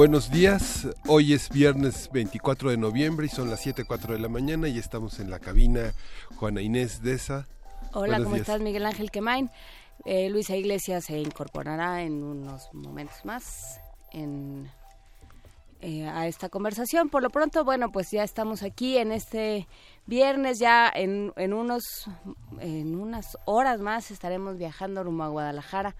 Buenos días, hoy es viernes 24 de noviembre y son las 7.04 de la mañana y estamos en la cabina Juana Inés Deza. Hola, ¿cómo estás Miguel Ángel Quemain? Eh, Luisa Iglesias se incorporará en unos momentos más en eh, a esta conversación. Por lo pronto, bueno, pues ya estamos aquí en este viernes, ya en, en, unos, en unas horas más estaremos viajando rumbo a Guadalajara.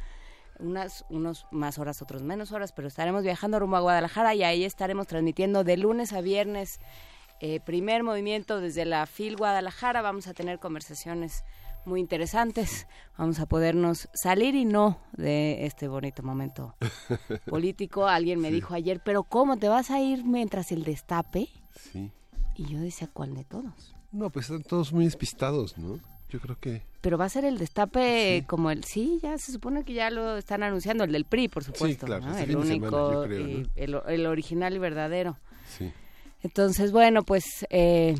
Unas, unos más horas, otros menos horas, pero estaremos viajando rumbo a Guadalajara y ahí estaremos transmitiendo de lunes a viernes eh, primer movimiento desde la FIL Guadalajara. Vamos a tener conversaciones muy interesantes. Vamos a podernos salir y no de este bonito momento político. Alguien me dijo ayer, pero ¿cómo te vas a ir mientras el destape? Sí. Y yo decía, ¿cuál de todos? No, pues están todos muy despistados, ¿no? Yo creo que... Pero va a ser el destape como el... Sí, ya se supone que ya lo están anunciando, el del PRI, por supuesto. Sí, claro, El único, el, el, original y verdadero. Sí. Entonces, bueno, pues... Eh,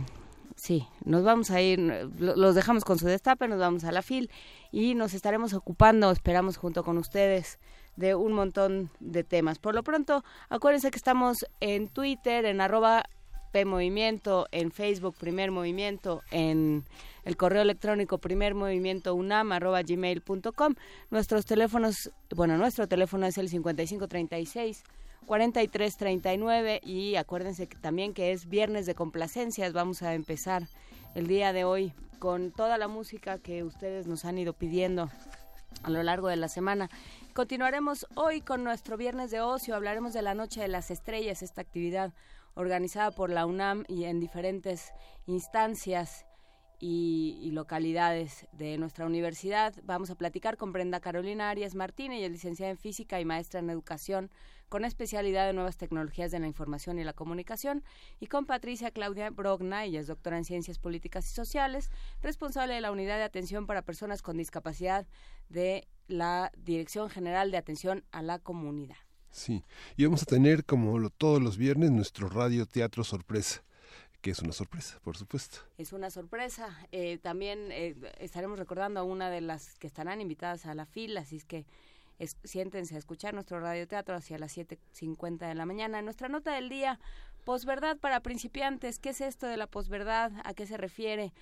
sí, nos vamos a ir, los dejamos con su destape, nos vamos a la FIL y nos estaremos ocupando, esperamos junto con ustedes, de un montón de temas. Por lo pronto, acuérdense que estamos en Twitter, en arroba PMovimiento, en Facebook Primer Movimiento, en el correo electrónico primer movimiento unam arroba gmail.com. Nuestros teléfonos, bueno, nuestro teléfono es el 5536 4339 y acuérdense que también que es viernes de complacencias, vamos a empezar el día de hoy con toda la música que ustedes nos han ido pidiendo a lo largo de la semana. Continuaremos hoy con nuestro viernes de ocio, hablaremos de la Noche de las Estrellas, esta actividad organizada por la UNAM y en diferentes instancias y, localidades de nuestra universidad. Vamos a platicar con Brenda Carolina Arias Martínez, licenciada en Física y maestra en Educación con especialidad en nuevas tecnologías de la información y la comunicación, y con Patricia Claudia Brogna, ella es doctora en Ciencias Políticas y Sociales, responsable de la Unidad de Atención para Personas con Discapacidad de la Dirección General de Atención a la Comunidad. Sí, y vamos a tener, como todos los viernes, nuestro radio teatro sorpresa que es una sorpresa, por supuesto. Es una sorpresa. Eh, también eh, estaremos recordando a una de las que estarán invitadas a la fila, así es que siéntense a escuchar nuestro radioteatro hacia las 7.50 de la mañana. Nuestra nota del día, posverdad para principiantes. ¿Qué es esto de la posverdad? ¿A qué se refiere?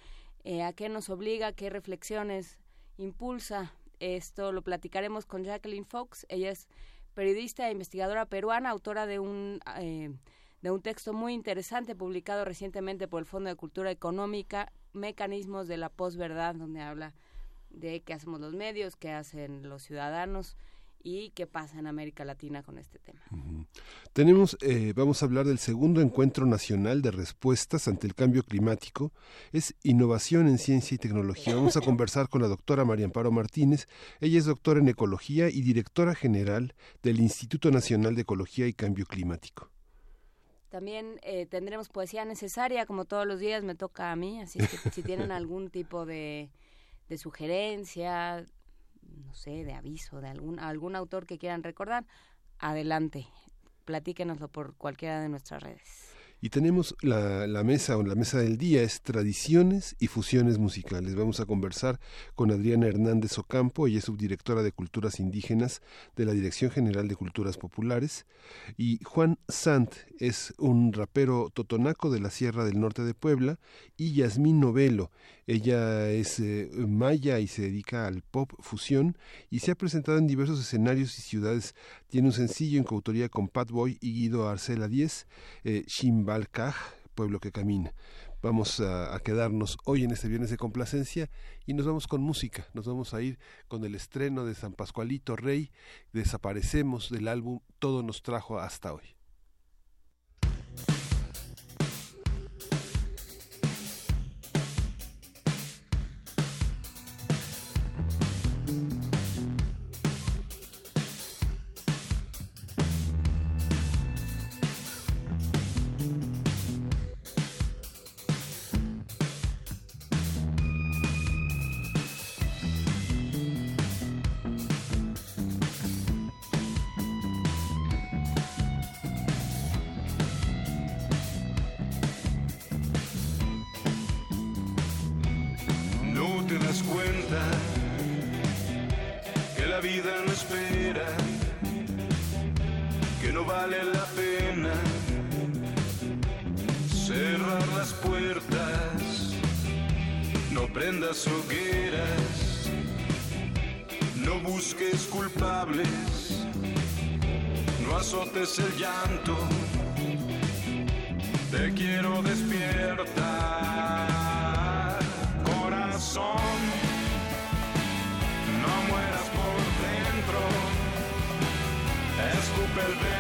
Eh, ¿A qué nos obliga? ¿Qué reflexiones impulsa? Esto lo platicaremos con Jacqueline Fox. Ella es periodista e investigadora peruana, autora de un... Eh, de un texto muy interesante publicado recientemente por el Fondo de Cultura Económica, Mecanismos de la Posverdad, donde habla de qué hacemos los medios, qué hacen los ciudadanos y qué pasa en América Latina con este tema. Tenemos, eh, vamos a hablar del segundo encuentro nacional de respuestas ante el cambio climático. Es innovación en ciencia y tecnología. Vamos a conversar con la doctora María Amparo Martínez. Ella es doctora en ecología y directora general del Instituto Nacional de Ecología y Cambio Climático. También eh, tendremos poesía necesaria, como todos los días me toca a mí, así que si tienen algún tipo de de sugerencia, no sé, de aviso, de algún, algún autor que quieran recordar, adelante, platíquenoslo por cualquiera de nuestras redes. Y tenemos la, la, mesa o la mesa del día es tradiciones y fusiones musicales. Vamos a conversar con Adriana Hernández Ocampo, ella es subdirectora de Culturas Indígenas de la Dirección General de Culturas Populares. Y Juan Sant es un rapero totonaco de la Sierra del Norte de Puebla. Y Yasmín Novelo, ella es eh, maya y se dedica al pop fusión y se ha presentado en diversos escenarios y ciudades. Tiene un sencillo en coautoría con Pat Boy y Guido Arcela 10, eh, Pueblo que Camina. Vamos a, a, quedarnos hoy en este viernes de complacencia y nos vamos con música. Nos vamos a ir con el estreno de San Pascualito Rey. Desaparecemos del álbum Todo nos trajo hasta hoy. La vida no espera, que no vale la pena cerrar las puertas, no prendas hogueras, no busques culpables, no azotes el llanto, te quiero despierta Velvet.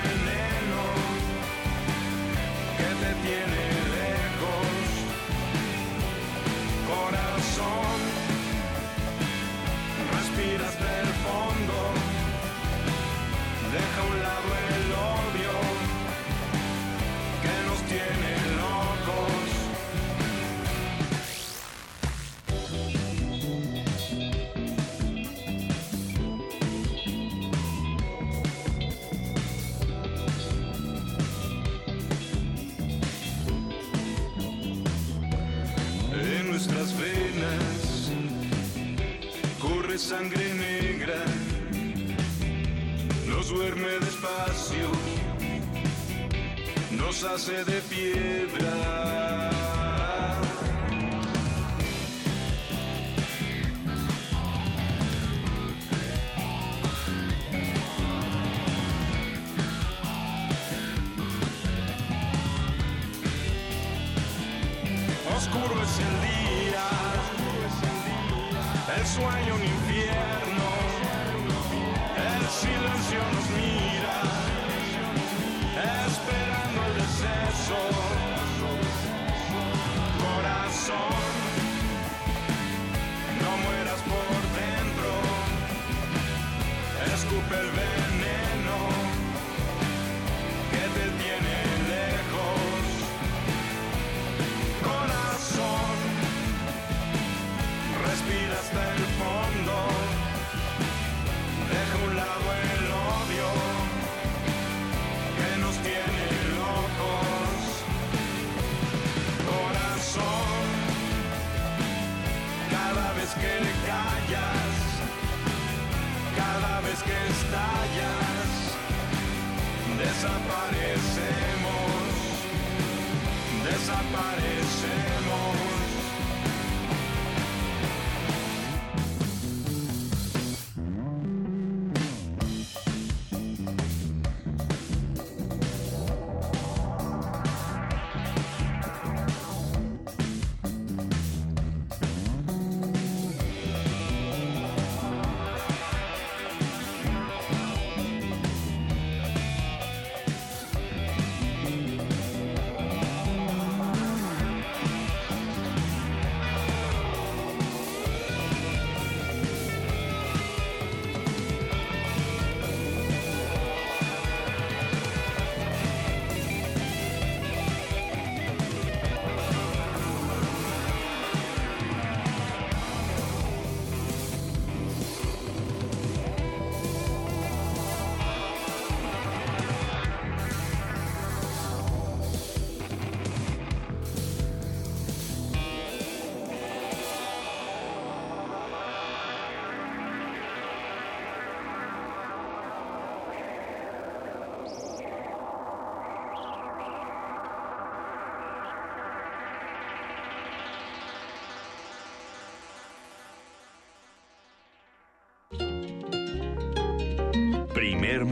Sangre negra, nos duerme despacio, nos hace de piedra. Oscuro es el día, el sueño un desaparecemos desaparecemos.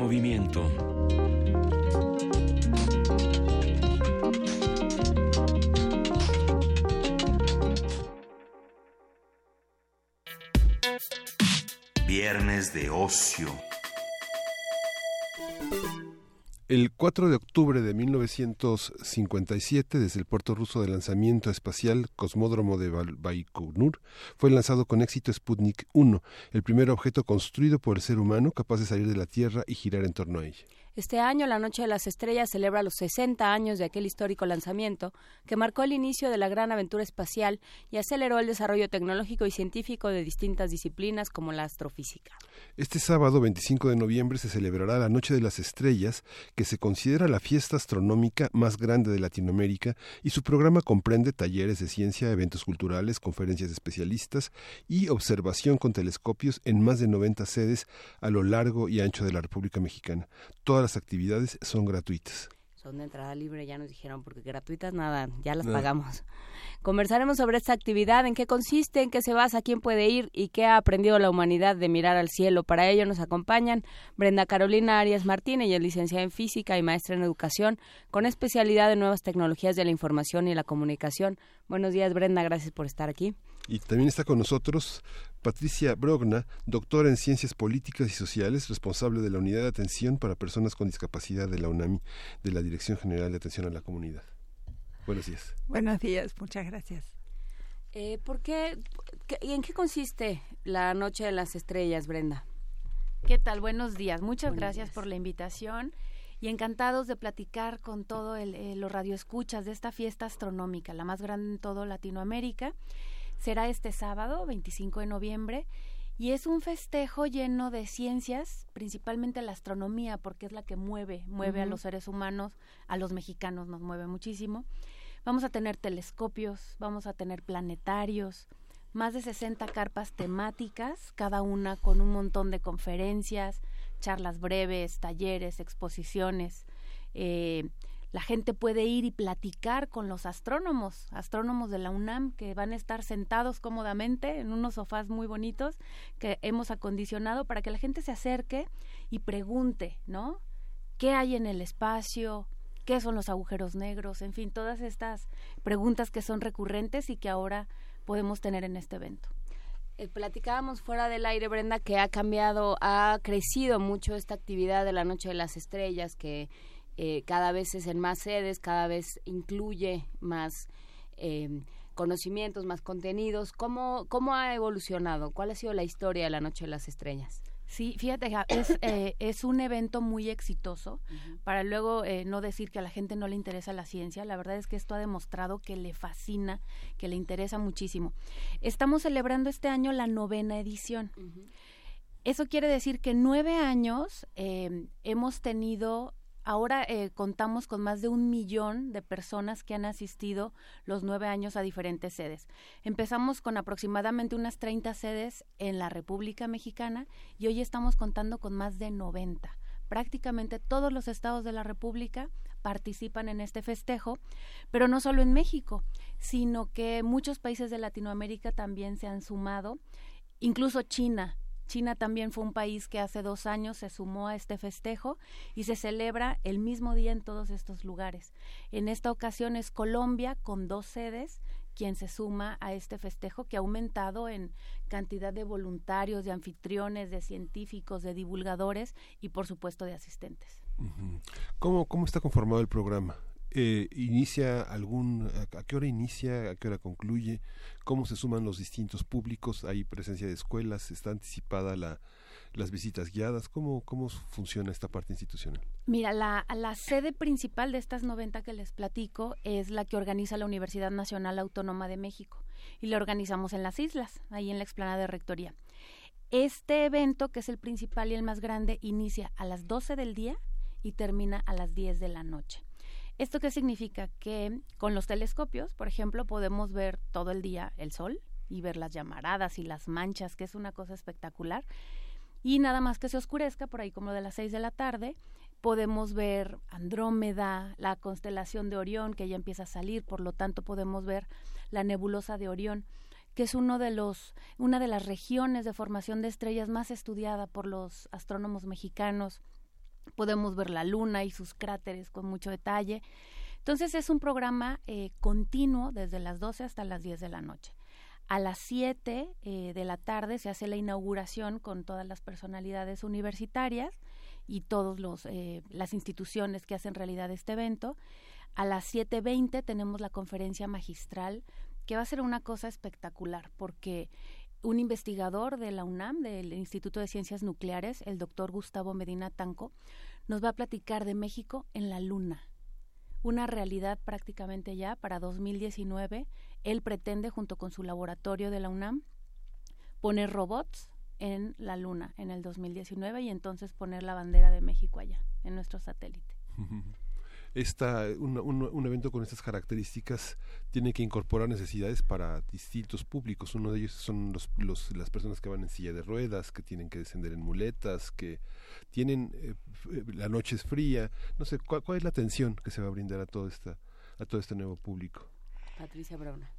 Movimiento. Viernes de ocio. El 4 de octubre de 1957, desde el puerto ruso de lanzamiento espacial Cosmódromo de Baikonur, fue lanzado con éxito Sputnik 1, el primer objeto construido por el ser humano capaz de salir de la Tierra y girar en torno a ella. Este año, la Noche de las Estrellas celebra los 60 años de aquel histórico lanzamiento que marcó el inicio de la gran aventura espacial y aceleró el desarrollo tecnológico y científico de distintas disciplinas como la astrofísica. Este sábado 25 de noviembre se celebrará la Noche de las Estrellas, que se considera la fiesta astronómica más grande de Latinoamérica y su programa comprende talleres de ciencia, eventos culturales, conferencias de especialistas y observación con telescopios en más de 90 sedes a lo largo y ancho de la República Mexicana las actividades son gratuitas. Son de entrada libre, ya nos dijeron, porque gratuitas nada, ya las pagamos. Conversaremos sobre esta actividad, en qué consiste, en qué se basa, quién puede ir y qué ha aprendido la humanidad de mirar al cielo. Para ello nos acompañan Brenda Carolina Arias Martínez, ella es licenciada en física y maestra en educación, con especialidad en nuevas tecnologías de la información y la comunicación. Buenos días, Brenda, gracias por estar aquí. Y también está con nosotros Patricia Brogna, doctora en Ciencias Políticas y Sociales, responsable de la Unidad de Atención para Personas con Discapacidad de la UNAMI, de la Dirección General de Atención a la Comunidad. Buenos días. Buenos días, muchas gracias. Eh, ¿Por qué, y en qué consiste la Noche de las Estrellas, Brenda? ¿Qué tal? Buenos días. Muchas gracias por la invitación y encantados de platicar con todos eh, los radioescuchas de esta fiesta astronómica, la más grande en todo Latinoamérica será este sábado, 25 de noviembre, y es un festejo lleno de ciencias, principalmente la astronomía, porque es la que mueve, mueve a los seres humanos, a los mexicanos nos mueve muchísimo. Vamos a tener telescopios, vamos a tener planetarios, más de 60 carpas temáticas, cada una con un montón de conferencias, charlas breves, talleres, exposiciones. Eh, la gente puede ir y platicar con los astrónomos, astrónomos de la UNAM, que van a estar sentados cómodamente en unos sofás muy bonitos que hemos acondicionado para que la gente se acerque y pregunte, ¿no? ¿Qué hay en el espacio? ¿Qué son los agujeros negros? En fin, todas estas preguntas que son recurrentes y que ahora podemos tener en este evento. Eh, platicábamos fuera del aire, Brenda, que ha cambiado, ha crecido mucho esta actividad de la Noche de las Estrellas, que eh, cada vez es en más sedes, cada vez incluye más eh, conocimientos, más contenidos. ¿Cómo, ¿Cómo ha evolucionado? ¿Cuál ha sido la historia de la Noche de las Estrellas? Sí, fíjate, es, eh, es un evento muy exitoso, para luego no decir que a la gente no le interesa la ciencia, la verdad es que esto ha demostrado que le fascina, que le interesa muchísimo. Estamos celebrando este año la novena edición. Eso quiere decir que nueve años hemos tenido Ahora eh, contamos con más de un millón de personas que han asistido los nueve años a diferentes sedes. Empezamos con aproximadamente unas 30 sedes en la República Mexicana y hoy estamos contando con más de 90. Prácticamente todos los estados de la República participan en este festejo, pero no solo en México, sino que muchos países de Latinoamérica también se han sumado, incluso China China también fue un país que hace dos años se sumó a este festejo y se celebra el mismo día en todos estos lugares. En esta ocasión es Colombia con dos sedes quien se suma a este festejo que ha aumentado en cantidad de voluntarios, de anfitriones, de científicos, de divulgadores y por supuesto de asistentes. ¿Cómo, cómo está conformado el programa? Eh, inicia algún a, qué hora inicia a qué hora concluye cómo se suman los distintos públicos hay presencia de escuelas está anticipada la, las visitas guiadas cómo cómo funciona esta parte institucional mira la, la sede principal de estas 90 que les platico es la que organiza la Universidad Nacional Autónoma de México y la organizamos en las islas ahí en la explanada de rectoría. Este evento que es el principal y el más grande inicia a las 12 del día y termina a las 10 de la noche ¿Esto qué significa? Que con los telescopios, por ejemplo, podemos ver todo el día el sol y ver las llamaradas y las manchas, que es una cosa espectacular. Y nada más que se oscurezca, por ahí como de las seis de la tarde, podemos ver Andrómeda, la constelación de Orión, que ya empieza a salir, por lo tanto podemos ver la nebulosa de Orión que es uno de los, una de las regiones de formación de estrellas más estudiada por los astrónomos mexicanos podemos ver la luna y sus cráteres con mucho detalle. Entonces es un programa eh, continuo desde las 12 hasta las 10 de la noche. A las 7 eh, de la tarde se hace la inauguración con todas las personalidades universitarias y todas eh, las instituciones que hacen realidad este evento. A las 7.20 tenemos la conferencia magistral, que va a ser una cosa espectacular, porque un investigador de la UNAM, del Instituto de Ciencias Nucleares, el doctor Gustavo Medina Tanco, nos va a platicar de México en la Luna. Una realidad prácticamente ya para 2019. Él pretende, junto con su laboratorio de la UNAM, poner robots en la Luna en el 2019 y entonces poner la bandera de México allá, en nuestro satélite. esta, un, un, evento con estas características tiene que incorporar necesidades para distintos públicos. Uno de ellos son los, los, las personas que van en silla de ruedas, que tienen que descender en muletas, que tienen eh, la noche es fría. No sé, ¿cuál, ¿cuál, es la atención que se va a brindar a todo, esta, a todo este nuevo público? Patricia Brauna.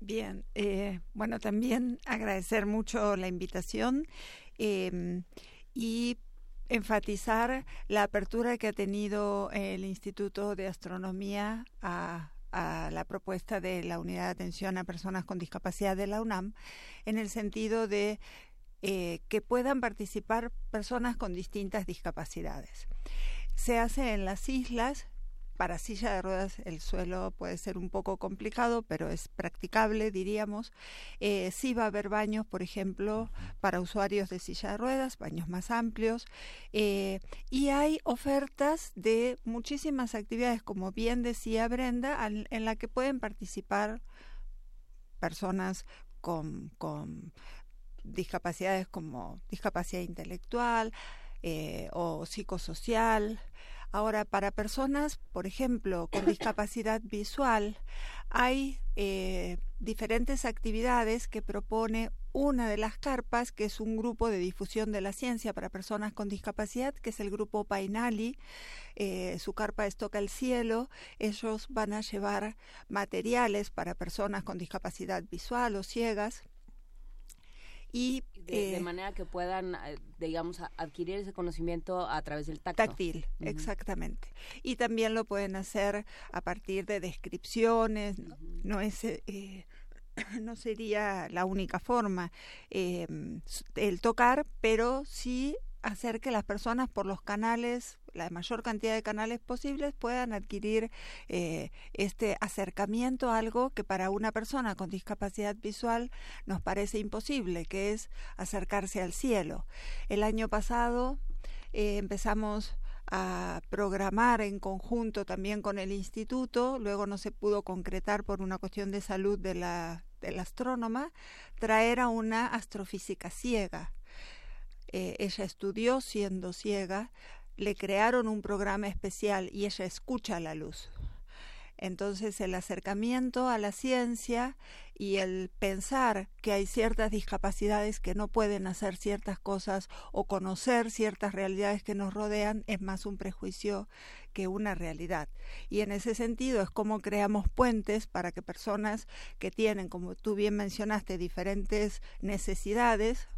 Bien, eh, bueno, también agradecer mucho la invitación eh, y enfatizar la apertura que ha tenido el Instituto de Astronomía a, la propuesta de la Unidad de Atención a Personas con Discapacidad de la UNAM, en el sentido de eh, que puedan participar personas con distintas discapacidades. Se hace en las islas, para silla de ruedas el suelo puede ser un poco complicado, pero es practicable, diríamos. Eh, sí va a haber baños, por ejemplo, para usuarios de silla de ruedas, baños más amplios. Eh, y hay ofertas de muchísimas actividades, como bien decía Brenda, en la que pueden participar personas con, con discapacidades como discapacidad intelectual eh, o psicosocial, Ahora, para personas, por ejemplo, con discapacidad visual, hay eh, diferentes actividades que propone una de las carpas, que es un grupo de difusión de la ciencia para personas con discapacidad, que es el grupo Painali. Eh, su carpa es Toca el Cielo. Ellos van a llevar materiales para personas con discapacidad visual o ciegas y de, eh, manera que puedan eh, digamos adquirir ese conocimiento a través del tacto. táctil exactamente. Y también lo pueden hacer a partir de descripciones no, es eh, no sería la única forma el tocar pero sí hacer que las personas por los canales, la mayor cantidad de canales posibles, puedan adquirir eh, este acercamiento a algo que para una persona con discapacidad visual nos parece imposible, que es acercarse al cielo. El año pasado eh, empezamos a programar en conjunto también con el instituto, luego no se pudo concretar por una cuestión de salud de la, del astrónoma, traer a una astrofísica ciega eh, ella estudió siendo ciega, le crearon un programa especial y ella escucha la luz. Entonces el acercamiento a la ciencia y el pensar que hay ciertas discapacidades que no pueden hacer ciertas cosas o conocer ciertas realidades que nos rodean es más un prejuicio que una realidad. Y en ese sentido es como creamos puentes para que personas que tienen, como tú bien mencionaste, diferentes necesidades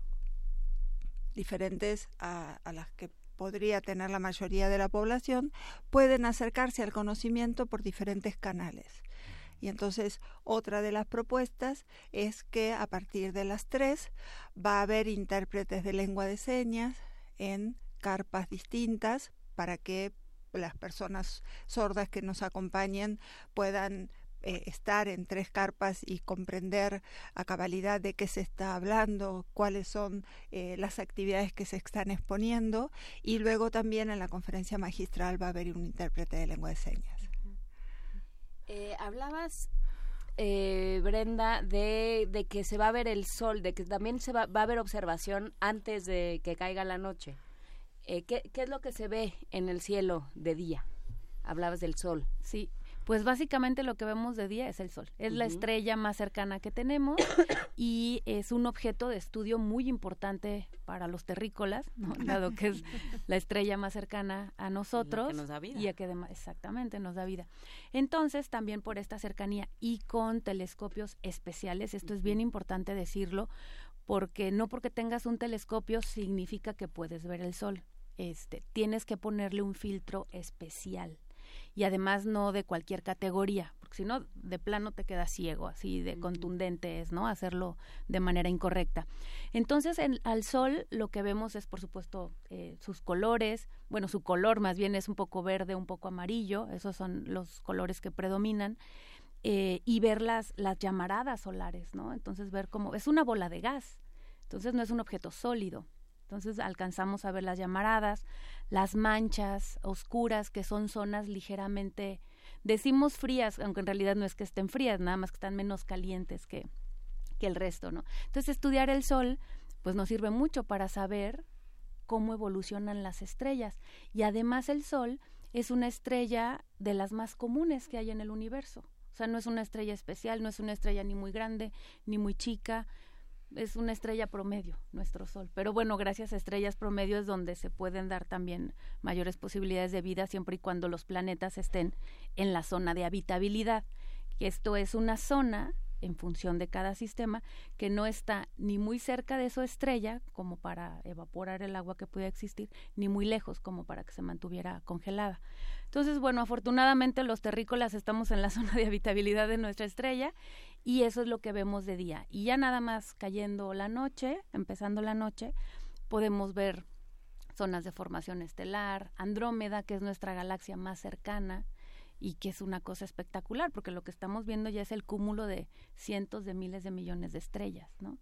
diferentes a, las que podría tener la mayoría de la población, pueden acercarse al conocimiento por diferentes canales. Y entonces otra de las propuestas es que a partir de las tres va a haber intérpretes de lengua de señas en carpas distintas para que las personas sordas que nos acompañen puedan eh, estar en tres carpas y comprender a cabalidad de qué se está hablando, cuáles son eh, las actividades que se están exponiendo y luego también en la conferencia magistral va a haber un intérprete de lengua de señas. Eh, hablabas Brenda, de, de, que se va a ver el sol, de que también se va, va a haber observación antes de que caiga la noche. ¿qué, ¿Qué es lo que se ve en el cielo de día? Hablabas del sol. Sí, pues básicamente lo que vemos de día es el Sol. Es la estrella más cercana que tenemos y es un objeto de estudio muy importante para los terrícolas, dado que es la estrella más cercana a nosotros. que nos da vida. Y a que exactamente nos da vida. Entonces, también por esta cercanía y con telescopios especiales, esto es bien importante decirlo, porque no porque tengas un telescopio significa que puedes ver el Sol. Este, tienes que ponerle un filtro especial y además no de cualquier categoría, porque si no, de plano te quedas ciego, así de contundente es, ¿no? Hacerlo de manera incorrecta. Entonces, en, al sol lo que vemos es, por supuesto, eh, sus colores, bueno, su color más bien es un poco verde, un poco amarillo, esos son los colores que predominan. Eh, y ver las, las llamaradas solares, ¿no? Entonces ver cómo es una bola de gas, entonces no es un objeto sólido, Entonces alcanzamos a ver las llamaradas, las manchas oscuras, que son zonas ligeramente, decimos frías, aunque en realidad no es que estén frías, nada más que están menos calientes que, que el resto, ¿no? Entonces estudiar el Sol, pues nos sirve mucho para saber cómo evolucionan las estrellas. Y además el Sol es una estrella de las más comunes que hay en el universo. O sea, no es una estrella especial, no es una estrella ni muy grande, ni muy chica, es una estrella promedio, nuestro Sol. Pero bueno, gracias a estrellas promedio es donde se pueden dar también mayores posibilidades de vida siempre y cuando los planetas estén en la zona de habitabilidad. Esto es una zona en función de cada sistema, que no está ni muy cerca de su estrella como para evaporar el agua que pudiera existir, ni muy lejos como para que se mantuviera congelada. Entonces, bueno, afortunadamente los terrícolas estamos en la zona de habitabilidad de nuestra estrella y eso es lo que vemos de día. Y ya nada más cayendo la noche, empezando la noche, podemos ver zonas de formación estelar, Andrómeda, que es nuestra galaxia más cercana, y que es una cosa espectacular porque lo que estamos viendo ya es el cúmulo de cientos de miles de millones de estrellas, ¿no?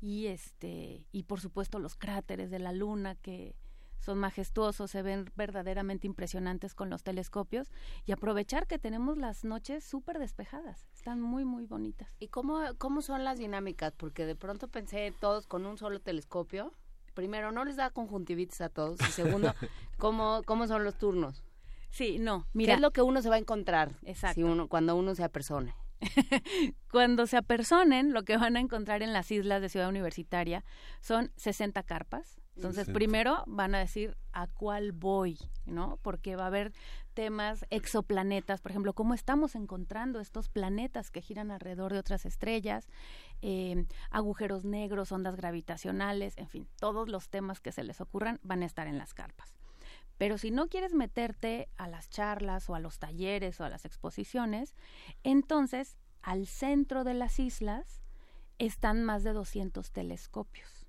Y este y por supuesto los cráteres de la luna que son majestuosos, se ven verdaderamente impresionantes con los telescopios y aprovechar que tenemos las noches súper despejadas, están muy muy bonitas. ¿Y cómo cómo son las dinámicas? Porque de pronto pensé todos con un solo telescopio. Primero, no les da conjuntivitis a todos. Y segundo, ¿cómo, cómo son los turnos? Sí, no. Mira, ¿Qué es lo que uno se va a encontrar Exacto. uno, cuando uno se apersone? cuando se apersonen, lo que van a encontrar en las islas de Ciudad Universitaria son 60 carpas. Entonces, primero van a decir a cuál voy, ¿no? Porque va a haber temas exoplanetas, por ejemplo, cómo estamos encontrando estos planetas que giran alrededor de otras estrellas, eh, agujeros negros, ondas gravitacionales, en fin, todos los temas que se les ocurran van a estar en las carpas. Pero si no quieres meterte a las charlas o a los talleres o a las exposiciones, entonces al centro de las islas están más de 200 telescopios.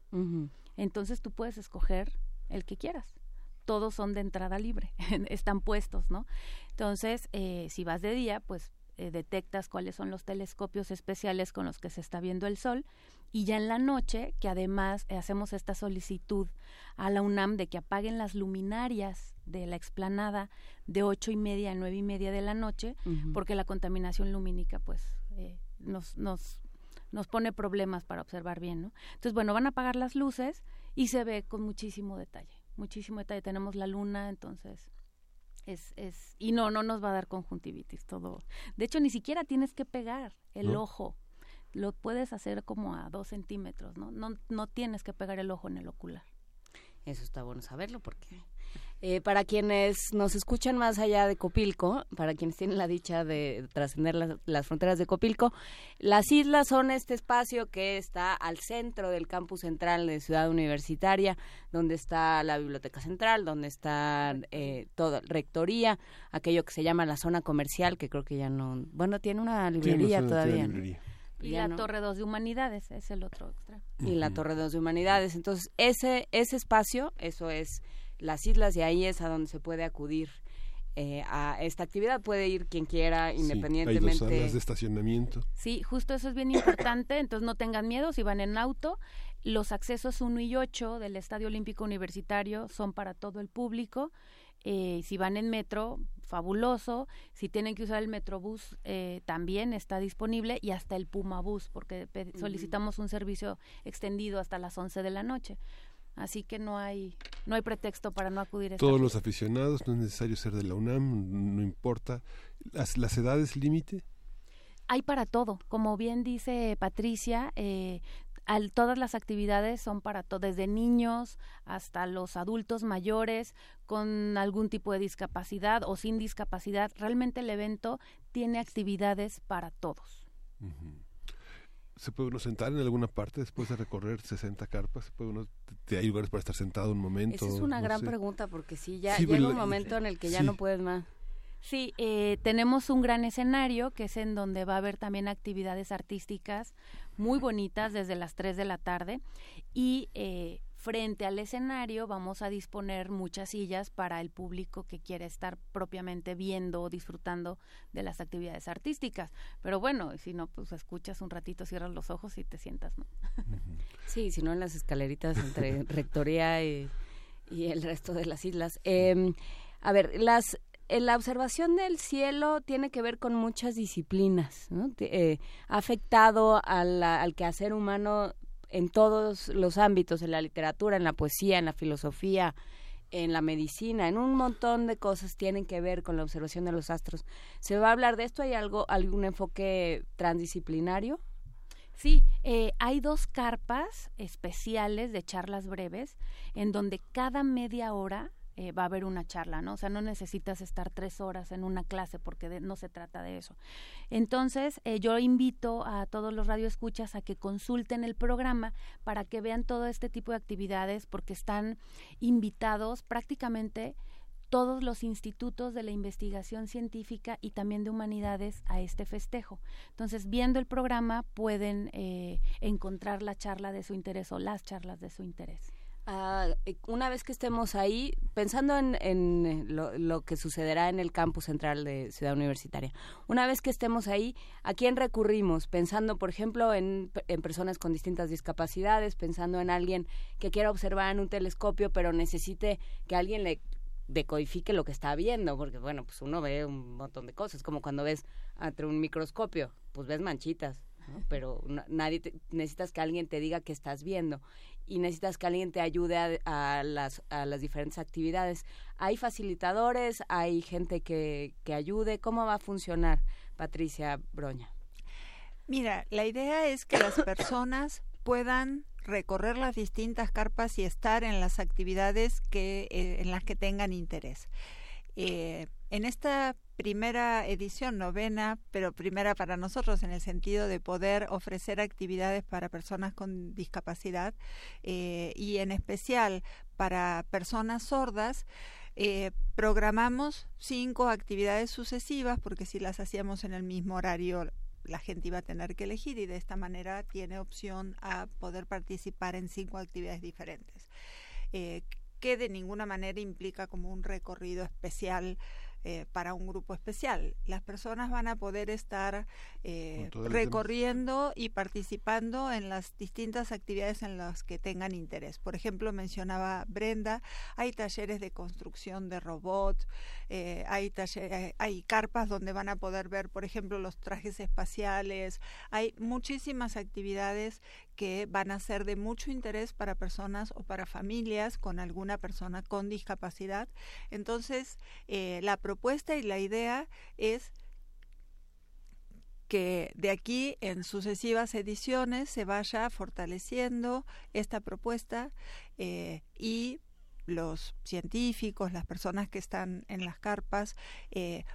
Entonces tú puedes escoger el que quieras. Todos son de entrada libre, están puestos, ¿no? Entonces, eh, si vas de día, pues eh, detectas cuáles son los telescopios especiales con los que se está viendo el sol y ya en la noche, que además eh, hacemos esta solicitud a la UNAM de que apaguen las luminarias de la explanada de ocho y media a nueve y media de la noche, porque la contaminación lumínica pues eh, nos, nos, nos pone problemas para observar bien, ¿no? Entonces, bueno, van a apagar las luces y se ve con muchísimo detalle, muchísimo detalle. Tenemos la luna, entonces es, es, y no, no nos va a dar conjuntivitis todo. De hecho, ni siquiera tienes que pegar el ojo. Lo puedes hacer como a dos centímetros, ¿no? ¿no? No tienes que pegar el ojo en el ocular. Eso está bueno saberlo porque eh, para quienes nos escuchan más allá de Copilco, para quienes tienen la dicha de trascender las, fronteras de Copilco, las islas son este espacio que está al centro del campus central de Ciudad Universitaria, donde está la biblioteca central, donde está eh, toda rectoría, aquello que se llama la zona comercial, que creo que ya no, bueno, tiene una librería todavía. Y la Torre 2 de Humanidades es el otro extremo. Y la Torre 2 de Humanidades. Entonces, ese, ese espacio, eso es las islas y ahí es a donde se puede acudir eh, a esta actividad. Puede ir quien quiera, independientemente. Sí, hay dos de estacionamiento. Sí, justo eso es bien importante. Entonces no tengan miedo si van en auto. Los accesos 1 y 8 del Estadio Olímpico Universitario son para todo el público. Eh, si van en metro, fabuloso. Si tienen que usar el Metrobús, eh, también está disponible. Y hasta el Pumabús, porque solicitamos un servicio extendido hasta las 11 de la noche. Así que no hay no hay pretexto para no acudir. A Todos los aficionados, no es necesario ser de la UNAM, no importa. ¿Las, las edades límite? Hay para todo. Como bien dice Patricia, eh, al, todas las actividades son para todo, desde niños hasta los adultos mayores con algún tipo de discapacidad o sin discapacidad. Realmente el evento tiene actividades para todos. ¿Se puede uno sentar en alguna parte después de recorrer 60 carpas? puede uno, ¿Hay lugares para estar sentado un momento? Esa es una gran pregunta porque sí, ya llega un momento en el que ya no puedes más. Sí, eh, tenemos un gran escenario que es en donde va a haber también actividades artísticas muy bonitas desde las 3 de la tarde y eh, frente al escenario vamos a disponer muchas sillas para el público que quiere estar propiamente viendo o disfrutando de las actividades artísticas. Pero bueno, si no, pues escuchas un ratito, cierras los ojos y te sientas, ¿no? Sí, si no en las escaleritas entre Rectoría y, el resto de las islas. Em, a ver, las eh, la observación del cielo tiene que ver con muchas disciplinas, ¿no? Eh, ha afectado al, al quehacer humano en todos los ámbitos, en la literatura, en la poesía, en la filosofía, en la medicina, en un montón de cosas tienen que ver con la observación de los astros. ¿Se va a hablar de esto? ¿Hay algo, algún enfoque transdisciplinario? Sí, eh, hay dos carpas especiales de charlas breves en donde cada media hora eh, va a haber una charla, ¿no? O sea, no necesitas estar tres horas en una clase porque no se trata de eso. Entonces, eh, yo invito a todos los radioescuchas a que consulten el programa para que vean todo este tipo de actividades porque están invitados prácticamente todos los institutos de la investigación científica y también de humanidades a este festejo. Entonces, viendo el programa pueden eh, encontrar la charla de su interés o las charlas de su interés. Eh, una vez que estemos ahí, pensando en, lo, que sucederá en el campus central de Ciudad Universitaria, una vez que estemos ahí, ¿a quién recurrimos? Pensando, por ejemplo, en, personas con distintas discapacidades, pensando en alguien que quiera observar en un telescopio, pero necesite que alguien le decodifique lo que está viendo, porque bueno, pues uno ve un montón de cosas, como cuando ves entre un microscopio, pues ves manchitas, pero nadie necesitas que alguien te diga que estás viendo y necesitas que alguien te ayude a, las, a las diferentes actividades. ¿Hay facilitadores? ¿Hay gente que, que ayude? ¿Cómo va a funcionar, Patricia Broña? Mira, la idea es que las personas puedan recorrer las distintas carpas y estar en las actividades que, eh, en las que tengan interés. Eh, en esta primera edición, novena, pero primera para nosotros en el sentido de poder ofrecer actividades para personas con discapacidad eh, y en especial para personas sordas, eh, programamos cinco actividades sucesivas porque si las hacíamos en el mismo horario la gente iba a tener que elegir y de esta manera tiene opción a poder participar en cinco actividades diferentes. Eh, que de ninguna manera implica como un recorrido especial eh, para un grupo especial. Las personas van a poder estar eh, recorriendo y participando en las distintas actividades en las que tengan interés. Por ejemplo, mencionaba Brenda, hay talleres de construcción de robots, eh, hay, hay carpas donde van a poder ver, por ejemplo, los trajes espaciales, hay muchísimas actividades que van a ser de mucho interés para personas o para familias con alguna persona con discapacidad. Entonces, eh, la propuesta y la idea es que de aquí en sucesivas ediciones se vaya fortaleciendo esta propuesta eh, y los científicos, las personas que están en las carpas, eh,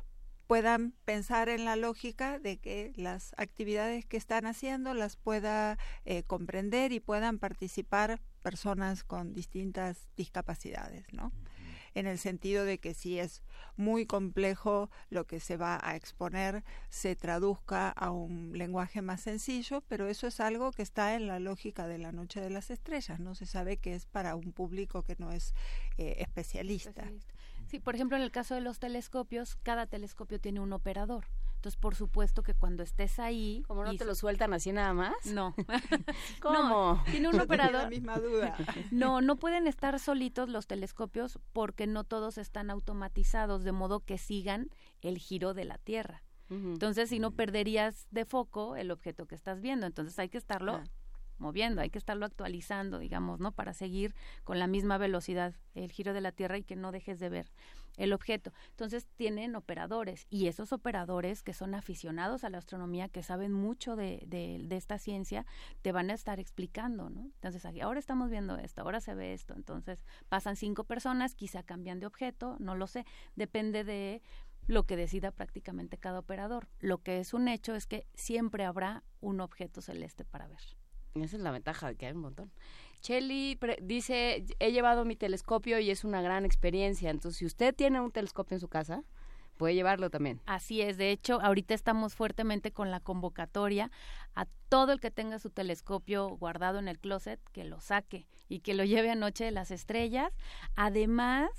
puedan pensar en la lógica de que las actividades que están haciendo las pueda eh, comprender y puedan participar personas con distintas discapacidades, ¿no? En el sentido de que si es muy complejo lo que se va a exponer, se traduzca a un lenguaje más sencillo, pero eso es algo que está en la lógica de la Noche de las Estrellas, ¿no? Se sabe que es para un público que no es eh, especialista. Sí, por ejemplo, en el caso de los telescopios, cada telescopio tiene un operador. Entonces, por supuesto que cuando estés ahí... ¿Cómo no te lo sueltan así nada más? No. ¿Cómo? tiene un operador. La misma duda. No, no pueden estar solitos los telescopios porque no todos están automatizados, de modo que sigan el giro de la Tierra. Entonces, si no perderías de foco el objeto que estás viendo. Entonces, hay que estarlo moviendo, hay que estarlo actualizando, digamos, ¿no? Para seguir con la misma velocidad el giro de la Tierra y que no dejes de ver el objeto. Entonces tienen operadores y esos operadores que son aficionados a la astronomía, que saben mucho de, de, de esta ciencia, te van a estar explicando, ¿no? Entonces ahora estamos viendo esto, ahora se ve esto, entonces pasan cinco personas, quizá cambian de objeto, no lo sé, depende de lo que decida prácticamente cada operador. Lo que es un hecho es que siempre habrá un objeto celeste para ver. Esa es la ventaja, que hay un montón. Chelly dice, he llevado mi telescopio y es una gran experiencia. Entonces, si usted tiene un telescopio en su casa, puede llevarlo también. Así es, de hecho, ahorita estamos fuertemente con la convocatoria a todo el que tenga su telescopio guardado en el closet, que lo saque y que lo lleve a de las Estrellas. Además,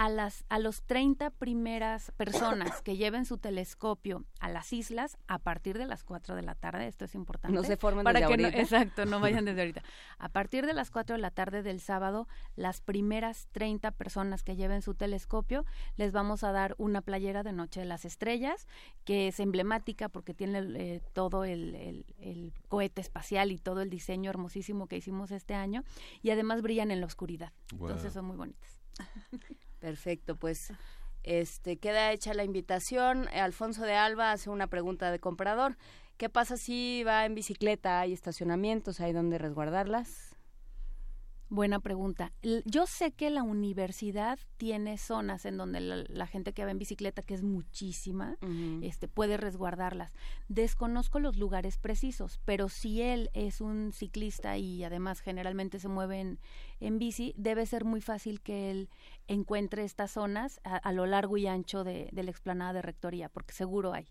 a, las, a los 30 primeras personas que lleven su telescopio a las islas a partir de las 4 de la tarde, esto es importante. No se formen para que exacto, no vayan desde ahorita. A partir de las 4 de la tarde del sábado, las primeras 30 personas que lleven su telescopio, les vamos a dar una playera de Noche de las Estrellas, que es emblemática porque tiene eh, todo el, el cohete espacial y todo el diseño hermosísimo que hicimos este año, y además brillan en la oscuridad. Entonces son muy bonitas. Perfecto, pues este queda hecha la invitación. Alfonso de Alba hace una pregunta de comprador. ¿Qué pasa si va en bicicleta? ¿Hay estacionamientos? ¿Hay donde resguardarlas? Buena pregunta. Yo sé que la universidad tiene zonas en donde la, gente que va en bicicleta, que es muchísima, este, puede resguardarlas. Desconozco los lugares precisos, pero si él es un ciclista y además generalmente se mueve en, bici, debe ser muy fácil que él encuentre estas zonas a, lo largo y ancho de, la explanada de rectoría, porque seguro hay.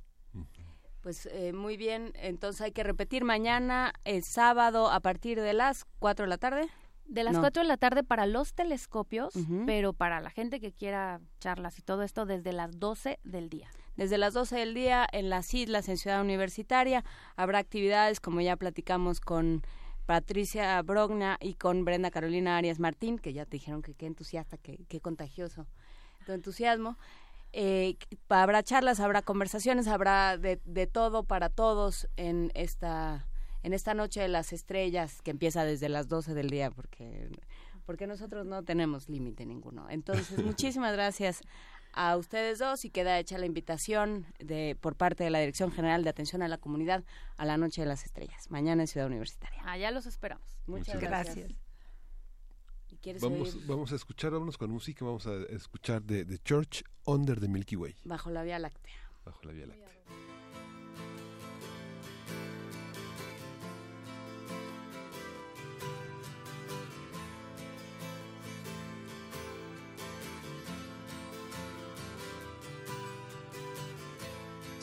Pues eh, muy bien, entonces hay que repetir mañana, el sábado, a partir de las 4 de la tarde. De las 4 de la tarde para los telescopios, pero para la gente que quiera charlas y todo esto desde las 12 del día. Desde las 12 del día en las islas, en Ciudad Universitaria, habrá actividades como ya platicamos con Patricia Brogna y con Brenda Carolina Arias Martín, que ya te dijeron que qué entusiasta, qué, qué contagioso tu entusiasmo. Eh, habrá charlas, habrá conversaciones, habrá de, de todo para todos en esta en esta noche de las estrellas que empieza desde las 12 del día porque porque nosotros no tenemos límite ninguno. Entonces, muchísimas gracias a ustedes dos y queda hecha la invitación de por parte de la Dirección General de Atención a la Comunidad a la Noche de las Estrellas, mañana en Ciudad Universitaria. Allá los esperamos. Muchas, gracias. Vamos, vamos a escuchar, vámonos con música, vamos a escuchar de, de Church Under the Milky Way. Bajo la Vía Láctea. Bajo la Vía Láctea.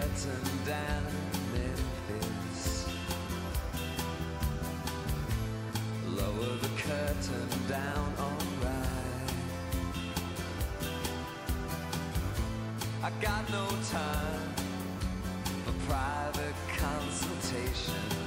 Curtain down Memphis. Lower the curtain down, alright. I got no time for private consultation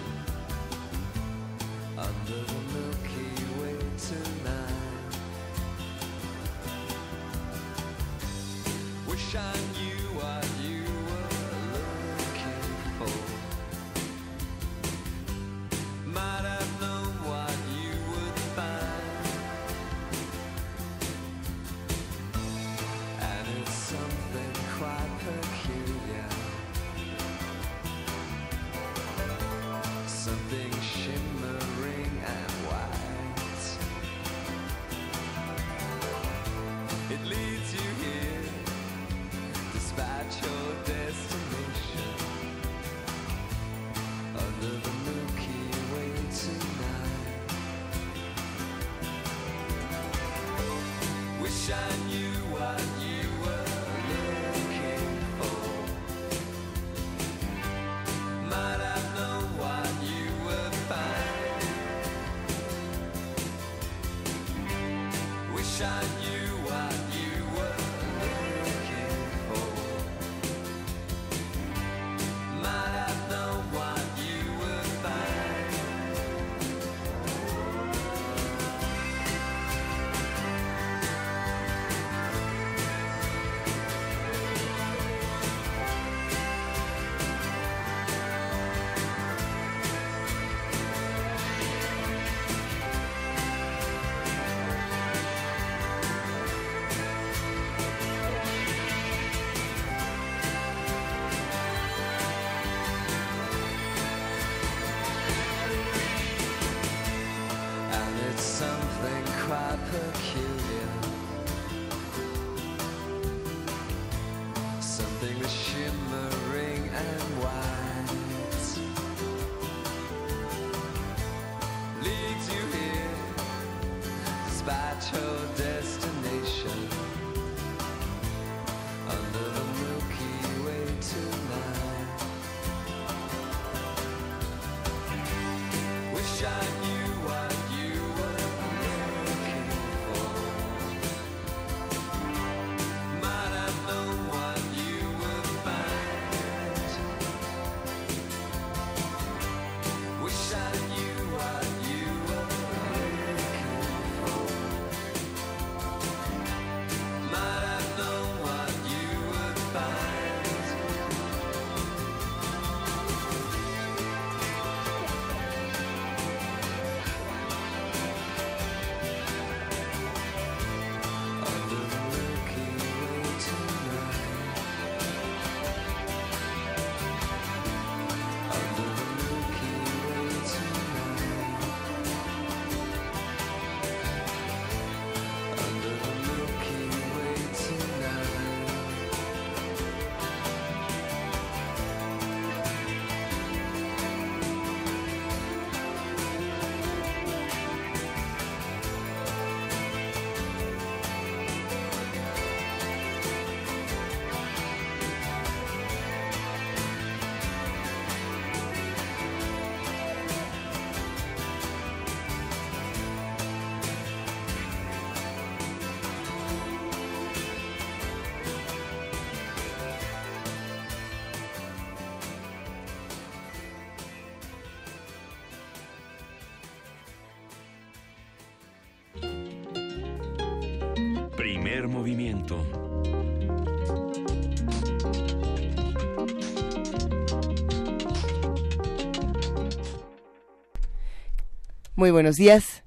Muy buenos días.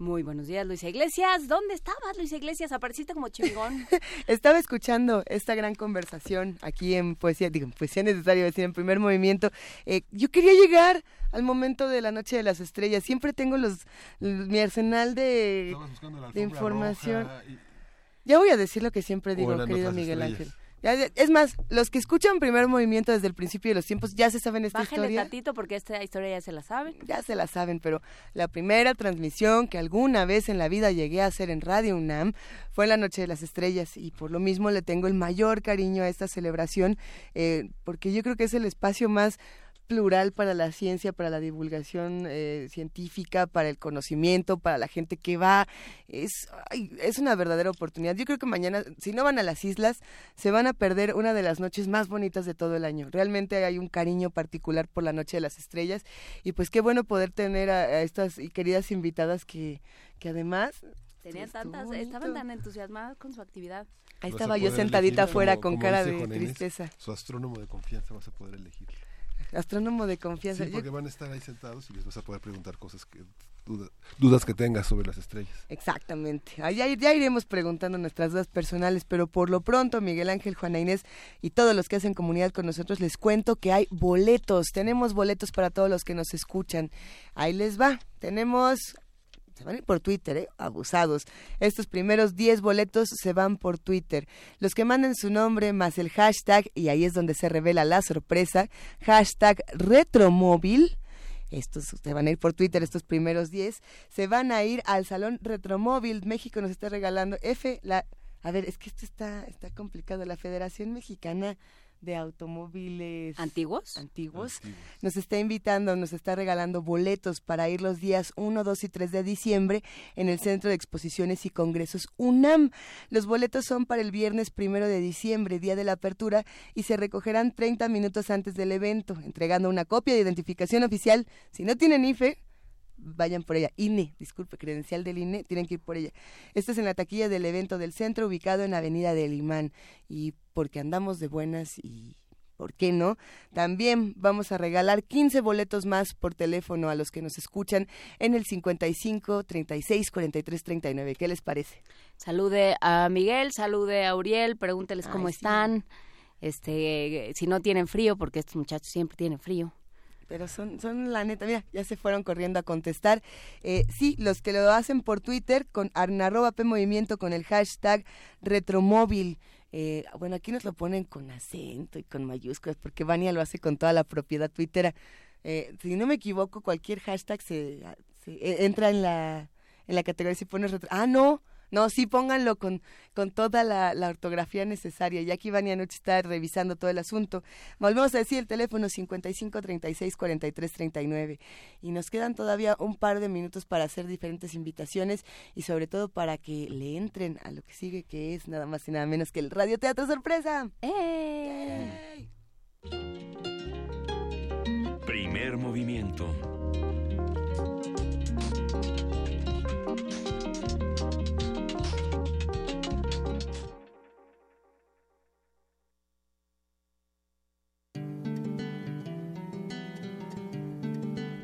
Muy buenos días, Luisa Iglesias. ¿Dónde estabas, Luisa Iglesias? Apareciste como chingón. Estaba escuchando esta gran conversación aquí en Poesía, digo, Poesía Necesaria, decir, en primer movimiento. Eh, yo quería llegar al momento de la Noche de las Estrellas. Siempre tengo los mi arsenal de, de información. Ya voy a decir lo que siempre digo, querido Miguel Ángel. Es más, los que escuchan primer movimiento desde el principio de los tiempos ya se saben esta Bájenle historia. tantito porque esta historia ya se la saben. Ya se la saben, pero la primera transmisión que alguna vez en la vida llegué a hacer en Radio UNAM fue en la Noche de las Estrellas y por lo mismo le tengo el mayor cariño a esta celebración eh, porque yo creo que es el espacio más plural para la ciencia, para la divulgación eh, científica, para el conocimiento, para la gente que va. Es, ay, es una verdadera oportunidad. Yo creo que mañana, si no van a las islas, se van a perder una de las noches más bonitas de todo el año. Realmente hay un cariño particular por la Noche de las Estrellas y pues qué bueno poder tener a, a estas queridas invitadas que, que además Tenían tantas, estaban tan entusiasmadas con su actividad. Ahí estaba yo sentadita afuera como- con como cara de Inés, tristeza. Su astrónomo de confianza vas a poder elegir. Astrónomo de confianza. Sí, Yo- porque van a estar ahí sentados y les vas a poder preguntar cosas que duda- dudas que tengas sobre las estrellas. Exactamente. Ah, Ya, ya iremos preguntando nuestras dudas personales, pero por lo pronto, Miguel Ángel, Juana Inés y todos los que hacen comunidad con nosotros, les cuento que hay boletos. Tenemos boletos para todos los que nos escuchan. Ahí les va. Tenemos se van a ir por Twitter, ¿eh? abusados. Estos primeros 10 boletos se van por Twitter. Los que manden su nombre más el hashtag, y ahí es donde se revela la sorpresa, hashtag retromóvil. Estos se van a ir por Twitter, estos primeros 10. Se van a ir al Salón Retromóvil. México nos está regalando F, la... A ver, es que esto está, está complicado. La Federación Mexicana de Automóviles ¿Antiguos? antiguos nos está invitando, nos está regalando boletos para ir los días 1, 2 y 3 de diciembre en el Centro de Exposiciones y Congresos UNAM. Los boletos son para el viernes primero de diciembre, día de la apertura, y se recogerán 30 minutos antes del evento, entregando una copia de identificación oficial. Si no tienen IFE, vayan por ella. INE, disculpe, credencial del INE, tienen que ir por ella. Esto es en la taquilla del evento del centro, ubicado en Avenida del Imán. Y porque andamos de buenas y ¿por qué no? También vamos a regalar 15 boletos más por teléfono a los que nos escuchan en el 55 36 43 39. ¿Qué les parece? Salude a Miguel, salude a Uriel, pregúnteles cómo sí. están. Este, si no tienen frío, porque estos muchachos siempre tienen frío. Pero son, son la neta, mira, ya se fueron corriendo a contestar. Eh, sí, los que lo hacen por Twitter con arroba Movimiento con el hashtag retromóvil. Eh, bueno, aquí nos lo ponen con acento y con mayúsculas, porque Vania lo hace con toda la propiedad twittera. Eh, si no me equivoco, cualquier hashtag se, se- eh, entra en la, en la categoría si pones retro. Ah, no, no, sí pónganlo con, con toda la, la ortografía necesaria. Ya aquí Vania Noche está revisando todo el asunto. Volvemos a decir el teléfono 55 36 43 39. Y nos quedan todavía un par de minutos para hacer diferentes invitaciones y sobre todo para que le entren a lo que sigue, que es nada más y nada menos que el radioteatro sorpresa. ¡Eh! Primer movimiento.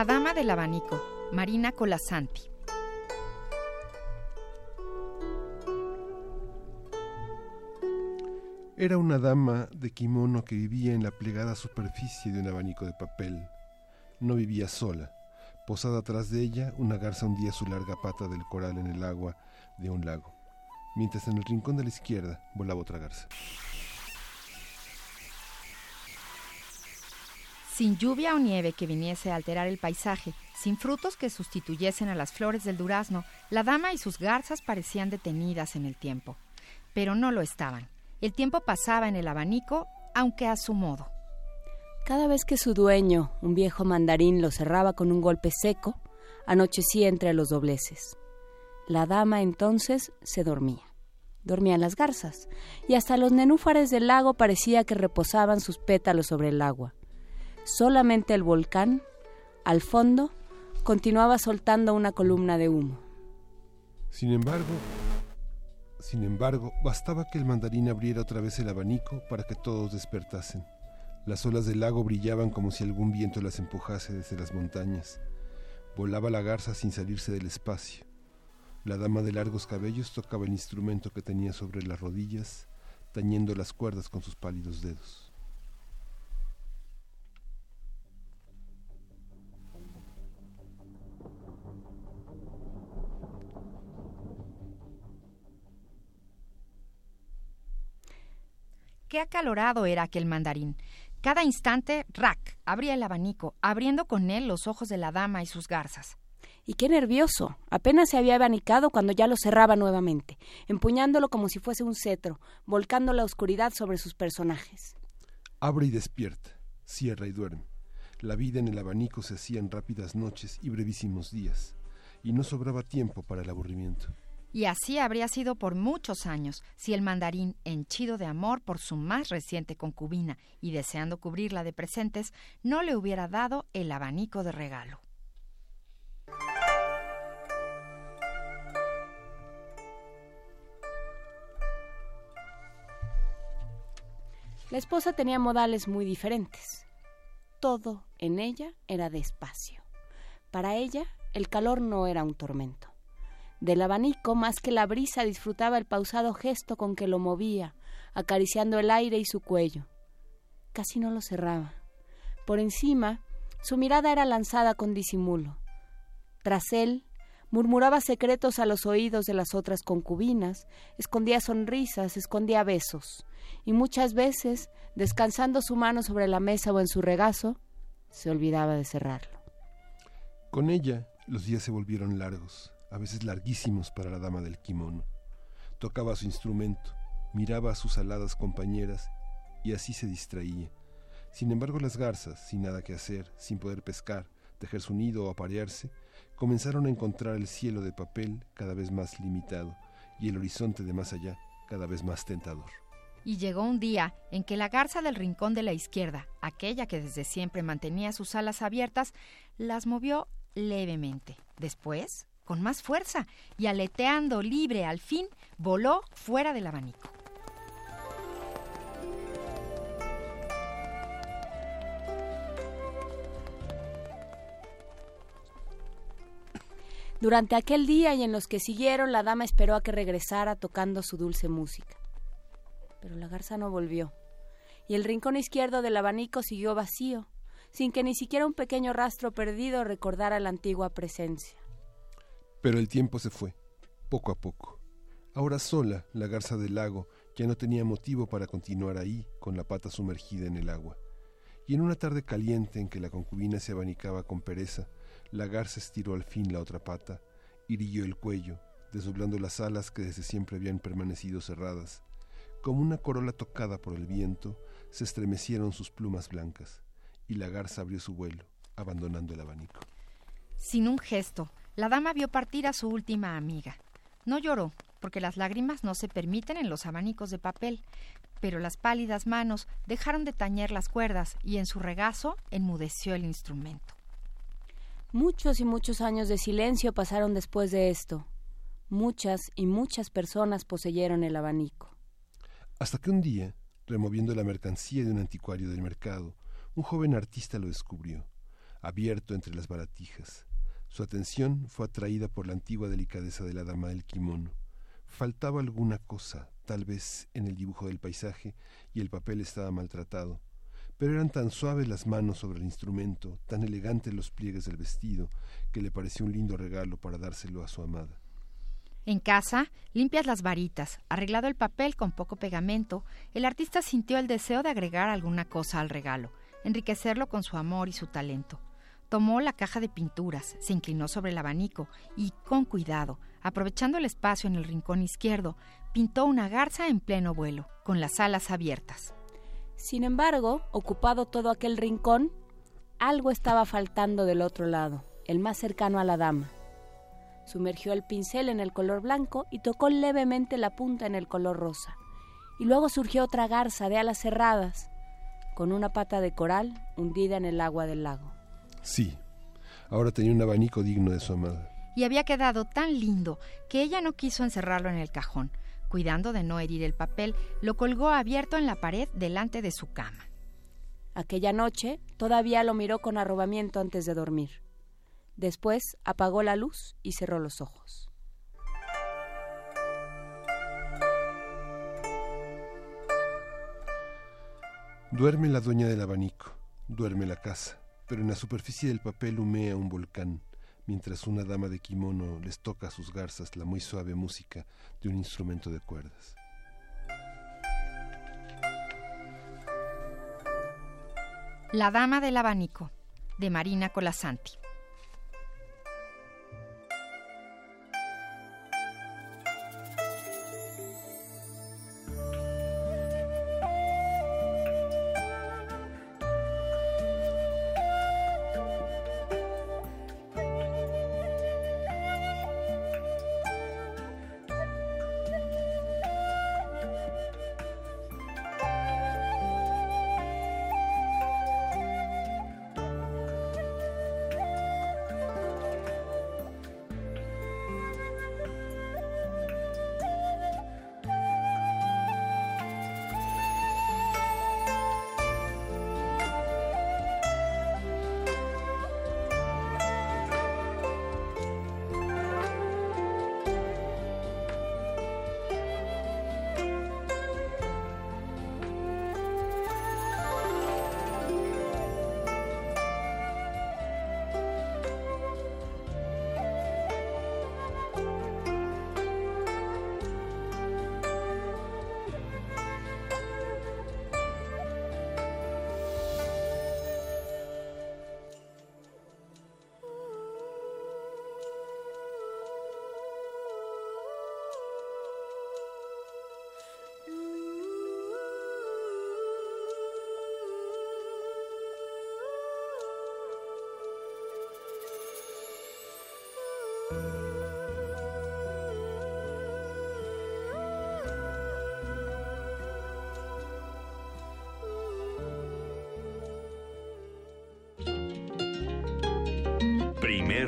La Dama del Abanico, Marina Colasanti. Era una dama de kimono que vivía en la plegada superficie de un abanico de papel. No vivía sola. Posada atrás de ella, una garza hundía su larga pata del coral en el agua de un lago, mientras en el rincón de la izquierda volaba otra garza. Sin lluvia o nieve que viniese a alterar el paisaje, sin frutos que sustituyesen a las flores del durazno, la dama y sus garzas parecían detenidas en el tiempo. Pero no lo estaban. El tiempo pasaba en el abanico, aunque a su modo. Cada vez que su dueño, un viejo mandarín, lo cerraba con un golpe seco, anochecía entre los dobleces. La dama entonces se dormía. Dormían las garzas, y hasta los nenúfares del lago parecía que reposaban sus pétalos sobre el agua. Solamente el volcán, al fondo, continuaba soltando una columna de humo. Sin embargo, sin embargo, bastaba que el mandarín abriera otra vez el abanico para que todos despertasen. Las olas del lago brillaban como si algún viento las empujase desde las montañas. Volaba la garza sin salirse del espacio. La dama de largos cabellos tocaba el instrumento que tenía sobre las rodillas, tañendo las cuerdas con sus pálidos dedos. Qué acalorado era aquel mandarín. Cada instante, rack, abría el abanico, abriendo con él los ojos de la dama y sus garzas. Y qué nervioso. Apenas se había abanicado cuando ya lo cerraba nuevamente, empuñándolo como si fuese un cetro, volcando la oscuridad sobre sus personajes. Abre y despierta, cierra y duerme. La vida en el abanico se hacía en rápidas noches y brevísimos días, y no sobraba tiempo para el aburrimiento. Y así habría sido por muchos años si el mandarín, henchido de amor por su más reciente concubina y deseando cubrirla de presentes, no le hubiera dado el abanico de regalo. La esposa tenía modales muy diferentes. Todo en ella era despacio. Para ella, el calor no era un tormento. Del abanico, más que la brisa, disfrutaba el pausado gesto con que lo movía, acariciando el aire y su cuello. Casi no lo cerraba. Por encima, su mirada era lanzada con disimulo. Tras él, murmuraba secretos a los oídos de las otras concubinas, escondía sonrisas, escondía besos, y muchas veces, descansando su mano sobre la mesa o en su regazo, se olvidaba de cerrarlo. Con ella, los días se volvieron largos a veces larguísimos para la dama del kimono. Tocaba su instrumento, miraba a sus aladas compañeras y así se distraía. Sin embargo, las garzas, sin nada que hacer, sin poder pescar, tejer su nido o aparearse, comenzaron a encontrar el cielo de papel cada vez más limitado y el horizonte de más allá cada vez más tentador. Y llegó un día en que la garza del rincón de la izquierda, aquella que desde siempre mantenía sus alas abiertas, las movió levemente. Después con más fuerza y aleteando libre al fin, voló fuera del abanico. Durante aquel día y en los que siguieron, la dama esperó a que regresara tocando su dulce música. Pero la garza no volvió, y el rincón izquierdo del abanico siguió vacío, sin que ni siquiera un pequeño rastro perdido recordara la antigua presencia. Pero el tiempo se fue, poco a poco. Ahora sola, la garza del lago ya no tenía motivo para continuar ahí con la pata sumergida en el agua. Y en una tarde caliente en que la concubina se abanicaba con pereza, la garza estiró al fin la otra pata, irilló el cuello, desdoblando las alas que desde siempre habían permanecido cerradas. Como una corola tocada por el viento, se estremecieron sus plumas blancas, y la garza abrió su vuelo, abandonando el abanico. Sin un gesto, la dama vio partir a su última amiga. No lloró, porque las lágrimas no se permiten en los abanicos de papel, pero las pálidas manos dejaron de tañer las cuerdas y en su regazo enmudeció el instrumento. Muchos y muchos años de silencio pasaron después de esto. Muchas y muchas personas poseyeron el abanico. Hasta que un día, removiendo la mercancía de un anticuario del mercado, un joven artista lo descubrió, abierto entre las baratijas. Su atención fue atraída por la antigua delicadeza de la dama del kimono. Faltaba alguna cosa, tal vez en el dibujo del paisaje, y el papel estaba maltratado. Pero eran tan suaves las manos sobre el instrumento, tan elegantes los pliegues del vestido, que le pareció un lindo regalo para dárselo a su amada. En casa, limpias las varitas, arreglado el papel con poco pegamento, el artista sintió el deseo de agregar alguna cosa al regalo, enriquecerlo con su amor y su talento. Tomó la caja de pinturas, se inclinó sobre el abanico y, con cuidado, aprovechando el espacio en el rincón izquierdo, pintó una garza en pleno vuelo, con las alas abiertas. Sin embargo, ocupado todo aquel rincón, algo estaba faltando del otro lado, el más cercano a la dama. Sumergió el pincel en el color blanco y tocó levemente la punta en el color rosa. Y luego surgió otra garza de alas cerradas, con una pata de coral hundida en el agua del lago. Sí, ahora tenía un abanico digno de su amada. Y había quedado tan lindo que ella no quiso encerrarlo en el cajón. Cuidando de no herir el papel, lo colgó abierto en la pared delante de su cama. Aquella noche todavía lo miró con arrobamiento antes de dormir. Después apagó la luz y cerró los ojos. Duerme la dueña del abanico, duerme la casa pero en la superficie del papel humea un volcán, mientras una dama de kimono les toca a sus garzas la muy suave música de un instrumento de cuerdas. La Dama del Abanico, de Marina Colasanti.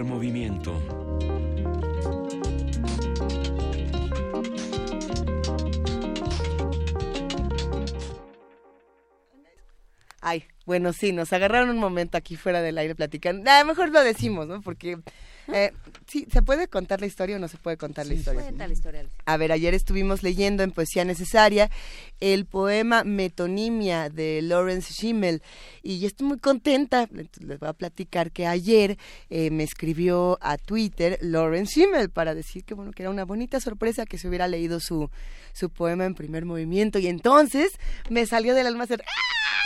Movimiento. Ay, bueno, sí, nos agarraron un momento aquí fuera del aire platicando. A lo mejor lo decimos, ¿no? Porque eh, sí, ¿se puede contar la historia o no se puede contar la historia? Cuenta la historia. A ver, ayer estuvimos leyendo en Poesía Necesaria el poema Metonimia de Lawrence Schimmel y yo estoy muy contenta, les voy a platicar que ayer eh, me escribió a Twitter Lawrence Schimmel para decir que bueno, que era una bonita sorpresa que se hubiera leído su, su poema en primer movimiento y entonces me salió del alma hacer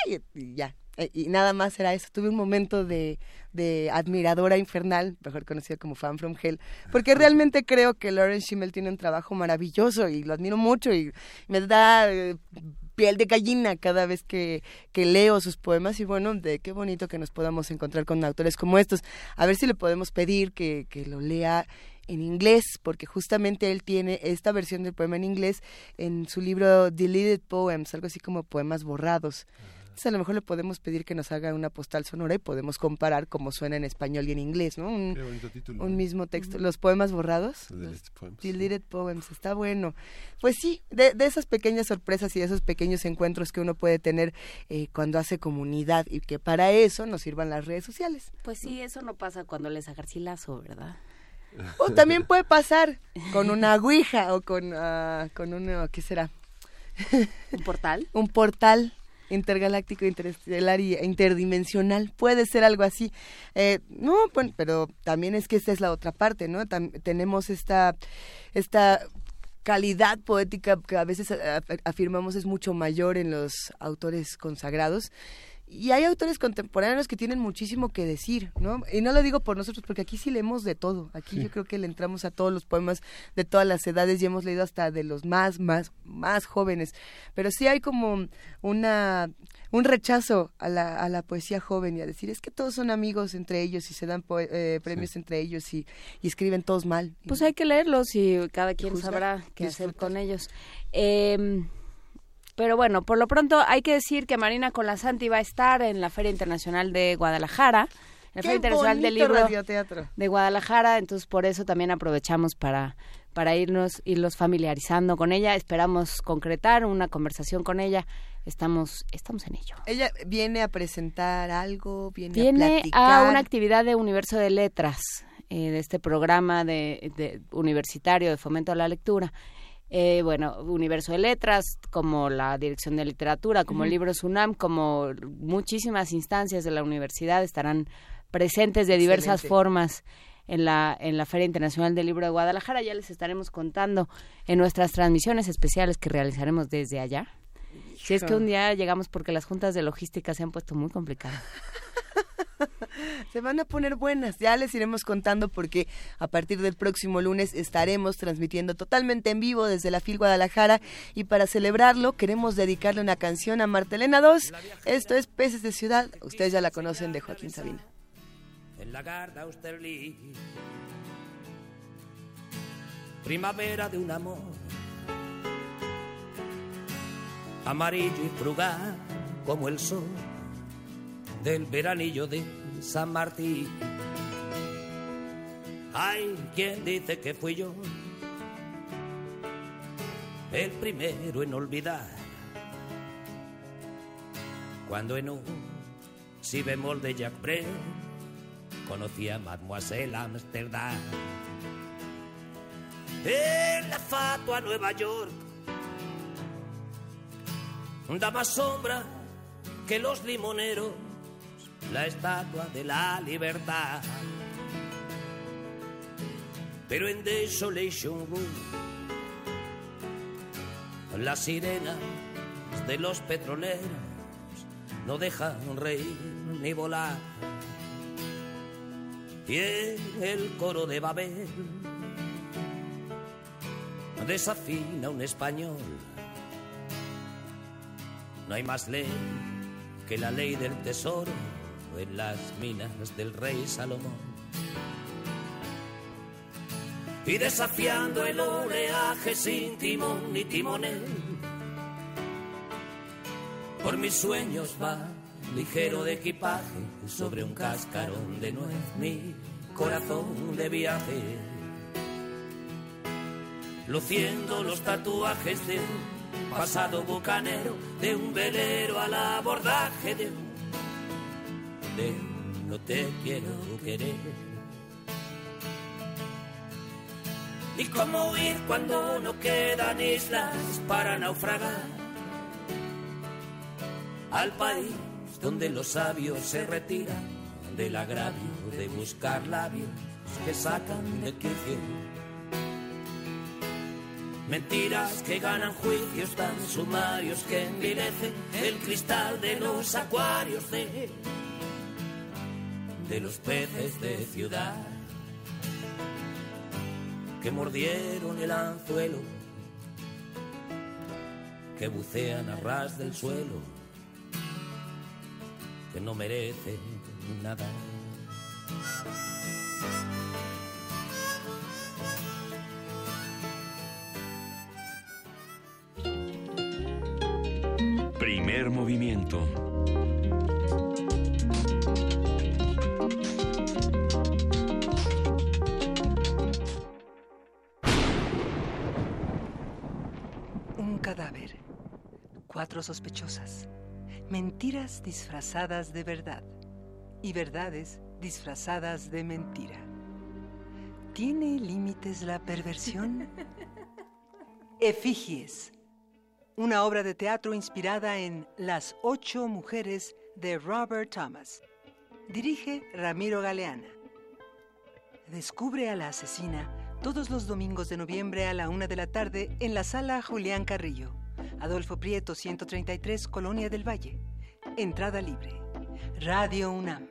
¡ay! y ya, y nada más era eso. Tuve un momento de, de admiradora infernal, mejor conocida como Fan from Hell, porque realmente creo que Lawrence Schimmel tiene un trabajo maravilloso y lo admiro mucho y me da eh, piel de gallina cada vez que, que leo sus poemas y bueno, de qué bonito que nos podamos encontrar con autores como estos. A ver si le podemos pedir que, que lo lea en inglés, porque justamente él tiene esta versión del poema en inglés en su libro Deleted Poems, algo así como poemas borrados. Entonces a lo mejor le podemos pedir que nos haga una postal sonora y podemos comparar cómo suena en español y en inglés, ¿no? Un, Qué bonito título. un mismo texto. Los poemas borrados. Deleted Poems. Deleted Poems, está bueno. Pues sí, de, de esas pequeñas sorpresas y de esos pequeños encuentros que uno puede tener eh, cuando hace comunidad y que para eso nos sirvan las redes sociales. Pues sí, eso no pasa cuando les a Garcilaso, ¿verdad? O también puede pasar con una ouija o con, uh, con un, ¿qué será? ¿Un portal? un portal intergaláctico, interestelar y interdimensional. Puede ser algo así. Eh, no, bueno, pero también es que esta es la otra parte, ¿no? tenemos esta, esta calidad poética que a veces afirmamos es mucho mayor en los autores consagrados y hay autores contemporáneos que tienen muchísimo que decir, ¿no? Y no lo digo por nosotros, porque aquí sí leemos de todo. Aquí yo creo que le entramos a todos los poemas de todas las edades y hemos leído hasta de los más, más, más jóvenes. Pero sí hay como una un rechazo a la, a la poesía joven y a decir es que todos son amigos entre ellos y se dan eh, premios entre ellos y, escriben todos mal. Pues hay que leerlos y cada quien sabrá qué hacer con ellos. Eh, pero bueno, por lo pronto hay que decir que Marina Colasanti va a estar en la Feria Internacional de Guadalajara. En la Feria Internacional del Libro de Guadalajara, entonces por eso también aprovechamos para para irnos irlos familiarizando con ella. Esperamos concretar una conversación con ella. Estamos estamos en ello. Ella viene a presentar algo, viene, viene a platicar. a una actividad de Universo de Letras, eh, de este programa de, de universitario de fomento a la lectura eh, bueno, Universo de Letras, como la Dirección de Literatura, como el Libro Sunam, como muchísimas instancias de la universidad estarán presentes de diversas formas en la, en la Feria Internacional del Libro de Guadalajara. Ya les estaremos contando en nuestras transmisiones especiales que realizaremos desde allá. Si es que un día llegamos porque las juntas de logística se han puesto muy complicadas. Se van a poner buenas, ya les iremos contando porque a partir del próximo lunes estaremos transmitiendo totalmente en vivo desde la FIL Guadalajara y para celebrarlo queremos dedicarle una canción a Martelena 2. Esto es Peces de Ciudad, ustedes ya la conocen de Joaquín Sabina. En la primavera de un amor, amarillo y frugal como el sol del veranillo de San Martín. Hay quien dice que fui yo el primero en olvidar cuando en un si bemol de Jack Brel conocí a Mademoiselle Amsterdam. En la fatua Nueva York da más sombra que los limoneros la estatua de la libertad. Pero en Desolation Room, las sirenas de los petroleros no dejan reír ni volar. Y en el coro de Babel desafina un español. No hay más ley que la ley del tesoro en las minas del rey Salomón. Y desafiando el oleaje sin timón ni timonel, por mis sueños va ligero de equipaje sobre un cascarón de nuez, mi corazón de viaje, luciendo los tatuajes de un pasado bucanero, de un velero al abordaje de un no te quiero querer. Y cómo huir cuando no quedan islas para naufragar al país donde los sabios se retiran del agravio de buscar labios que sacan de quicio. Mentiras que ganan juicios tan sumarios que envilecen el cristal de los acuarios de de los peces de ciudad que mordieron el anzuelo, que bucean a ras del suelo, que no merecen nada. Primer movimiento cuatro sospechosas, mentiras disfrazadas de verdad y verdades disfrazadas de mentira. ¿Tiene límites la perversión? Efigies, una obra de teatro inspirada en Las ocho mujeres de Robert Thomas. Dirige Ramiro Galeana. Descubre a la asesina todos los domingos de noviembre a la una de la tarde en la sala Julián Carrillo. Adolfo Prieto 133, Colonia del Valle. Entrada libre. Radio UNAM.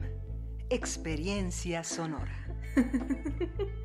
Experiencia sonora.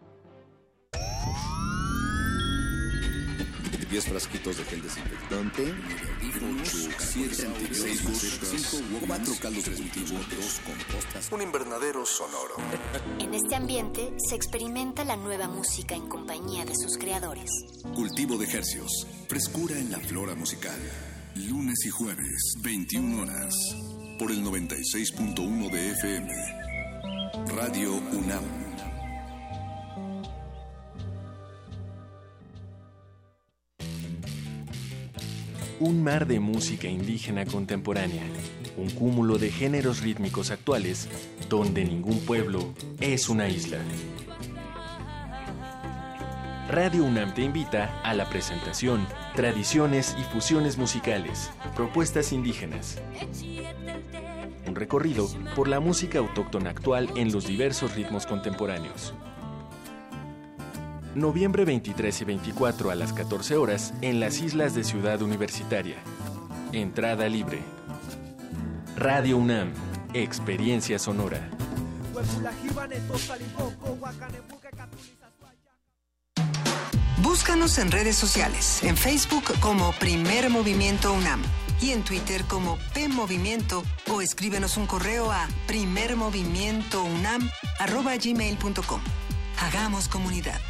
10 frasquitos de gel desinfectante, 8, 7, 6, 4 caldos cultivos, 2 compostas, un invernadero sonoro. En este ambiente se experimenta la nueva música en compañía de sus creadores. Cultivo de hercios, frescura en la flora musical. Lunes y jueves, 21 horas, por el 96.1 de FM. Radio UNAM. Un mar de música indígena contemporánea, un cúmulo de géneros rítmicos actuales, donde ningún pueblo es una isla. Radio UNAM te invita a la presentación Tradiciones y fusiones musicales, propuestas indígenas. Un recorrido por la música autóctona actual en los diversos ritmos contemporáneos. Noviembre 23 y 24 a las 14 horas en las islas de Ciudad Universitaria. Entrada libre. Radio UNAM, Experiencia Sonora. Búscanos en redes sociales, en Facebook como Primer Movimiento UNAM y en Twitter como P Movimiento o escríbenos un correo a primermovimientounam@gmail.com. Hagamos comunidad.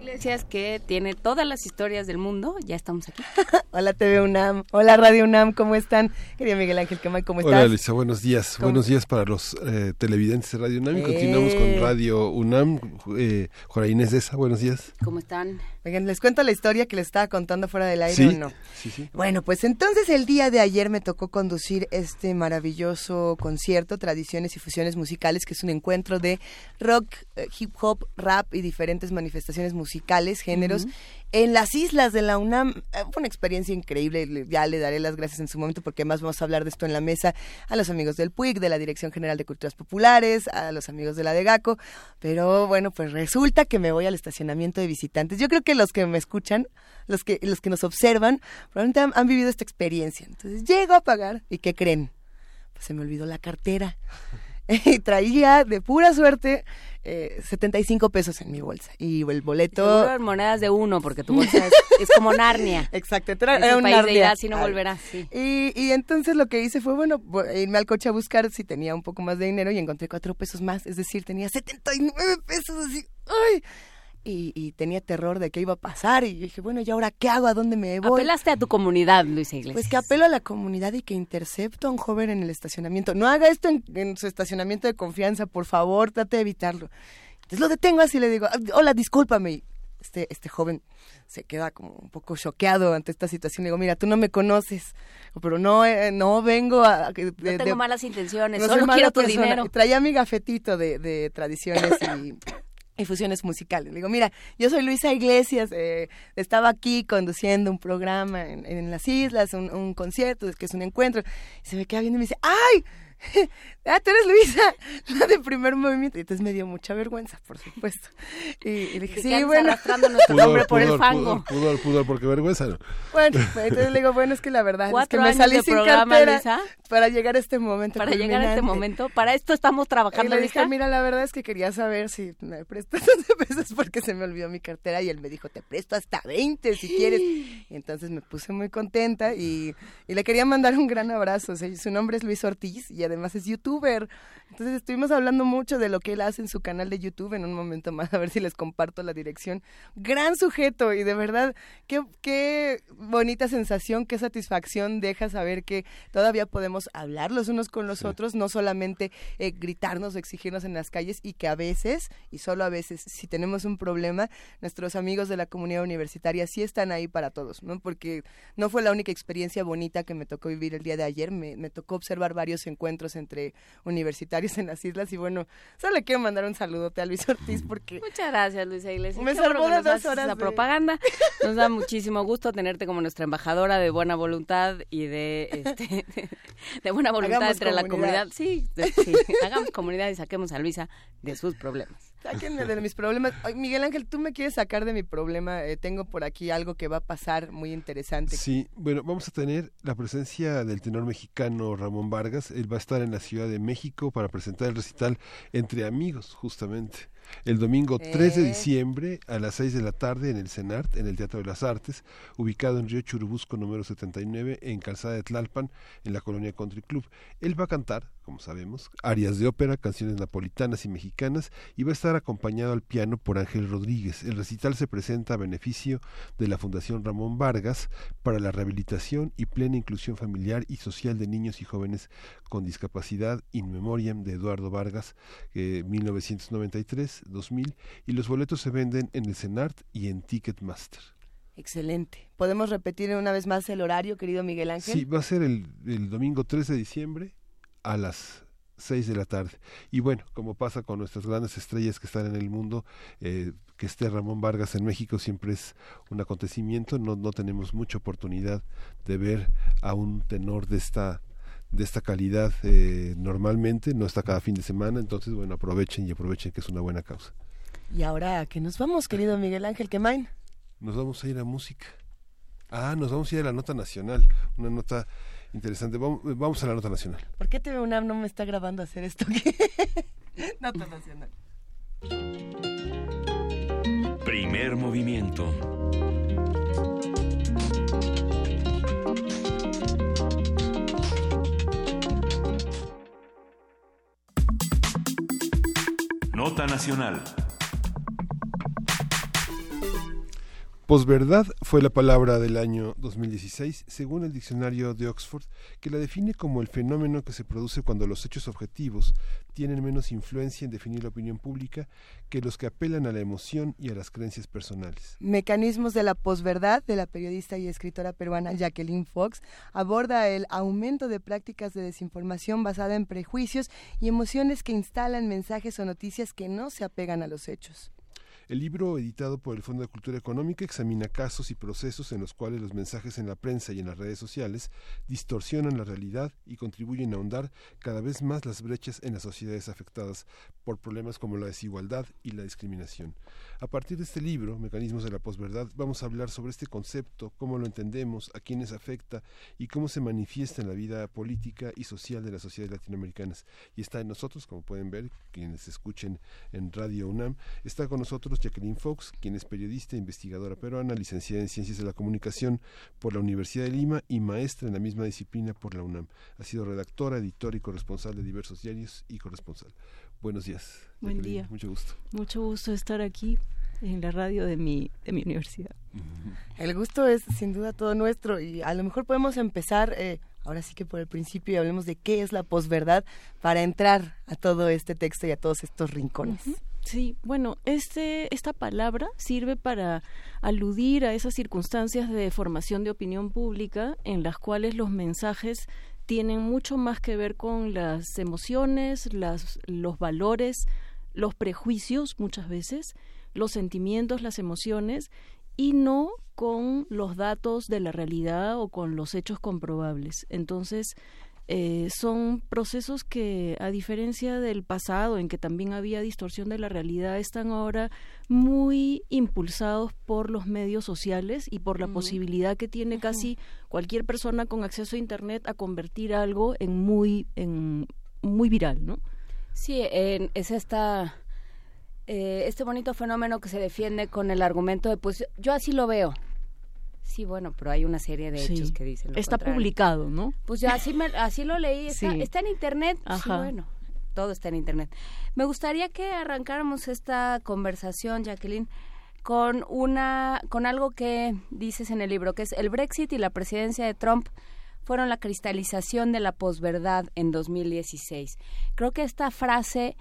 Iglesias que tiene todas las historias del mundo, ya estamos aquí. Hola TV UNAM, hola Radio UNAM, ¿cómo están? Querido Miguel Ángel Quemay, ¿cómo estás? Hola Elisa, buenos días. Buenos días para los eh, televidentes de Radio UNAM. Y continuamos con Eh. Radio UNAM. Eh, Juana Inés de esa, buenos días. ¿Cómo están? Oigan, ¿les cuento la historia que les estaba contando fuera del aire Sí, o no? sí, sí. Bueno, pues entonces el día de ayer me tocó conducir este maravilloso concierto, Tradiciones y Fusiones Musicales, que es un encuentro de rock, eh, hip hop, rap y diferentes manifestaciones musicales, géneros. En las islas de la UNAM. Eh, Fue una experiencia increíble, le- ya le daré las gracias en su momento porque además vamos a hablar de esto en la mesa a los amigos del PUIC, de la Dirección General de Culturas Populares, a los amigos de la DEGACO, pero bueno, pues resulta que me voy al estacionamiento de visitantes. Yo creo que los que me escuchan, los que, los que nos observan, probablemente han, han vivido esta experiencia. Entonces llego a pagar y ¿qué creen? Pues se me olvidó la cartera. Y traía de pura suerte eh, 75 pesos en mi bolsa. Y el boleto... Seguro en monedas de uno, porque tu bolsa es, es como Narnia. Exacto, era, Es un país de y no volverás, sí. Y, y entonces lo que hice fue, bueno, irme al coche a buscar si tenía un poco más de dinero y encontré cuatro pesos más, es decir, tenía 79 pesos así, ¡ay! Y, y tenía terror de qué iba a pasar y dije, bueno, ¿y ahora qué hago? ¿A dónde me voy? Apelaste a tu comunidad, Luisa Iglesias. Pues que apelo a la comunidad y que intercepto a un joven en el estacionamiento. No haga esto en, en su estacionamiento de confianza, por favor, trate de evitarlo. Entonces lo detengo así, le digo, "Ah, hola, discúlpame. Y Este, este joven se queda como un poco choqueado ante esta situación. Le digo, mira, tú no me conoces, pero no, eh, no vengo a... de- no tengo de- malas intenciones, no solo quiero tu persona. dinero. Y Traía mi gafetito de, de tradiciones y y fusiones musicales. Le digo, mira, yo soy Luisa Iglesias, eh, estaba aquí conduciendo un programa en, en las islas, un, un concierto, que es un encuentro. Y se me queda viendo y me dice, ¡ay! ah, tú eres Luisa, la de primer movimiento. Y entonces me dio mucha vergüenza, por supuesto. Y, y dije, sí, bueno. arrastrando nuestro nombre por el fango. Pudor, pudor, porque vergüenza no. Bueno, entonces le digo, bueno, es que la verdad es que me salí sin cartera Luisa, para llegar a este momento. Para llegar a este momento, para esto estamos trabajando. Y le dije, mira, la verdad es que quería saber si me prestas 12 pesos porque se me olvidó mi cartera. Y él me dijo, te presto hasta 20 si quieres. Y entonces me puse muy contenta y, y le quería mandar un gran abrazo. O sea, su nombre es Luis Ortiz y además es youtuber. Entonces estuvimos hablando mucho de lo que él hace en su canal de YouTube en un momento más, a ver si les comparto la dirección. Gran sujeto y de verdad, qué, qué bonita sensación, qué satisfacción deja saber que todavía podemos hablar los unos con los otros, no solamente eh, gritarnos o exigirnos en las calles y que a veces, y solo a veces, si tenemos un problema, nuestros amigos de la comunidad universitaria sí están ahí para todos, ¿no? Porque no fue la única experiencia bonita que me tocó vivir el día de ayer, me, me tocó observar varios encuentros entre universitarios en las islas y bueno, solo le quiero mandar un saludote a Luis Ortiz porque... Muchas gracias, Luisa Iglesias. Me salvó de dos horas la de... propaganda. Nos da muchísimo gusto tenerte como nuestra embajadora de buena voluntad y de, este, de buena voluntad Hagamos entre la comunidad. comunidad. Sí, de- sí, hagamos comunidad y saquemos a Luisa de sus problemas. Sáquenme de mis problemas. Ay, Miguel Ángel, tú me quieres sacar de mi problema. Eh, tengo por aquí algo que va a pasar muy interesante. Sí, bueno, vamos a tener la presencia del tenor mexicano Ramón Vargas. Él va a estar en la Ciudad de México para presentar el recital Entre Amigos, justamente. El domingo 3 de diciembre a las 6 de la tarde en el CENART, en el Teatro de las Artes, ubicado en Río Churubusco número 79, en Calzada de Tlalpan, en la colonia Country Club. Él va a cantar, como sabemos, arias de ópera, canciones napolitanas y mexicanas, y va a estar acompañado al piano por Ángel Rodríguez. El recital se presenta a beneficio de la Fundación Ramón Vargas para la rehabilitación y plena inclusión familiar y social de niños y jóvenes con discapacidad in memoriam de Eduardo Vargas, eh, 1993-2000, y los boletos se venden en el CENART y en Ticketmaster. Excelente. ¿Podemos repetir una vez más el horario, querido Miguel Ángel? Sí, va a ser el, el domingo 3 de diciembre a las 6 de la tarde. Y bueno, como pasa con nuestras grandes estrellas que están en el mundo, eh, que esté Ramón Vargas en México siempre es un acontecimiento. No, no tenemos mucha oportunidad de ver a un tenor de esta de esta calidad eh, normalmente, no está cada fin de semana, entonces bueno, aprovechen y aprovechen que es una buena causa. Y ahora, ¿a qué nos vamos, querido Miguel Ángel Quemain? Nos vamos a ir a música. Ah, nos vamos a ir a la nota nacional, una nota interesante. Vamos, vamos a la nota nacional. ¿Por qué TV UNAM no me está grabando hacer esto? Nota nacional. Primer movimiento. Nota Nacional. Posverdad fue la palabra del año 2016, según el diccionario de Oxford, que la define como el fenómeno que se produce cuando los hechos objetivos tienen menos influencia en definir la opinión pública que los que apelan a la emoción y a las creencias personales. Mecanismos de la posverdad de la periodista y escritora peruana Jacqueline Fox aborda el aumento de prácticas de desinformación basada en prejuicios y emociones que instalan mensajes o noticias que no se apegan a los hechos. El libro, editado por el Fondo de Cultura Económica, examina casos y procesos en los cuales los mensajes en la prensa y en las redes sociales distorsionan la realidad y contribuyen a ahondar cada vez más las brechas en las sociedades afectadas por problemas como la desigualdad y la discriminación. A partir de este libro, Mecanismos de la Posverdad, vamos a hablar sobre este concepto, cómo lo entendemos, a quiénes afecta y cómo se manifiesta en la vida política y social de las sociedades latinoamericanas. Y está en nosotros, como pueden ver, quienes escuchen en Radio UNAM, está con nosotros Jacqueline Fox, quien es periodista e investigadora peruana, licenciada en Ciencias de la Comunicación por la Universidad de Lima y maestra en la misma disciplina por la UNAM. Ha sido redactora, editora y corresponsal de diversos diarios y corresponsal. Buenos días. Buen Jacqueline, día. Mucho gusto. Mucho gusto estar aquí en la radio de mi, de mi universidad. El gusto es sin duda todo nuestro y a lo mejor podemos empezar eh, ahora sí que por el principio y hablemos de qué es la posverdad para entrar a todo este texto y a todos estos rincones. Sí, bueno, este, esta palabra sirve para aludir a esas circunstancias de formación de opinión pública en las cuales los mensajes tienen mucho más que ver con las emociones, las, los valores, los prejuicios muchas veces, los sentimientos, las emociones y no con los datos de la realidad o con los hechos comprobables. Entonces, eh, son procesos que, a diferencia del pasado, en que también había distorsión de la realidad, están ahora muy impulsados por los medios sociales y por la posibilidad que tiene casi cualquier persona con acceso a Internet a convertir algo en muy, en muy viral, ¿no? Sí, es esta, eh, este bonito fenómeno que se defiende con el argumento de, pues yo así lo veo, Sí, bueno, pero hay una serie de hechos que dicen. Lo está publicado, ¿no? Pues ya así, me, así lo leí. Está, está en internet. Sí, bueno, todo está en internet. Me gustaría que arrancáramos esta conversación, Jacqueline, con una, con algo que dices en el libro, que es el Brexit y la presidencia de Trump fueron la cristalización de la posverdad en 2016. Creo que esta frase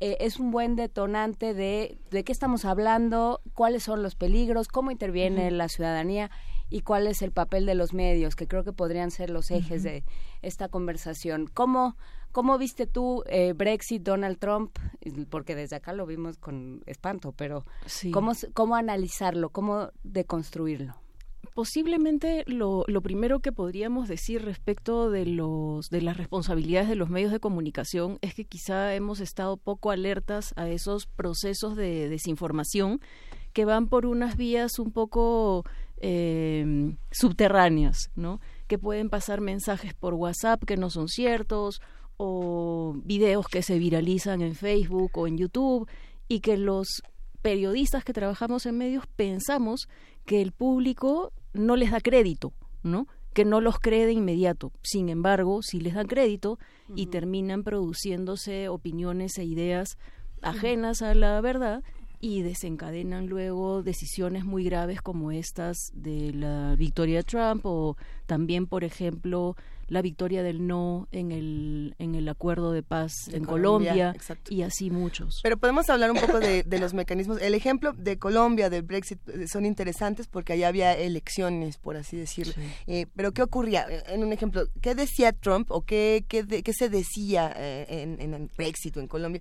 eh, es un buen detonante de, de qué estamos hablando, cuáles son los peligros, cómo interviene la ciudadanía y cuál es el papel de los medios, que creo que podrían ser los ejes de esta conversación. ¿Cómo, cómo viste tú eh, Brexit, Donald Trump? Porque desde acá lo vimos con espanto, pero ¿cómo, ¿cómo analizarlo, cómo deconstruirlo? Posiblemente lo, primero que podríamos decir respecto de los de las responsabilidades de los medios de comunicación es que quizá hemos estado poco alertas a esos procesos de desinformación que van por unas vías un poco eh, subterráneas, ¿no? Que pueden pasar mensajes por WhatsApp que no son ciertos o videos que se viralizan en Facebook o en YouTube y que los periodistas que trabajamos en medios pensamos que el público no les da crédito, ¿no? que no los cree de inmediato. Sin embargo, sí les dan crédito y terminan produciéndose opiniones e ideas ajenas a la verdad y desencadenan luego decisiones muy graves como estas de la victoria de Trump o también, por ejemplo, la victoria del no en el, en el acuerdo de paz en Colombia, y así muchos. Pero podemos hablar un poco de, los mecanismos. El ejemplo de Colombia, del Brexit, eh, son interesantes porque allá había elecciones, por así decirlo. Eh, pero ¿qué ocurría? En un ejemplo, ¿qué decía Trump o qué, qué, qué se decía eh, en, en el Brexit o en Colombia?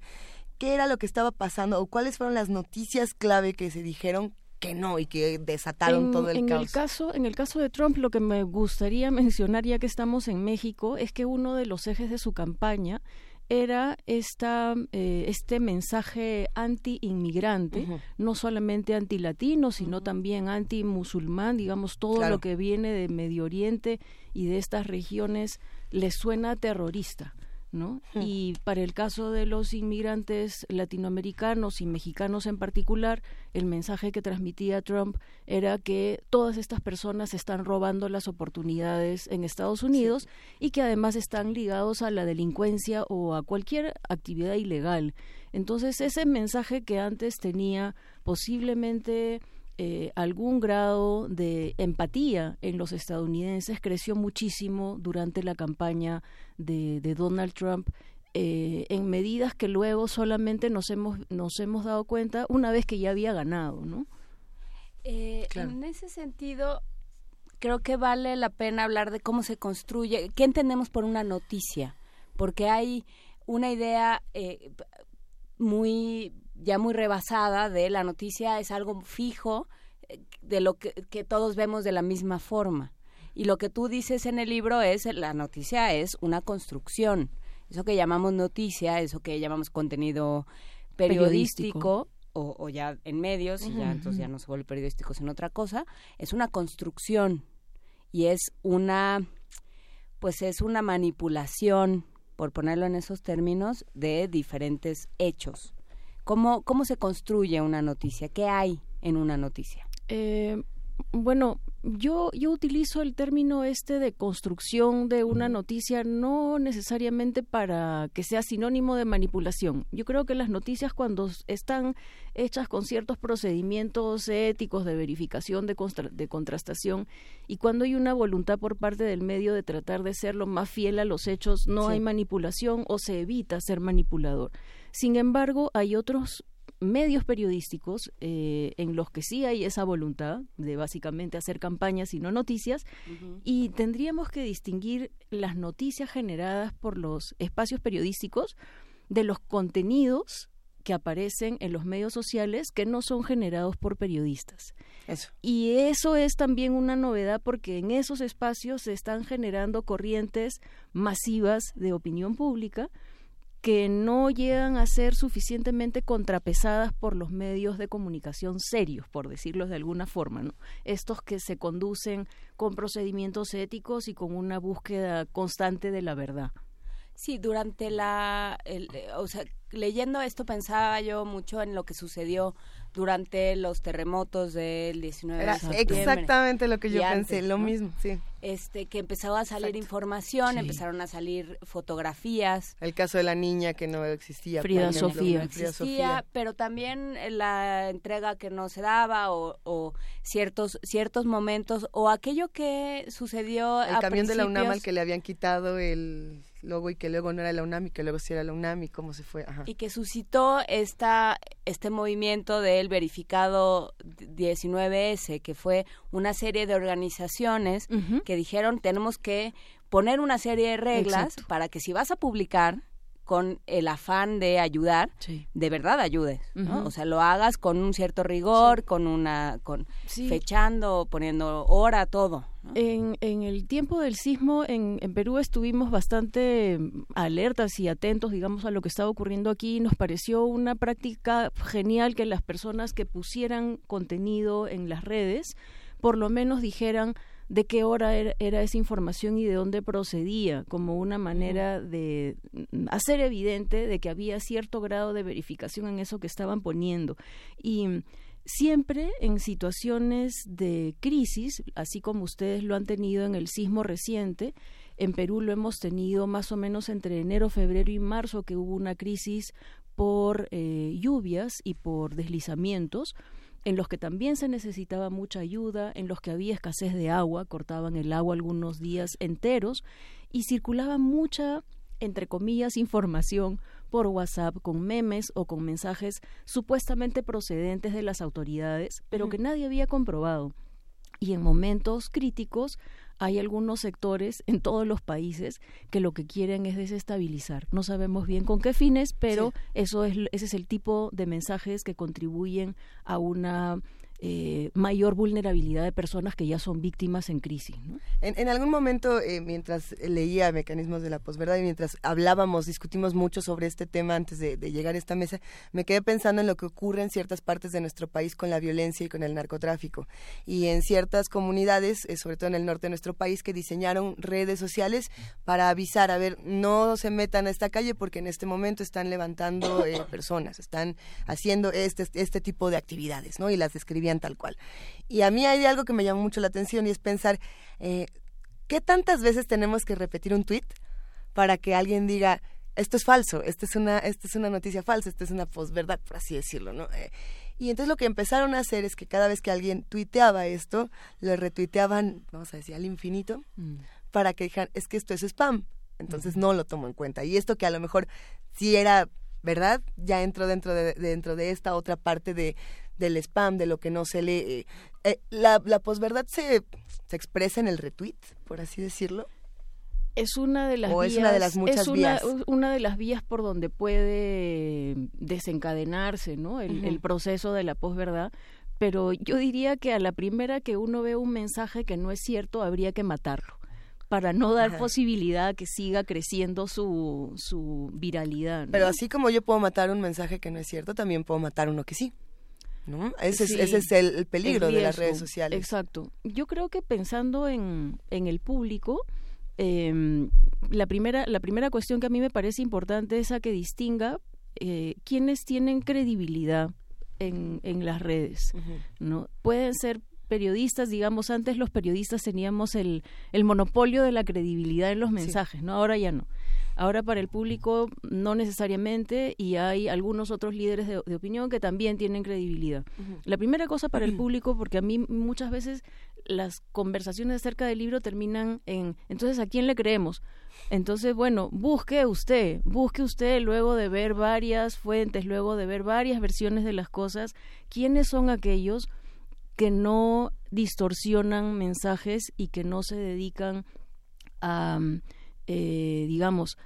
¿Qué era lo que estaba pasando o cuáles fueron las noticias clave que se dijeron que no y que desataron todo el en caos. El caso. En el caso de Trump, lo que me gustaría mencionar, ya que estamos en México, es que uno de los ejes de su campaña era esta, eh, este mensaje anti-inmigrante, no solamente anti-latino, sino también anti-musulmán, digamos, todo lo que viene de Medio Oriente y de estas regiones le suena terrorista. ¿No? Y para el caso de los inmigrantes latinoamericanos y mexicanos en particular, el mensaje que transmitía Trump era que todas estas personas están robando las oportunidades en Estados Unidos y que además están ligados a la delincuencia o a cualquier actividad ilegal. Entonces, ese mensaje que antes tenía posiblemente eh, algún grado de empatía en los estadounidenses creció muchísimo durante la campaña de, Donald Trump eh, en medidas que luego solamente nos hemos nos hemos dado cuenta una vez que ya había ganado, ¿no? Eh, en ese sentido, creo que vale la pena hablar de cómo se construye, qué entendemos por una noticia, porque hay una idea muy ya muy rebasada de la noticia es algo fijo eh, de lo que, que todos vemos de la misma forma. Y lo que tú dices en el libro es, la noticia es una construcción. Eso que llamamos noticia, eso que llamamos contenido periodístico, O, ya en medios, y ya entonces ya no se vuelve periodístico, sino otra cosa, es una construcción y es una, pues es una manipulación, por ponerlo en esos términos, de diferentes hechos. ¿Cómo, cómo se construye una noticia? ¿Qué hay en una noticia? Eh, bueno, yo, yo utilizo el término este de construcción de una noticia no necesariamente para que sea sinónimo de manipulación. Yo creo que las noticias cuando están hechas con ciertos procedimientos éticos de verificación, de, de contrastación, y cuando hay una voluntad por parte del medio de tratar de ser lo más fiel a los hechos, no hay manipulación o se evita ser manipulador. Sin embargo, hay otros medios periodísticos eh, en los que sí hay esa voluntad de básicamente hacer campañas y no noticias y tendríamos que distinguir las noticias generadas por los espacios periodísticos de los contenidos que aparecen en los medios sociales que no son generados por periodistas. Eso. Y eso es también una novedad porque en esos espacios se están generando corrientes masivas de opinión pública que no llegan a ser suficientemente contrapesadas por los medios de comunicación serios, por decirlo de alguna forma, ¿no? Estos que se conducen con procedimientos éticos y con una búsqueda constante de la verdad. Sí, durante la, eh, o sea, leyendo esto pensaba yo mucho en lo que sucedió durante los terremotos del 19 Era de septiembre. exactamente lo que yo y pensé, antes, lo ¿no? mismo, sí. Este, que empezaba a salir información, Sí. empezaron a salir fotografías. El caso de la niña que no existía. Frida ejemplo. Sofía. no Frida existía, Sofía. pero también la entrega que no se daba o, o ciertos ciertos momentos o aquello que sucedió El a camión de la UNAM al que le habían quitado el logo y que luego no era la UNAM y que luego sí era la UNAM y cómo se fue. Ajá. y que suscitó esta este movimiento del verificado 19S que fue una serie de organizaciones que dijeron tenemos que poner una serie de reglas Exacto. para que si vas a publicar con el afán de ayudar, Sí. de verdad ayudes, ¿no? O sea, lo hagas con un cierto rigor, con una, con Sí. fechando, poniendo hora, todo. ¿no? En, en el tiempo del sismo en, en Perú estuvimos bastante alertas y atentos, digamos, a lo que estaba ocurriendo aquí. Nos pareció una práctica genial que las personas que pusieran contenido en las redes, por lo menos dijeran de qué hora era, era esa información y de dónde procedía, como una manera de hacer evidente de que había cierto grado de verificación en eso que estaban poniendo. Y siempre en situaciones de crisis, así como ustedes lo han tenido en el sismo reciente, en Perú lo hemos tenido más o menos entre enero, febrero y marzo, que hubo una crisis por eh, lluvias y por deslizamientos, en los que también se necesitaba mucha ayuda, en los que había escasez de agua, cortaban el agua algunos días enteros y circulaba mucha, entre comillas, información por WhatsApp con memes o con mensajes supuestamente procedentes de las autoridades, pero que nadie había comprobado. Y en momentos críticos hay algunos sectores en todos los países que lo que quieren es desestabilizar. No sabemos bien con qué fines, pero eso es ese es el tipo de mensajes que contribuyen a una eh, mayor vulnerabilidad de personas que ya son víctimas en crisis. ¿no? En, en algún momento, eh, mientras leía mecanismos de la posverdad y mientras hablábamos, discutimos mucho sobre este tema antes de, llegar a esta mesa, me quedé pensando en lo que ocurre en ciertas partes de nuestro país con la violencia y con el narcotráfico. Y en ciertas comunidades, eh, sobre todo en el norte de nuestro país, que diseñaron redes sociales para avisar, a ver, no se metan a esta calle porque en este momento están levantando personas, están haciendo este, este tipo de actividades, ¿no? Y las describían tal cual. Y a mí hay algo que me llamó mucho la atención y es pensar, eh, ¿qué tantas veces tenemos que repetir un tweet para que alguien diga, esto es falso, esto es una, es una noticia falsa, esto es una posverdad, por así decirlo, ¿no? Eh, y entonces lo que empezaron a hacer es que cada vez que alguien tuiteaba esto, lo retuiteaban, vamos a decir, al infinito, para que dijeran, es que esto es spam, entonces no lo tomo en cuenta. Y esto que a lo mejor sí era verdad, ya entró dentro de, dentro de esta otra parte de del spam, de lo que no se lee. Eh, eh, la, la posverdad se, se expresa en el retweet, por así decirlo. Es una de las O vías, es una de las muchas es una, vías. una de las vías por donde puede desencadenarse, ¿no? El, proceso de la posverdad. Pero yo diría que a la primera que uno ve un mensaje que no es cierto, habría que matarlo para no dar Ajá. posibilidad a que siga creciendo su, su viralidad. ¿no? Pero así como yo puedo matar un mensaje que no es cierto, también puedo matar uno que sí. ¿No? Ese, Sí, es, ese es el, el peligro el de las redes sociales. Exacto. Yo creo que pensando en, en el público, eh, la, primera, la primera cuestión que a mí me parece importante es a que distinga eh, quiénes tienen credibilidad en, en las redes. ¿no? Pueden ser periodistas, digamos, antes los periodistas teníamos el, el monopolio de la credibilidad en los mensajes, ¿no? Ahora ya no. Ahora para el público no necesariamente y hay algunos otros líderes de, de opinión que también tienen credibilidad. La primera cosa para el público, porque a mí muchas veces las conversaciones acerca del libro terminan en, entonces, ¿a quién le creemos? Entonces, bueno, busque usted, busque usted luego de ver varias fuentes, luego de ver varias versiones de las cosas, quiénes son aquellos que no distorsionan mensajes y que no se dedican a, eh, digamos,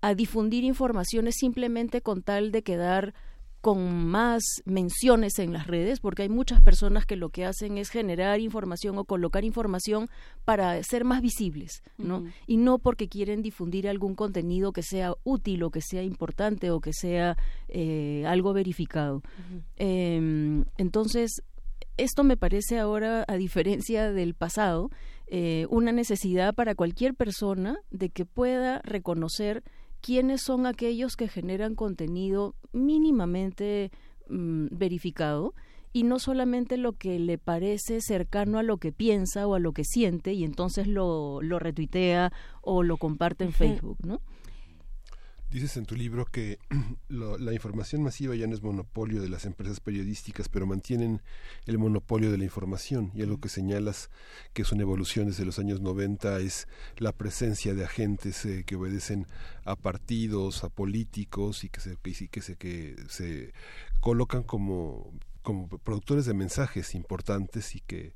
a difundir informaciones simplemente con tal de quedar con más menciones en las redes, porque hay muchas personas que lo que hacen es generar información o colocar información para ser más visibles, ¿no? Y no porque quieren difundir algún contenido que sea útil o que sea importante o que sea eh, algo verificado. Em, entonces, esto me parece ahora, a diferencia del pasado, eh, una necesidad para cualquier persona de que pueda reconocer quiénes son aquellos que generan contenido mínimamente mm, verificado y no solamente lo que le parece cercano a lo que piensa o a lo que siente y entonces lo, lo retuitea o lo comparte en Facebook, ¿no? Dices en tu libro que la información masiva ya no es monopolio de las empresas periodísticas, pero mantienen el monopolio de la información. Y algo que señalas que es una evolución desde los años 90 es la presencia de agentes eh, que obedecen a partidos, a políticos y que se, que, se, que se colocan como, como productores de mensajes importantes y que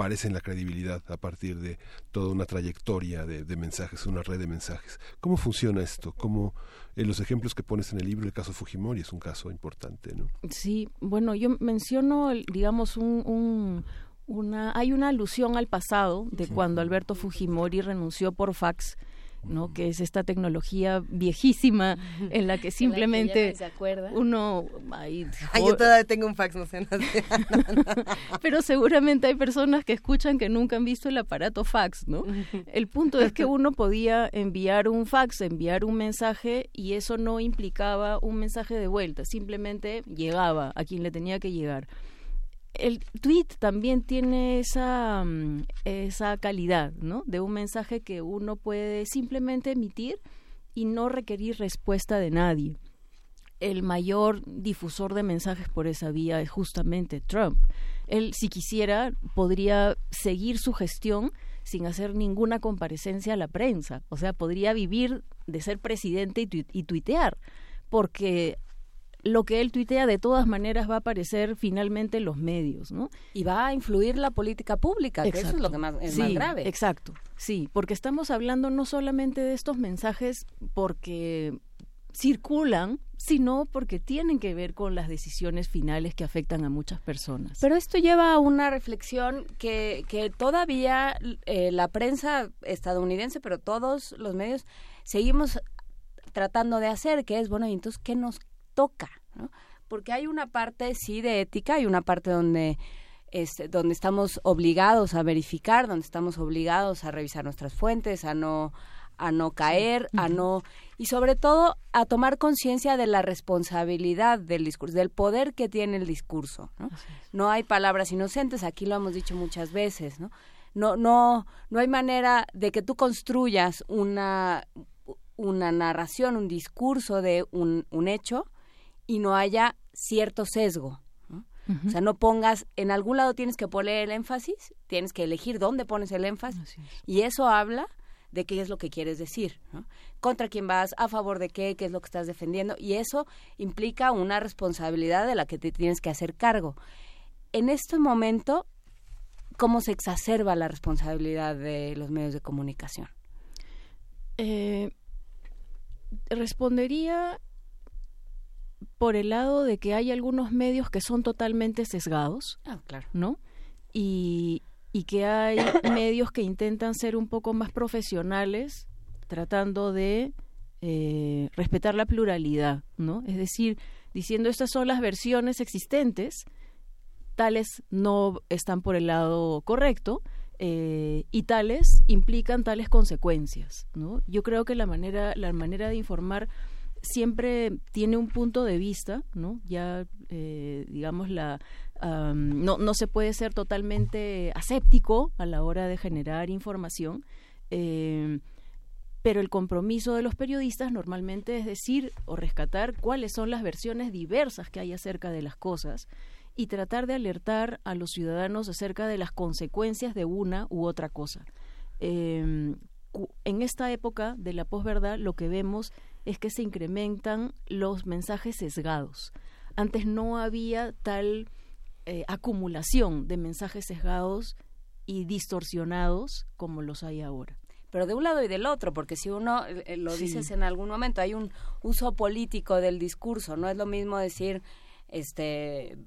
parecen la credibilidad a partir de toda una trayectoria de, mensajes, una red de mensajes. ¿Cómo funciona esto? ¿Cómo en los ejemplos que pones en el libro, el caso Fujimori es un caso importante, ¿no? Sí, bueno, yo menciono, digamos, un, una, hay una alusión al pasado de cuando Alberto Fujimori renunció por fax ¿no? que es esta tecnología viejísima en la que simplemente uno ay, yo todavía tengo un fax no sé, pero seguramente hay personas que escuchan que nunca han visto el aparato fax no el punto es que uno podía enviar un fax enviar un mensaje y eso no implicaba un mensaje de vuelta simplemente llegaba a quien le tenía que llegar el tweet también tiene esa, mm, esa calidad, ¿no? De un mensaje que uno puede simplemente emitir y no requerir respuesta de nadie. El mayor difusor de mensajes por esa vía es justamente Trump. Él, si quisiera, podría seguir su gestión sin hacer ninguna comparecencia a la prensa. O sea, podría vivir de ser presidente y, y tuitear, porque lo que él tuitea de todas maneras va a aparecer finalmente en los medios, ¿no? Y va a influir la política pública, que eso es lo que más, es más grave. Exacto, sí, porque estamos hablando no solamente de estos mensajes porque circulan, sino porque tienen que ver con las decisiones finales que afectan a muchas personas. Pero esto lleva a una reflexión que, que todavía eh, la prensa estadounidense, pero todos los medios, seguimos tratando de hacer, que es, bueno, y entonces, ¿qué nos toca, ¿no? Porque hay una parte sí de ética, hay una parte donde este, donde estamos obligados a verificar, donde estamos obligados a revisar nuestras fuentes, a no a no caer, a no y sobre todo a tomar conciencia de la responsabilidad del discurso, del poder que tiene el discurso, ¿no? No hay palabras inocentes, aquí lo hemos dicho muchas veces, ¿no? No no no hay manera de que tú construyas una una narración, un discurso de un, un hecho y no haya cierto sesgo. O sea, no pongas, en algún lado tienes que poner el énfasis, tienes que elegir dónde pones el énfasis, y eso habla de qué es lo que quieres decir, contra quién vas, a favor de qué, qué es lo que estás defendiendo, y eso implica una responsabilidad de la que te tienes que hacer cargo. En este momento, ¿cómo se exacerba la responsabilidad de los medios de comunicación? Eh, respondería por el lado de que hay algunos medios que son totalmente sesgados, ah, claro. ¿no? Y, y que hay medios que intentan ser un poco más profesionales, tratando de eh, respetar la pluralidad, ¿no? Es decir, diciendo estas son las versiones existentes, tales no están por el lado correcto, eh, y tales implican tales consecuencias, ¿no? Yo creo que la manera, la manera de informar siempre tiene un punto de vista, ¿no? Ya, eh, digamos, la, no, no se puede ser totalmente aséptico a la hora de generar información, eh, pero el compromiso de los periodistas normalmente es decir o rescatar cuáles son las versiones diversas que hay acerca de las cosas y tratar de alertar a los ciudadanos acerca de las consecuencias de una u otra cosa. Eh, en esta época de la posverdad lo que vemos es que se incrementan los mensajes sesgados. Antes no había tal eh, acumulación de mensajes sesgados y distorsionados como los hay ahora. pero de un lado y del otro, porque si uno, eh, lo dices en algún momento, hay un uso político del discurso, no es lo mismo decir, este,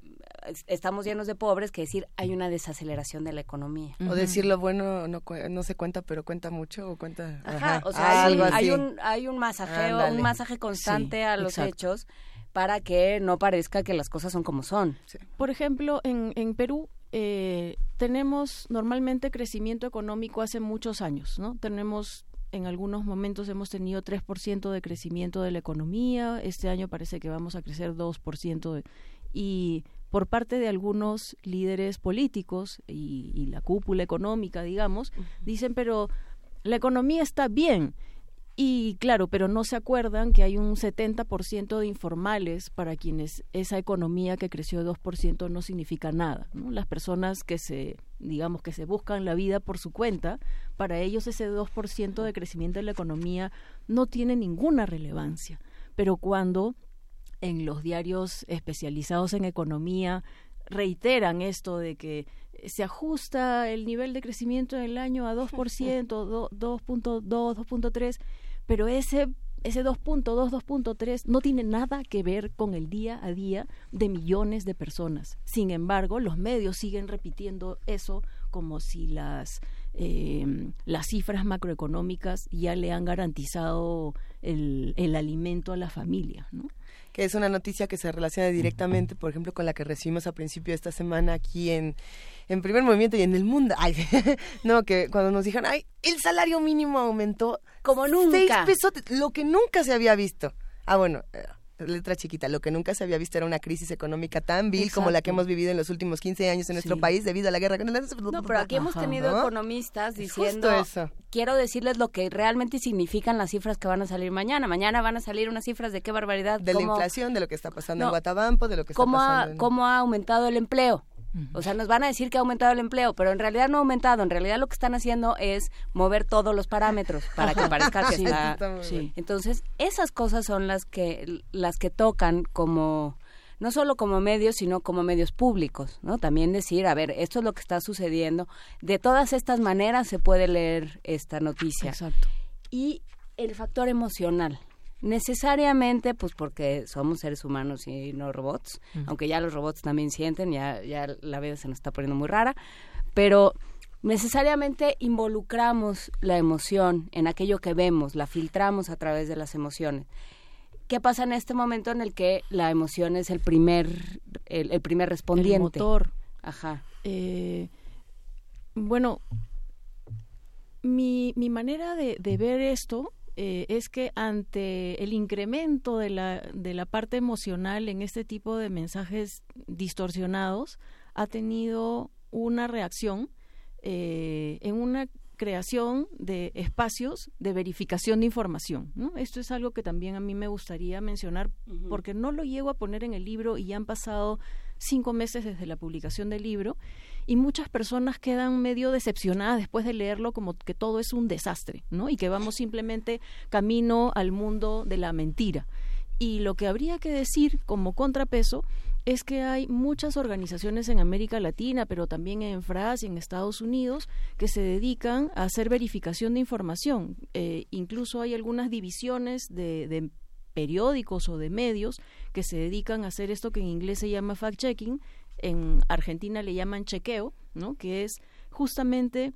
estamos llenos de pobres que decir hay una desaceleración de la economía. O decir lo bueno no, no se cuenta, pero cuenta mucho o cuenta... Ajá, o sea, hay, un, hay, un, masajeo, un masaje constante a los hechos para que no parezca que las cosas son como son. Por ejemplo, en, en Perú eh, tenemos normalmente crecimiento económico hace muchos años, ¿no? Tenemos en algunos momentos hemos tenido 3% de crecimiento de la economía, este año parece que vamos a crecer 2% y por parte de algunos líderes políticos y, la cúpula económica, digamos, dicen, pero la economía está bien y claro, pero no se acuerdan que hay un 70% de informales para quienes esa economía que creció 2% no significa nada. Las personas que se, digamos, que se buscan la vida por su cuenta, para ellos ese 2% de crecimiento de la economía no tiene ninguna relevancia. Pero cuando en los diarios especializados en economía reiteran esto de que se ajusta el nivel de crecimiento del año a 2%, 2.2, 2.3, pero ese ese 2.2, 2.3 no tiene nada que ver con el día a día de millones de personas. Sin embargo, los medios siguen repitiendo eso como si las, eh, las cifras macroeconómicas ya le han garantizado el, el alimento a la familia. ¿no? que es una noticia que se relaciona directamente, por ejemplo, con la que recibimos a principio de esta semana aquí en, en Primer Movimiento y en el mundo. Ay, no, que cuando nos dijeron, ay, el salario mínimo aumentó como nunca. Seis pesos, lo que nunca se había visto. Ah, bueno, eh, letra chiquita, lo que nunca se había visto era una crisis económica tan vil como la que hemos vivido en los últimos 15 años en nuestro país debido a la guerra. No, pero aquí hemos tenido economistas diciendo, eso. quiero decirles lo que realmente significan las cifras que van a salir mañana. Mañana van a salir unas cifras de qué barbaridad. De la inflación, de lo que está pasando en Guatabampo, de lo que está pasando ¿Cómo ha aumentado el empleo? O sea, nos van a decir que ha aumentado el empleo, pero en realidad no ha aumentado. En realidad lo que están haciendo es mover todos los parámetros para que parezca que está. Entonces, esas cosas son las que las que tocan como no solo como medios, sino como medios públicos, ¿no? También decir, a ver, esto es lo que está sucediendo. De todas estas maneras se puede leer esta noticia. Exacto. Y el factor emocional, necesariamente pues porque somos seres humanos y no robots, aunque ya los robots también sienten, ya, ya la vida se nos está poniendo muy rara, pero necesariamente involucramos la emoción en aquello que vemos, la filtramos a través de las emociones. ¿Qué pasa en este momento en el que la emoción es el primer, el, primer respondiente? El motor. Ajá. Eh, bueno, mi, mi manera de, de ver esto eh, es que ante el incremento de la, de la parte emocional en este tipo de mensajes distorsionados, ha tenido una reacción eh, en una creación de espacios de verificación de información. ¿no? Esto es algo que también a mí me gustaría mencionar porque no lo llego a poner en el libro y ya han pasado cinco meses desde la publicación del libro y muchas personas quedan medio decepcionadas después de leerlo como que todo es un desastre, ¿no? Y que vamos simplemente camino al mundo de la mentira. Y lo que habría que decir como contrapeso es que hay muchas organizaciones en América Latina, pero también en Francia y en Estados Unidos, que se dedican a hacer verificación de información. Eh, incluso hay algunas divisiones de, de periódicos o de medios que se dedican a hacer esto que en inglés se llama fact-checking, en Argentina le llaman chequeo, ¿no? Que es justamente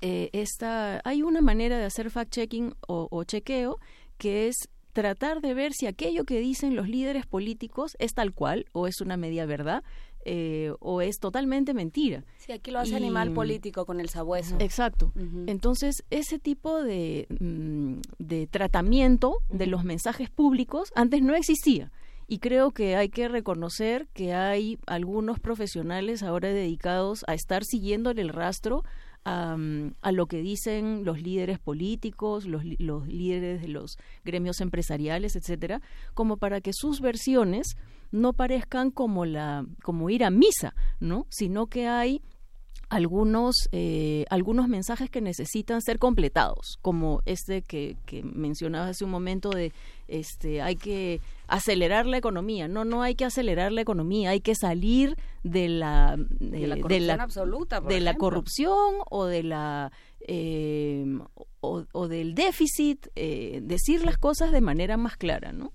eh, esta, hay una manera de hacer fact-checking o, chequeo que es tratar de ver si aquello que dicen los líderes políticos es tal cual o es una media verdad eh, o es totalmente mentira. Sí, aquí lo hace animal político con el sabueso. Exacto. Entonces, ese tipo de, mm, de tratamiento de los mensajes públicos antes no existía y creo que hay que reconocer que hay algunos profesionales ahora dedicados a estar siguiéndole el rastro a, lo que dicen los líderes políticos, los, los líderes de los gremios empresariales, etcétera, como para que sus versiones no parezcan como la como ir a misa, ¿no? Sino que hay algunos, eh, algunos mensajes que necesitan ser completados, como este que, que mencionabas hace un momento de este hay que acelerar la economía. No, no hay que acelerar la economía, hay que salir de la de, la corrupción absoluta, de la corrupción o de la eh, o, del déficit, eh, decir las cosas de manera más clara, ¿no?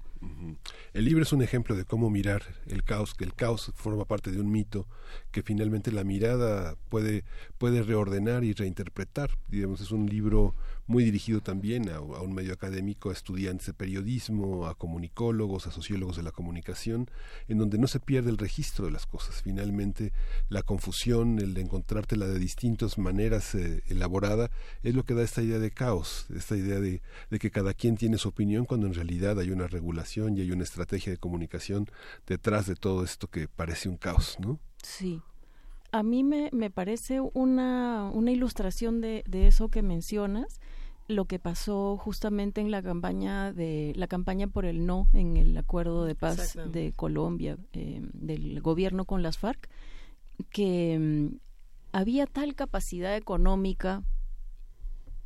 El libro es un ejemplo de cómo mirar el caos, que el caos forma parte de un mito, que finalmente la mirada puede, puede reordenar y reinterpretar. Digamos, es un libro muy dirigido también a, un medio académico, a estudiantes de periodismo, a comunicólogos, a sociólogos de la comunicación, en donde no se pierde el registro de las cosas. Finalmente, la confusión, el de encontrártela de distintas maneras eh, elaborada, es lo que da esta idea de caos, esta idea de, de que cada quien tiene su opinión cuando en realidad hay una regulación y hay una estrategia de comunicación detrás de todo esto que parece un caos, ¿no? Sí, a mí me, me parece una, una ilustración de, de, eso que mencionas, lo que pasó justamente en la campaña de la campaña por el no en el acuerdo de paz de Colombia eh, del gobierno con las FARC, que mm, había tal capacidad económica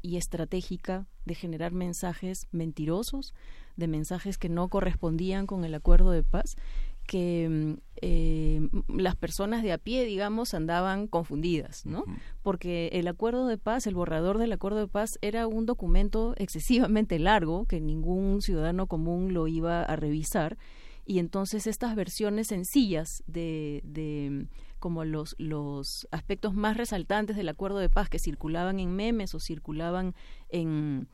y estratégica de generar mensajes mentirosos, de mensajes que no correspondían con el acuerdo de paz, que mm, eh, las personas de a pie, digamos, andaban confundidas, ¿no? Porque el acuerdo de paz, el borrador del acuerdo de paz era un documento excesivamente largo que ningún ciudadano común lo iba a revisar y entonces estas versiones sencillas de, de como los, los aspectos más resaltantes del acuerdo de paz que circulaban en memes o circulaban en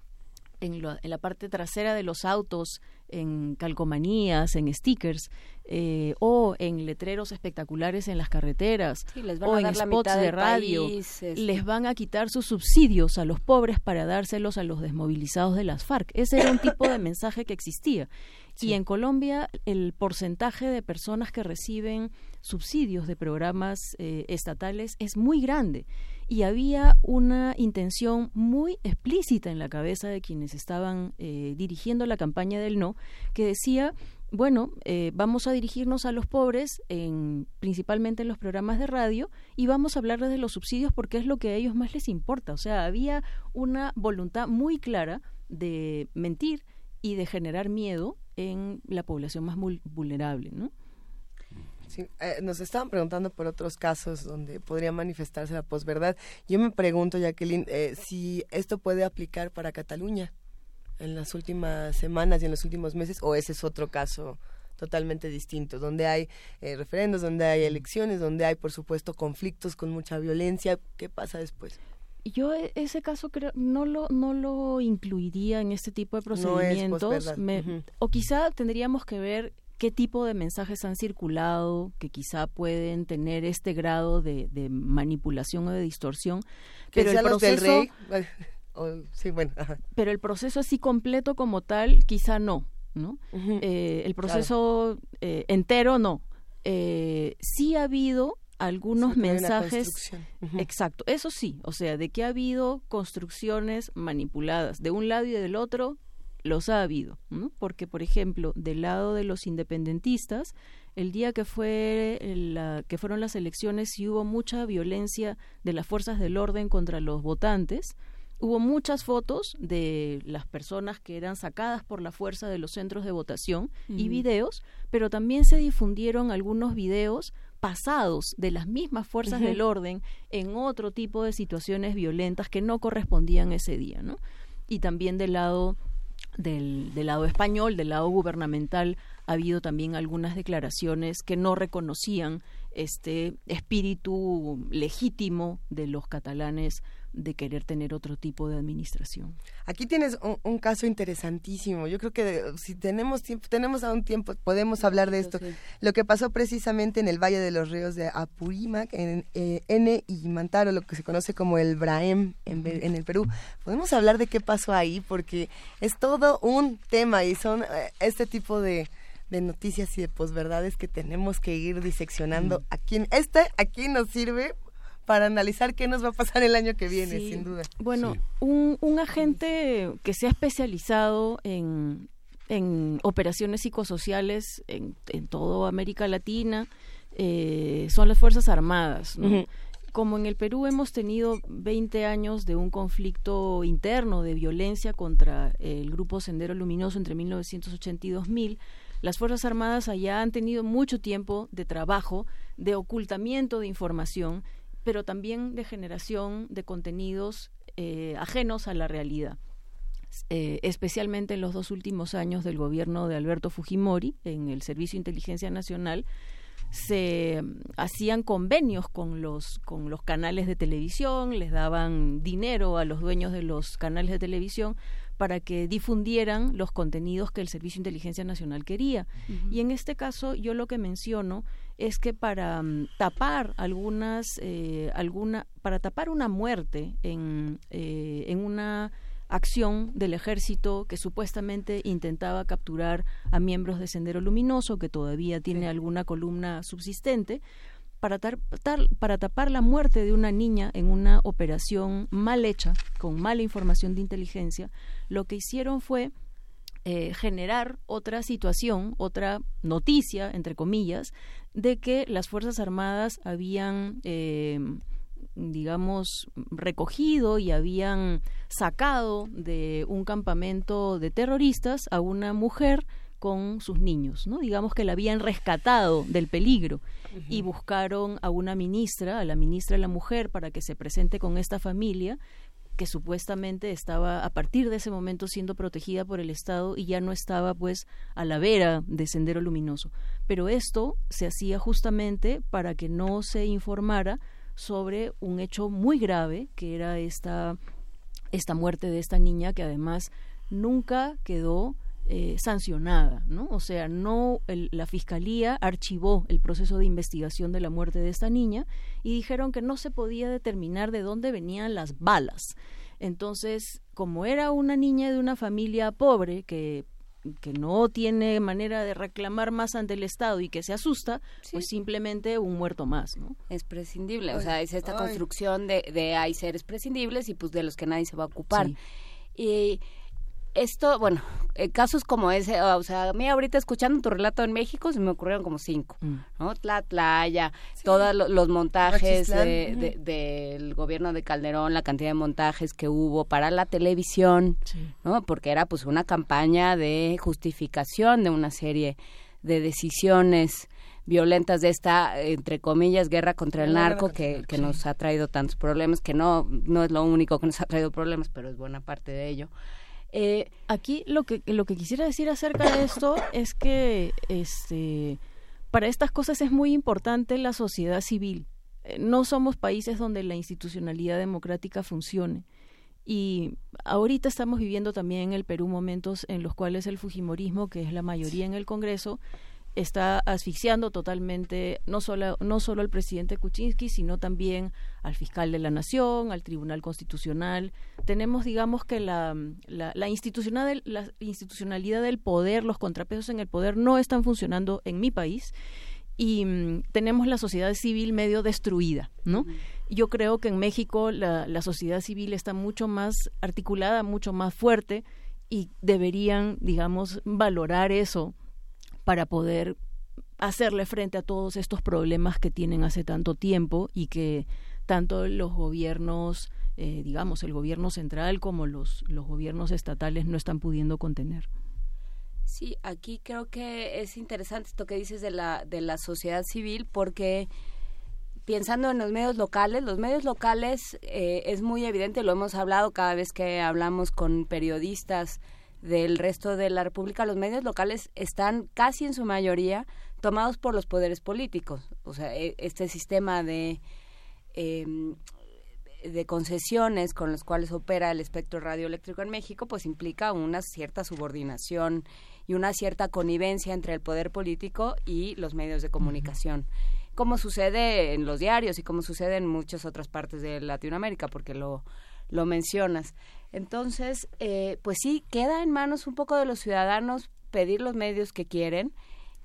en, la parte trasera de los autos, en calcomanías, en stickers, eh, o en letreros espectaculares en las carreteras, o en spots de radio, este. les van a quitar sus subsidios a los pobres para dárselos a los desmovilizados de las FARC. Ese era un tipo de mensaje que existía. Y en Colombia el porcentaje de personas que reciben subsidios de programas eh, estatales es muy grande y había una intención muy explícita en la cabeza de quienes estaban eh, dirigiendo la campaña del no, que decía, bueno, eh, vamos a dirigirnos a los pobres, en, principalmente en los programas de radio, y vamos a hablarles de los subsidios porque es lo que a ellos más les importa. O sea, había una voluntad muy clara de mentir y de generar miedo en la población más vulnerable, ¿no? Eh, nos estaban preguntando por otros casos donde podría manifestarse la posverdad. Yo me pregunto, Jacqueline, eh, si esto puede aplicar para Cataluña en las últimas semanas y en los últimos meses, o ese es otro caso totalmente distinto, donde hay eh, referendos, donde hay elecciones, donde hay, por supuesto, conflictos con mucha violencia. ¿Qué pasa después? Yo e, ese caso creo no lo no lo incluiría en este tipo de procedimientos, o quizá tendríamos que ver qué tipo de mensajes han circulado que quizá pueden tener este grado de, manipulación o de distorsión. Pero el proceso, Pero el proceso así completo como tal, quizá no, ¿no? Eh, el proceso eh, entero no. Eh, sí ha habido algunos mensajes exacto eso sí o sea de que ha habido construcciones manipuladas de un lado y del otro los ha habido, porque por ejemplo, del lado de los independentistas, el día que fue la, que fueron las elecciones y hubo mucha violencia de las fuerzas del orden contra los votantes, hubo muchas fotos de las personas que eran sacadas por la fuerza de los centros de votación y videos, pero también se difundieron algunos videos pasados de las mismas fuerzas del orden en otro tipo de situaciones violentas que no correspondían ese día, ¿no? Y también del lado del, del, lado español, del lado gubernamental, ha habido también algunas declaraciones que no reconocían este espíritu legítimo de los catalanes de querer tener otro tipo de administración. Aquí tienes un, caso interesantísimo. Yo creo que si tenemos tiempo, tenemos aún tiempo, podemos hablar de esto. Lo que pasó precisamente en el Valle de los Ríos de Apurímac, en eh, N y Mantaro, lo que se conoce como el Braem en, en, el Perú. Podemos hablar de qué pasó ahí, porque es todo un tema y son eh, este tipo de de noticias y de posverdades que tenemos que ir diseccionando. Aquí, este aquí nos sirve para analizar qué nos va a pasar el año que viene, sin duda. Bueno, un, un agente que se ha especializado en, en operaciones psicosociales en, en toda América Latina eh, son las Fuerzas Armadas. Como en el Perú hemos tenido 20 años de un conflicto interno de violencia contra el grupo Sendero Luminoso entre 1980 y 2000, las Fuerzas Armadas allá han tenido mucho tiempo de trabajo, de ocultamiento de información pero también de generación de contenidos eh, ajenos a la realidad. Eh, especialmente en los dos últimos años del gobierno de Alberto Fujimori, en el Servicio de Inteligencia Nacional, se mm, hacían convenios con los con los canales de televisión, les daban dinero a los dueños de los canales de televisión para que difundieran los contenidos que el Servicio de Inteligencia Nacional quería. Y en este caso yo lo que menciono es que para mm, tapar algunas eh, alguna para tapar una muerte en, eh, en una acción del ejército que supuestamente intentaba capturar a miembros de Sendero Luminoso, que todavía tiene alguna columna subsistente, para, para tapar la muerte de una niña en una operación mal hecha, con mala información de inteligencia, lo que hicieron fue eh, generar otra situación, otra noticia, entre comillas, de que las Fuerzas Armadas habían eh, digamos, recogido y habían sacado de un campamento de terroristas a una mujer con sus niños, ¿no? Digamos que la habían rescatado del peligro y buscaron a una ministra, a la ministra de la mujer, para que se presente con esta familia que supuestamente estaba a partir de ese momento siendo protegida por el Estado y ya no estaba pues a la vera de Sendero Luminoso. Pero esto se hacía justamente para que no se informara sobre un hecho muy grave que era esta, esta muerte de esta niña que además nunca quedó eh, sancionada, ¿no? O sea, no la fiscalía archivó el proceso de investigación de la muerte de esta niña y dijeron que no se podía determinar de dónde venían las balas. Entonces, como era una niña de una familia pobre que que no tiene manera de reclamar más ante el Estado y que se asusta, pues simplemente un muerto más, ¿no? Es prescindible, o sea, es esta construcción de, de hay seres prescindibles y pues de los que nadie se va a ocupar. Y esto, bueno, eh, casos como ese, o sea, a mí ahorita escuchando tu relato en México se me ocurrieron como cinco, mm. ¿no? Tlatlaya, todos los montajes del gobierno de Calderón, la cantidad de montajes que hubo para la televisión, ¿no? Porque era pues una campaña de justificación de una serie de decisiones violentas de esta, entre comillas, guerra contra el narco que, que nos ha traído tantos problemas, que no, no es lo único que nos ha traído problemas, pero es buena parte de ello. Eh, aquí lo que, lo que quisiera decir acerca de esto es que este, para estas cosas es muy importante la sociedad civil. Eh, no somos países donde la institucionalidad democrática funcione. Y ahorita estamos viviendo también en el Perú momentos en los cuales el Fujimorismo, que es la mayoría en el Congreso, está asfixiando totalmente no solo, no solo al presidente Kuczynski, sino también al fiscal de la Nación, al Tribunal Constitucional. Tenemos, digamos, que la, la, institucional, la institucionalidad del poder, los contrapesos en el poder no están funcionando en mi país y mm, tenemos la sociedad civil medio destruida, ¿no? Yo creo que en México la, la sociedad civil está mucho más articulada, mucho más fuerte y deberían, digamos, valorar eso para poder hacerle frente a todos estos problemas que tienen hace tanto tiempo y que tanto los gobiernos, eh, digamos, el gobierno central como los, los gobiernos estatales no están pudiendo contener. Sí, aquí creo que es interesante esto que dices de la, de la sociedad civil porque pensando en los medios locales, los medios locales eh, es muy evidente, lo hemos hablado cada vez que hablamos con periodistas del resto de la República, los medios locales están casi en su mayoría tomados por los poderes políticos. O sea, e, este sistema de, em, de concesiones con los cuales opera el espectro radioeléctrico en México, pues implica una cierta subordinación y una cierta connivencia entre el poder político y los medios de comunicación. Como sucede en los diarios y como sucede en muchas otras partes de Latinoamérica, porque lo, lo mencionas. Entonces, eh, pues sí, queda en manos un poco de los ciudadanos pedir los medios que quieren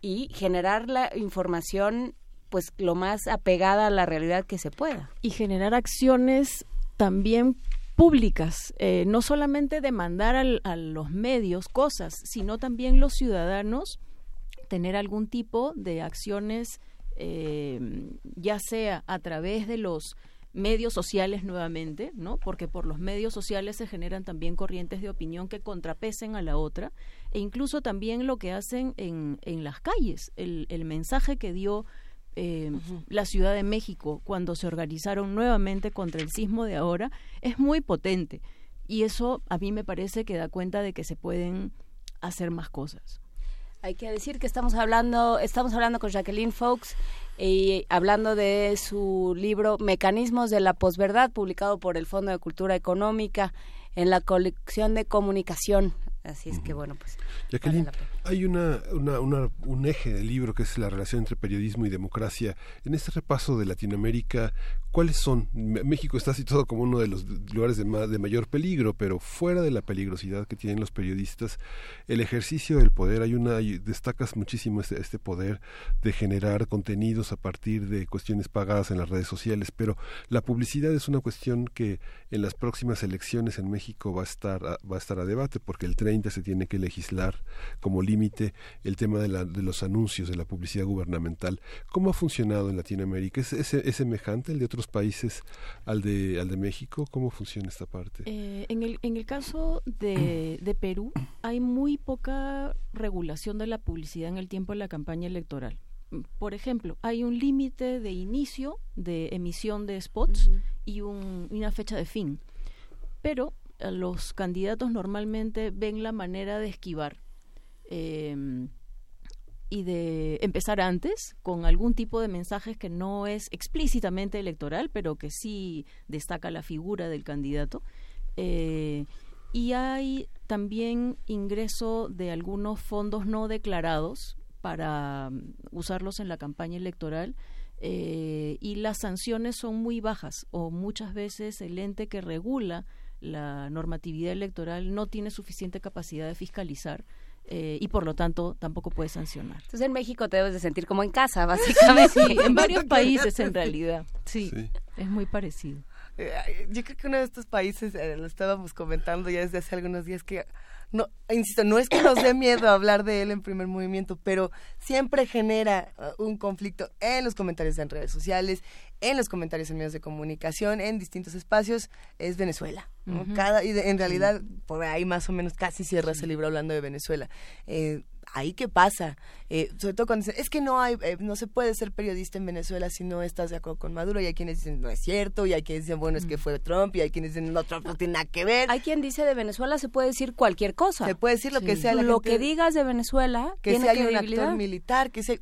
y generar la información pues lo más apegada a la realidad que se pueda. Y generar acciones también públicas, eh, no solamente demandar a los medios cosas, sino también los ciudadanos tener algún tipo de acciones, eh, ya sea a través de los medios sociales nuevamente, ¿no? Porque por los medios sociales se generan también corrientes de opinión que contrapesen a la otra, e incluso también lo que hacen en, en las calles, el, el mensaje que dio eh, la Ciudad de México cuando se organizaron nuevamente contra el sismo de ahora es muy potente y eso a mí me parece que da cuenta de que se pueden hacer más cosas. Hay que decir que estamos hablando, estamos hablando con Jacqueline Fox y hablando de su libro Mecanismos de la posverdad, publicado por el Fondo de Cultura Económica en la colección de comunicación. Así es que bueno, pues. Jacqueline, hay una, una, un eje del libro que es la relación entre periodismo y democracia. En este repaso de Latinoamérica, ¿cuáles son? México está situado como uno de los lugares de, de mayor peligro, pero fuera de la peligrosidad que tienen los periodistas, el ejercicio del poder, hay una, destacas muchísimo este, este poder de generar contenidos a partir de cuestiones pagadas en las redes sociales, pero la publicidad es una cuestión que en las próximas elecciones en México va a estar a, va a estar a debate, porque el 30 se tiene que legislar como límite el tema de, la, de, los anuncios, de la publicidad gubernamental. ¿Cómo ha funcionado en Latinoamérica? ¿Es, es, semejante el de otros países al de, al de México? ¿Cómo funciona esta parte? Eh, en, el, en el caso de, de Perú, hay muy poca regulación de la publicidad en el tiempo de la campaña electoral por ejemplo, hay un límite de inicio de emisión de spots y un, una fecha de fin, pero los candidatos normalmente ven la manera de esquivar Em, y de empezar antes con algún tipo de mensajes que no es explícitamente electoral, pero que sí destaca la figura del candidato. Eh, y hay también ingreso de algunos fondos no declarados para um, usarlos en la campaña electoral. Eh, y las sanciones son muy bajas o muchas veces el ente que regula la normatividad electoral no tiene suficiente capacidad de fiscalizar eh, y por lo tanto tampoco puede sancionar. Entonces en México te debes de sentir como en casa, básicamente. sí, en varios países en realidad. Sí, es muy parecido. Eh, yo creo que uno de estos países, eh, lo estábamos comentando ya desde hace algunos días, que no, insisto, no es que nos dé miedo hablar de él en primer movimiento, pero siempre genera uh, un conflicto en los comentarios en redes sociales, en los comentarios en medios de comunicación, en distintos espacios, es Venezuela. Cada, y en realidad, por ahí más o menos casi cierra ese libro hablando de Venezuela. Eh, ahí qué pasa. Eh, sobre todo cuando dicen es que no hay eh, no se puede ser periodista en Venezuela si no estás de acuerdo con Maduro y hay quienes dicen no es cierto y hay quienes dicen bueno es que fue Trump y hay quienes dicen no Trump no tiene nada que ver hay quien dice de Venezuela se puede decir cualquier cosa se puede decir lo que sea lo que digas de Venezuela que tiene sea un actor militar que se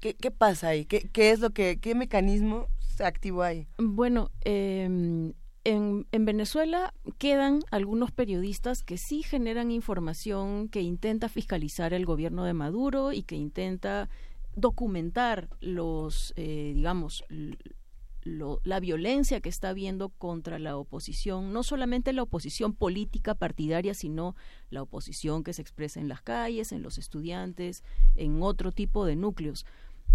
¿Qué, ¿Qué pasa ahí? ¿Qué, ¿Qué es lo que, qué mecanismo activo ahí? Bueno, eh, en, en, Venezuela quedan algunos periodistas que sí generan información que intenta fiscalizar el gobierno de Maduro y que intenta documentar los, eh, digamos, lo, la violencia que está habiendo contra la oposición, no solamente la oposición política partidaria, sino la oposición que se expresa en las calles, en los estudiantes, en otro tipo de núcleos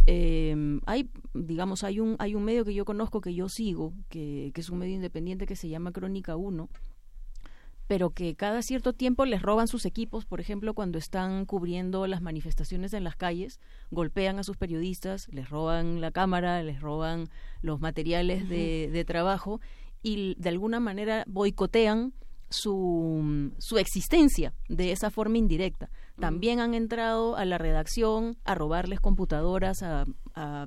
eh, hay, digamos, hay un, hay un medio que yo conozco, que yo sigo, que, que es un medio independiente que se llama Crónica 1, pero que cada cierto tiempo les roban sus equipos, por ejemplo, cuando están cubriendo las manifestaciones en las calles, golpean a sus periodistas, les roban la cámara, les roban los materiales de, de trabajo y de alguna manera boicotean su, su existencia de esa forma indirecta. También han entrado a la redacción a robarles computadoras, a,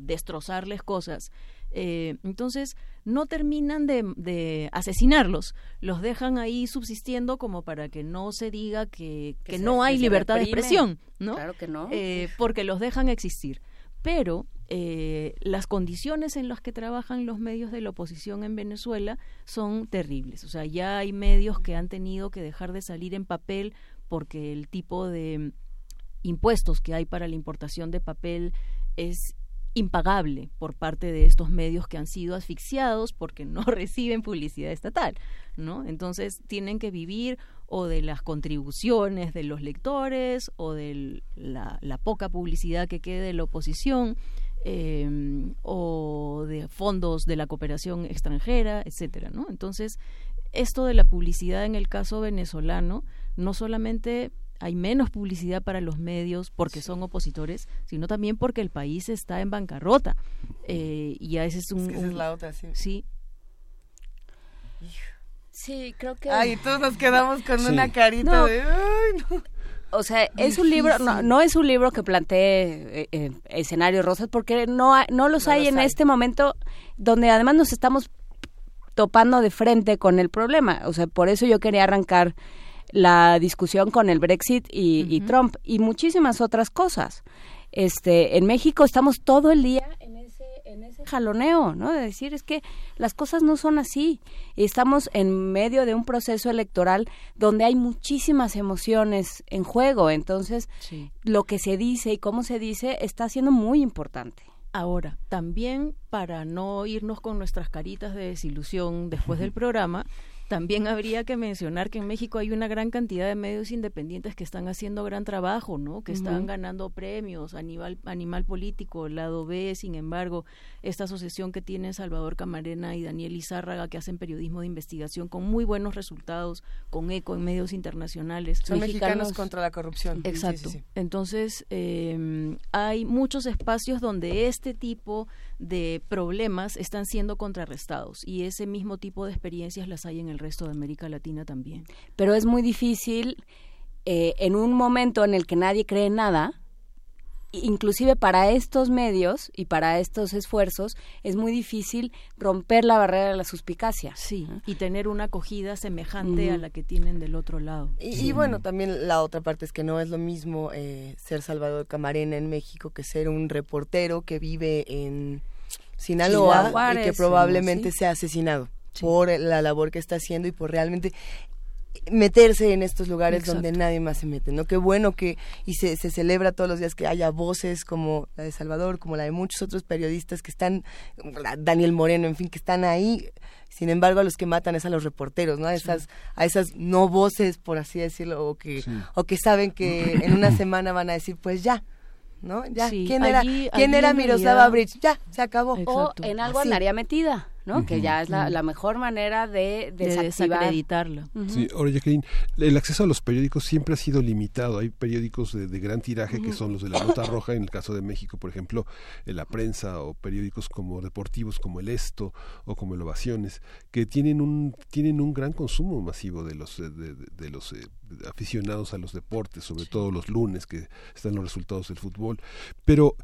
destrozarles cosas. Eh, entonces, no terminan de, asesinarlos, los dejan ahí subsistiendo como para que no se diga que, que, no hay libertad de expresión, ¿no? Claro que no. Eh, porque los dejan existir. Pero eh, las condiciones en las que trabajan los medios de la oposición en Venezuela son terribles. O sea, ya hay medios que han tenido que dejar de salir en papel porque el tipo de impuestos que hay para la importación de papel es impagable por parte de estos medios que han sido asfixiados porque no reciben publicidad estatal, ¿no? Entonces tienen que vivir o de las contribuciones de los lectores o de la, poca publicidad que quede de la oposición eh, o de fondos de la cooperación extranjera, etcétera, ¿no? Entonces esto de la publicidad en el caso venezolano no solamente hay menos publicidad para los medios porque son opositores, sino también porque el país está en bancarrota. Eh, y a ese es un... Es, la otra, sí. Sí. Sí, creo que... Ay, todos nos quedamos con una carita de... Ay, no. o sea, es un libro, no, no, es un libro que plantee eh, eh, escenarios rosas, porque no, no los hay en este momento, donde además nos estamos topando de frente con el problema. O sea, por eso yo quería arrancar la discusión con el Brexit y, y Trump y muchísimas otras cosas. Este, en México estamos todo el día en ese, en ese jaloneo, ¿no? De decir, es que las cosas no son así. Y estamos en medio de un proceso electoral donde hay muchísimas emociones en juego. Entonces, lo que se dice y cómo se dice está siendo muy importante. Ahora, también para no irnos con nuestras caritas de desilusión después del programa, también habría que mencionar que en México hay una gran cantidad de medios independientes que están haciendo gran trabajo, ¿no? Que están ganando premios, Animal, Animal Político, Lado B, sin embargo, esta asociación que tienen Salvador Camarena y Daniel Izárraga, que hacen periodismo de investigación con muy buenos resultados, con eco en medios internacionales. Son mexicanos, contra la corrupción. Exacto. Entonces, eh, hay muchos espacios donde este tipo de problemas están siendo contrarrestados y ese mismo tipo de experiencias las hay en el resto de América Latina también. Pero es muy difícil eh, en un momento en el que nadie cree nada, inclusive para estos medios y para estos esfuerzos es muy difícil romper la barrera de la suspicacia. Sí, y tener una acogida semejante a la que tienen del otro lado. Y, bueno, también la otra parte es que no es lo mismo eh, ser Salvador Camarena en México que ser un reportero que vive en Sinaloa y que probablemente sea asesinado por la labor que está haciendo y por realmente meterse en estos lugares donde nadie más se mete, ¿no? Qué bueno que, y se, se celebra todos los días que haya voces como la de Salvador, como la de muchos otros periodistas que están, Daniel Moreno, en fin, que están ahí. Sin embargo, a los que matan es a los reporteros, ¿no? A esas, a esas no voces, por así decirlo, o que, o que saben que en una semana van a decir, pues ya, ¿no? Ya, ¿quién era, ¿quién era Miroslava Bridge? Ya, se acabó. O en algo andaría metida. ¿No? Que ya es la, la, mejor manera de, desacreditarlo. Sí, ahora Jacqueline, el acceso a los periódicos siempre ha sido limitado. Hay periódicos de, gran tiraje que son los de la Nota Roja, en el caso de México, por ejemplo, La Prensa o periódicos como deportivos como El Esto o como El Ovaciones, que tienen un, tienen un gran consumo masivo de los, de, los eh, aficionados a los deportes, sobre todo los lunes que están los resultados del fútbol. Pero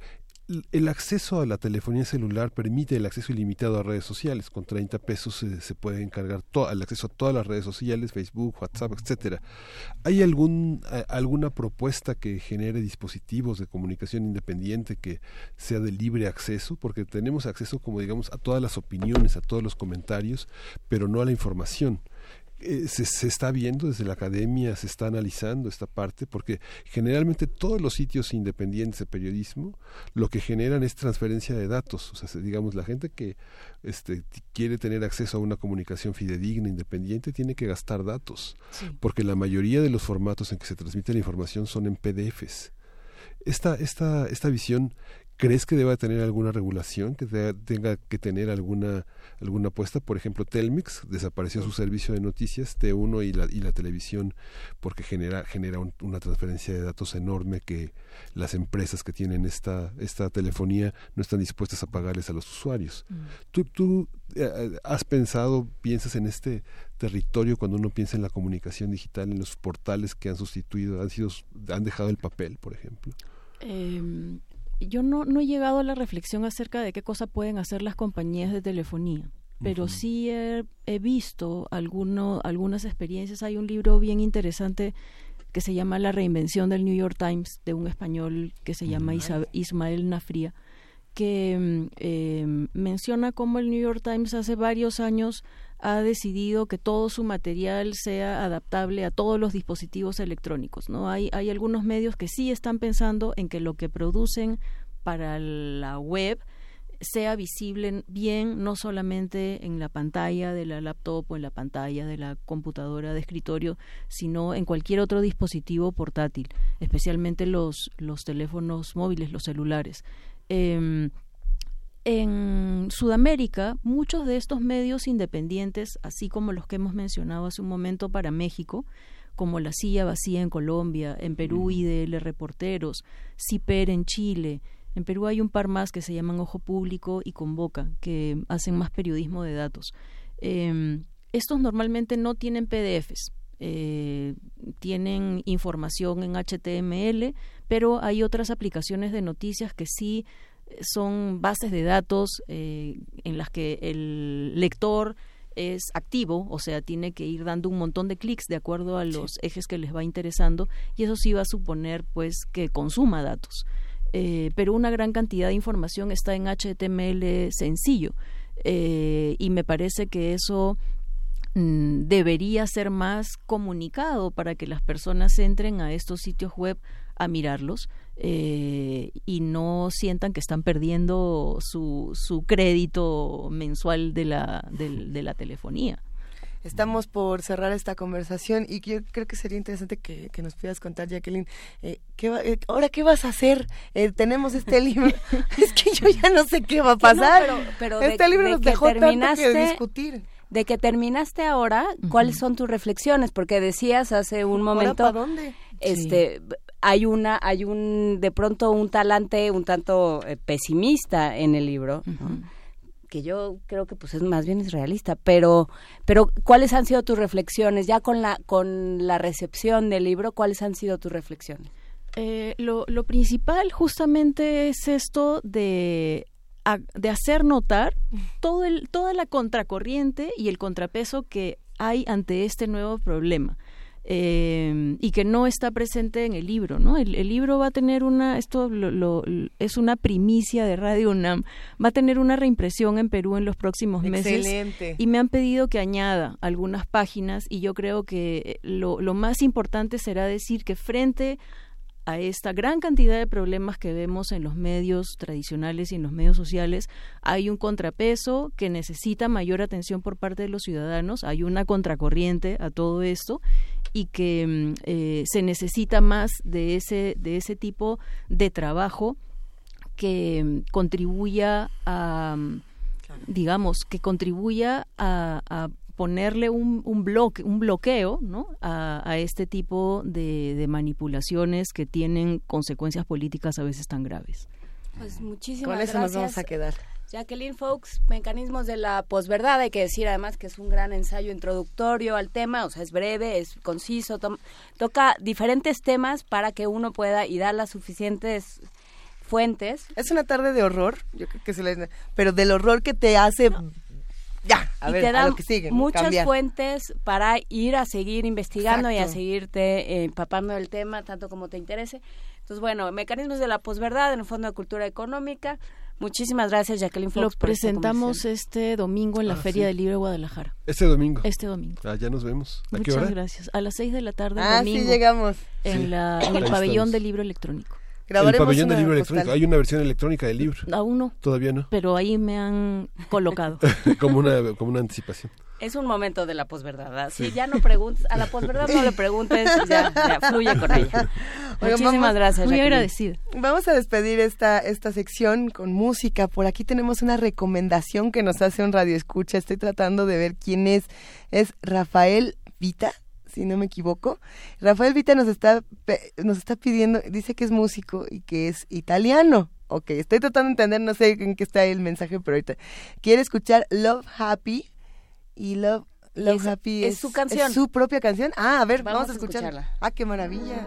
el acceso a la telefonía celular permite el acceso ilimitado a redes sociales. Con 30 pesos se, puede encargar el acceso a todas las redes sociales, Facebook, WhatsApp, etcétera. ¿Hay algún, alguna propuesta que genere dispositivos de comunicación independiente que sea de libre acceso? Porque tenemos acceso, como digamos, a todas las opiniones, a todos los comentarios, pero no a la información. Eh, se, se, está viendo desde la academia, se está analizando esta parte, porque generalmente todos los sitios independientes de periodismo lo que generan es transferencia de datos. O sea, digamos, la gente que este, quiere tener acceso a una comunicación fidedigna, independiente, tiene que gastar datos, porque la mayoría de los formatos en que se transmite la información son en PDFs. Esta, esta, esta visión ¿Crees que deba tener alguna regulación, que tenga que tener alguna alguna apuesta? Por ejemplo, Telmix desapareció su servicio de noticias, T1 y la, y la televisión, porque genera, genera una transferencia de datos enorme que las empresas que tienen esta, esta telefonía no están dispuestas a pagarles a los usuarios. Mm. ¿Tú, tú eh, has pensado, piensas en este territorio cuando uno piensa en la comunicación digital, en los portales que han sustituido, han, sido, han dejado el papel, por ejemplo? Eh, yo no, no he llegado a la reflexión acerca de qué cosa pueden hacer las compañías de telefonía, pero sí he, visto alguno, algunas experiencias. Hay un libro bien interesante que se llama La reinvención del New York Times, de un español que se llama Ismael Nafria, que mm, eh, menciona cómo el New York Times hace varios años ha decidido que todo su material sea adaptable a todos los dispositivos electrónicos. ¿no? Hay, hay algunos medios que sí están pensando en que lo que producen para la web sea visible bien no solamente en la pantalla de la laptop o en la pantalla de la computadora de escritorio, sino en cualquier otro dispositivo portátil, especialmente los, los teléfonos móviles, los celulares. Em, en Sudamérica, muchos de estos medios independientes, así como los que hemos mencionado hace un momento para México, como La Silla Vacía en Colombia, en Perú IDL Reporteros, CIPER en Chile, en Perú hay un par más que se llaman Ojo Público y Convoca, que hacen más periodismo de datos. Em, estos normalmente no tienen PDFs, eh, tienen información en HTML, pero hay otras aplicaciones de noticias que sí son bases de datos eh, en las que el lector es activo, o sea, tiene que ir dando un montón de clics de acuerdo a los ejes que les va interesando y eso sí va a suponer pues que consuma datos. Eh, pero una gran cantidad de información está en HTML sencillo eh, y me parece que eso mm, debería ser más comunicado para que las personas entren a estos sitios web a mirarlos eh, y no sientan que están perdiendo su, su crédito mensual de la, de, la telefonía. Estamos por cerrar esta conversación y yo creo que sería interesante que, nos puedas contar, Jacqueline, eh, ¿qué eh, ahora qué vas a hacer? tenemos este libro. es que yo ya no sé qué va a pasar. pero, este libro nos dejó terminaste, tanto que discutir. De que terminaste ahora, ¿cuáles son tus reflexiones? Porque decías hace un momento... ¿Para dónde? Este, hay una hay un de pronto un talante un tanto eh, pesimista en el libro que yo creo que pues es más bien es realista. Pero pero cuáles han sido tus reflexiones ya con la con la recepción del libro cuáles han sido tus reflexiones eh, lo, lo principal justamente es esto de de hacer notar todo el, toda la contracorriente y el contrapeso que hay ante este nuevo problema eh, y que no está presente en el libro, ¿no? El, libro va a tener una, esto lo, es una primicia de Radio UNAM, va a tener una reimpresión en Perú en los próximos meses. Y me han pedido que añada algunas páginas y yo creo que lo, lo más importante será decir que frente a esta gran cantidad de problemas que vemos en los medios tradicionales y en los medios sociales, hay un contrapeso que necesita mayor atención por parte de los ciudadanos, hay una contracorriente a todo esto y que mm, eh, se necesita más de ese, de ese tipo de trabajo que mm, contribuya a, mm, digamos, que contribuya a, ponerle un, un, bloque, un bloqueo ¿no? a, este tipo de, de, manipulaciones que tienen consecuencias políticas a veces tan graves. Pues muchísimas Con eso nos vamos a quedar. Jacqueline Fox, Mecanismos de la posverdad. Hay que decir además que es un gran ensayo introductorio al tema, o sea, es breve, es conciso, toca diferentes temas para que uno pueda y dar las suficientes fuentes. Es una tarde de horror, yo creo que se les, pero del horror que te hace ya, a ver, te lo que sigue, muchas fuentes para ir a seguir investigando y a seguirte eh, empapando del tema tanto como te interese. Entonces, bueno, mecanismos de la posverdad en el Fondo de Cultura Económica. Muchísimas gracias, Jacqueline Fox. Lo presentamos este domingo en la ah, Feria del Libro de Guadalajara. Este domingo. Este domingo. Ah, ya nos vemos. ¿A Muchas qué gracias. A las seis de la tarde. Ah, domingo, sí, llegamos. En, la, en el pabellón del libro electrónico. El pabellón del libro electrónico. Hay una versión electrónica del libro. Aún no. Todavía no. Pero ahí me han colocado. como, una, como una anticipación. Es un momento de la posverdad. Si ya no preguntes, a la posverdad no le preguntes, ya, fluye con ella. Muchísimas gracias. Muy agradecida. Vamos a despedir esta, esta sección con música. Por aquí tenemos una recomendación que nos hace un radio escucha. Estoy tratando de ver quién es. Es Rafael Vita si no me equivoco. Rafael Vita nos está, nos está pidiendo, dice que es músico y que es italiano. Ok, estoy tratando de entender, no sé en qué está el mensaje, pero ahorita. Quiere escuchar Love Happy y Love, Love Happy es, su canción. Es su propia canción. Ah, a ver, vamos, a escucharla. Ah, qué maravilla.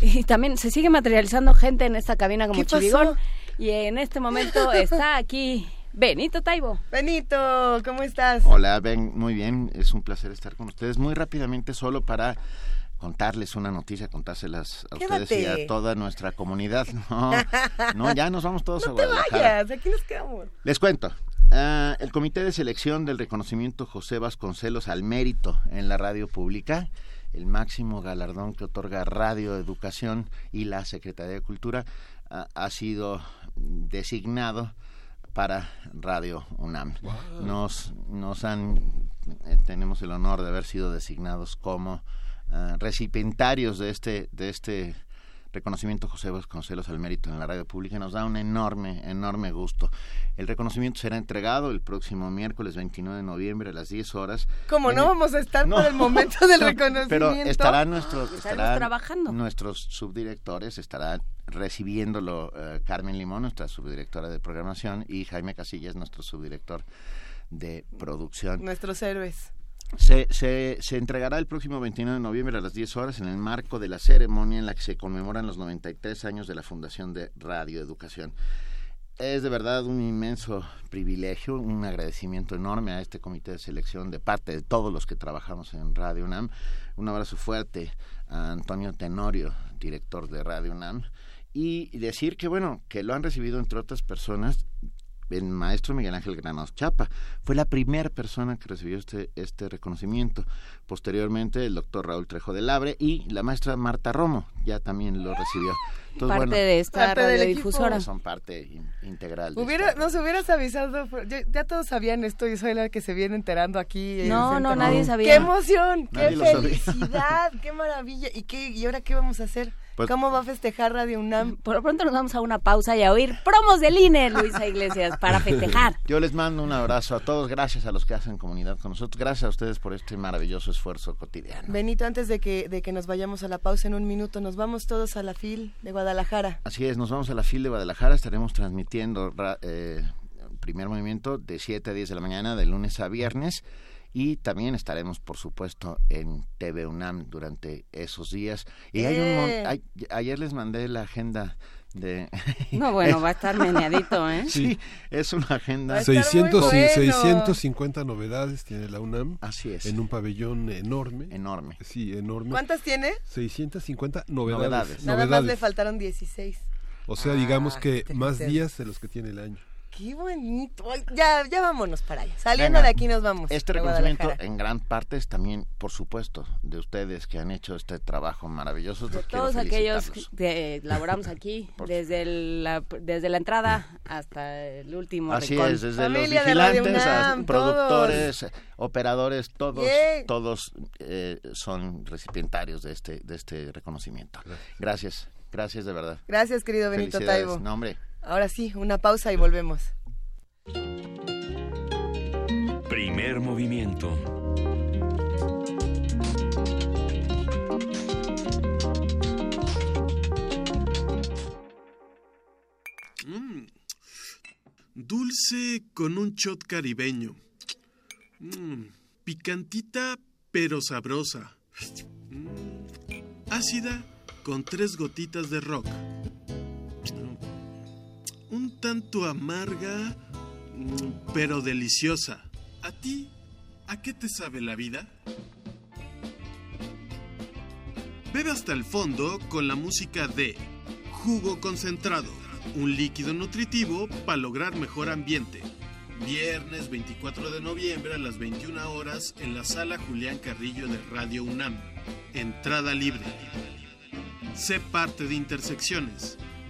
Y también se sigue materializando gente en esta cabina como Chivigón. Y en este momento está aquí Benito Taibo. Benito, ¿cómo estás? Hola, Ben, muy bien. Es un placer estar con ustedes. Muy rápidamente, solo para contarles una noticia, contárselas a ustedes y a toda nuestra comunidad. No, no ya nos vamos todos no a te Guadalajara. vayas, aquí nos quedamos. Les cuento. Ah, el Comité de Selección del Reconocimiento José Vasconcelos al Mérito en la Radio Pública, el máximo galardón que otorga Radio Educación y la Secretaría de Cultura, ah, ha sido designado para Radio UNAM. Nos, nos han, eh, tenemos el honor de haber sido designados como ah, recipientarios de este, de este reconocimiento José Vasconcelos al mérito en la radio pública nos da un enorme, enorme gusto. El reconocimiento será entregado el próximo miércoles 29 de noviembre a las 10 horas. Como no el- vamos a estar por el momento del reconocimiento. Pero estarán nuestros, estarán trabajando. nuestros subdirectores, estará recibiéndolo eh, Carmen Limón, nuestra subdirectora de programación, y Jaime Casillas, nuestro subdirector de producción. Nuestros héroes. Se, se, entregará el próximo 29 de noviembre a las 10 horas en el marco de la ceremonia en la que se conmemoran los 93 años de la Fundación de Radio Educación. Es de verdad un inmenso privilegio, un agradecimiento enorme a este comité de selección de parte de todos los que trabajamos en Radio UNAM. Un abrazo fuerte a Antonio Tenorio, director de Radio UNAM. Y decir que, bueno, que lo han recibido, entre otras personas, el maestro Miguel Ángel Granados Chapa. Fue la primera persona que recibió este, este reconocimiento. Posteriormente, el doctor Raúl Trejo de Labre y la maestra Marta Romo ya también lo recibió. Entonces, Parte bueno, de esta Parte del radiodifusora. Son parte in- integral. de Hubiera, nos hubieras avisado, ya, ya todos sabían esto y soy la que se viene enterando aquí. No, no, nadie sabía. ¡Qué emoción! Nadie ¡Qué felicidad! ¡Qué maravilla! ¿Y, qué, ¿Y ahora qué vamos a hacer? Pues- ¿Cómo va a festejar Radio UNAM? Por lo pronto nos vamos a una pausa y a oír promos del INE, Luisa Iglesias, para festejar. Yo les mando un abrazo a todos. Gracias a los que hacen comunidad con nosotros. Gracias a ustedes por este maravilloso esfuerzo cotidiano. Benito, antes de que, de que nos vayamos a la pausa en un minuto, nos vamos todos a la FIL de Guadalajara. Así es, nos vamos a la FIL de Guadalajara, estaremos transmitiendo ra- eh, primer movimiento de 7 a 10 de la mañana, de lunes a viernes, y también estaremos, por supuesto, en TV UNAM durante esos días. Y hay un mon- ¡Eh! hay- ayer les mandé la agenda de... No, bueno, va a estar meneadito, ¿eh? Sí, es una agenda... 600 y 650 novedades tiene la UNAM. Así es. En un pabellón enorme. Enorme. Sí, enorme. ¿Cuántas tiene? 650 novedades. Novedades. Nada más novedades. le faltaron 16. O sea, digamos Ah, que más días de los que tiene el año. ¡Qué bonito! Ya, ya vámonos para allá. Saliendo Venga, de aquí nos vamos. Este de reconocimiento en gran parte es también, por supuesto, de ustedes que han hecho este trabajo maravilloso. Todos aquellos que laboramos aquí, desde la, desde la entrada hasta el último Así rincón. es, desde los vigilantes a productores, operadores, todos, todos eh, son recipientarios de este, de este reconocimiento. Gracias, gracias de verdad. Gracias, querido Benito Felicidades. Taibo. No, hombre. Ahora sí, una pausa y volvemos. Primer movimiento. Mm. Dulce con un shot caribeño. Mm. Picantita pero sabrosa. Mm. Ácida con tres gotitas de rock. Tanto amarga mm, pero deliciosa. ¿A ti? ¿A qué te sabe la vida? Bebe hasta el fondo con la música de Jugo Concentrado, un líquido nutritivo para lograr mejor ambiente. Viernes 24 de noviembre a las 21 horas en la sala Julián Carrillo de Radio UNAM. Entrada libre. Sé parte de Intersecciones,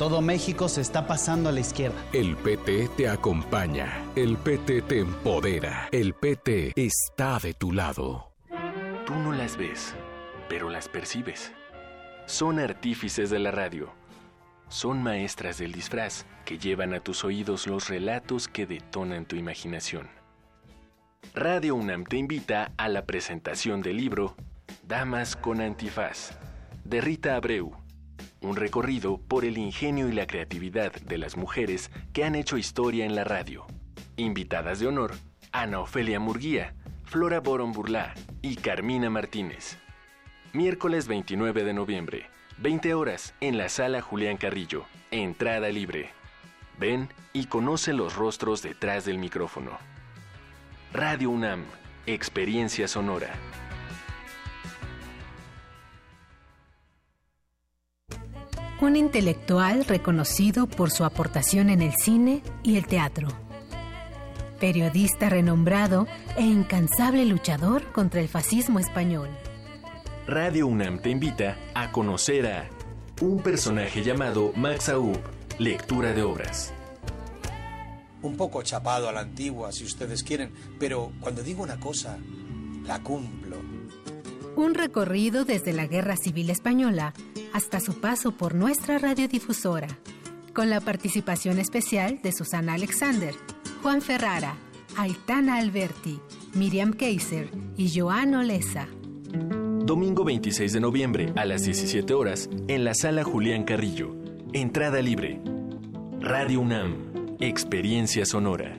Todo México se está pasando a la izquierda. El PT te acompaña. El PT te empodera. El PT está de tu lado. Tú no las ves, pero las percibes. Son artífices de la radio. Son maestras del disfraz que llevan a tus oídos los relatos que detonan tu imaginación. Radio UNAM te invita a la presentación del libro Damas con Antifaz, de Rita Abreu. Un recorrido por el ingenio y la creatividad de las mujeres que han hecho historia en la radio. Invitadas de honor, Ana Ofelia Murguía, Flora Boron Burlá y Carmina Martínez. Miércoles 29 de noviembre, 20 horas, en la sala Julián Carrillo. Entrada libre. Ven y conoce los rostros detrás del micrófono. Radio UNAM, Experiencia Sonora. Un intelectual reconocido por su aportación en el cine y el teatro. Periodista renombrado e incansable luchador contra el fascismo español. Radio UNAM te invita a conocer a un personaje llamado Max Aub, lectura de obras. Un poco chapado a la antigua, si ustedes quieren, pero cuando digo una cosa, la cumplo. Un recorrido desde la Guerra Civil Española hasta su paso por nuestra radiodifusora, con la participación especial de Susana Alexander, Juan Ferrara, Aitana Alberti, Miriam Kaiser y Joan Olesa. Domingo 26 de noviembre a las 17 horas en la sala Julián Carrillo. Entrada libre. Radio UNAM. Experiencia sonora.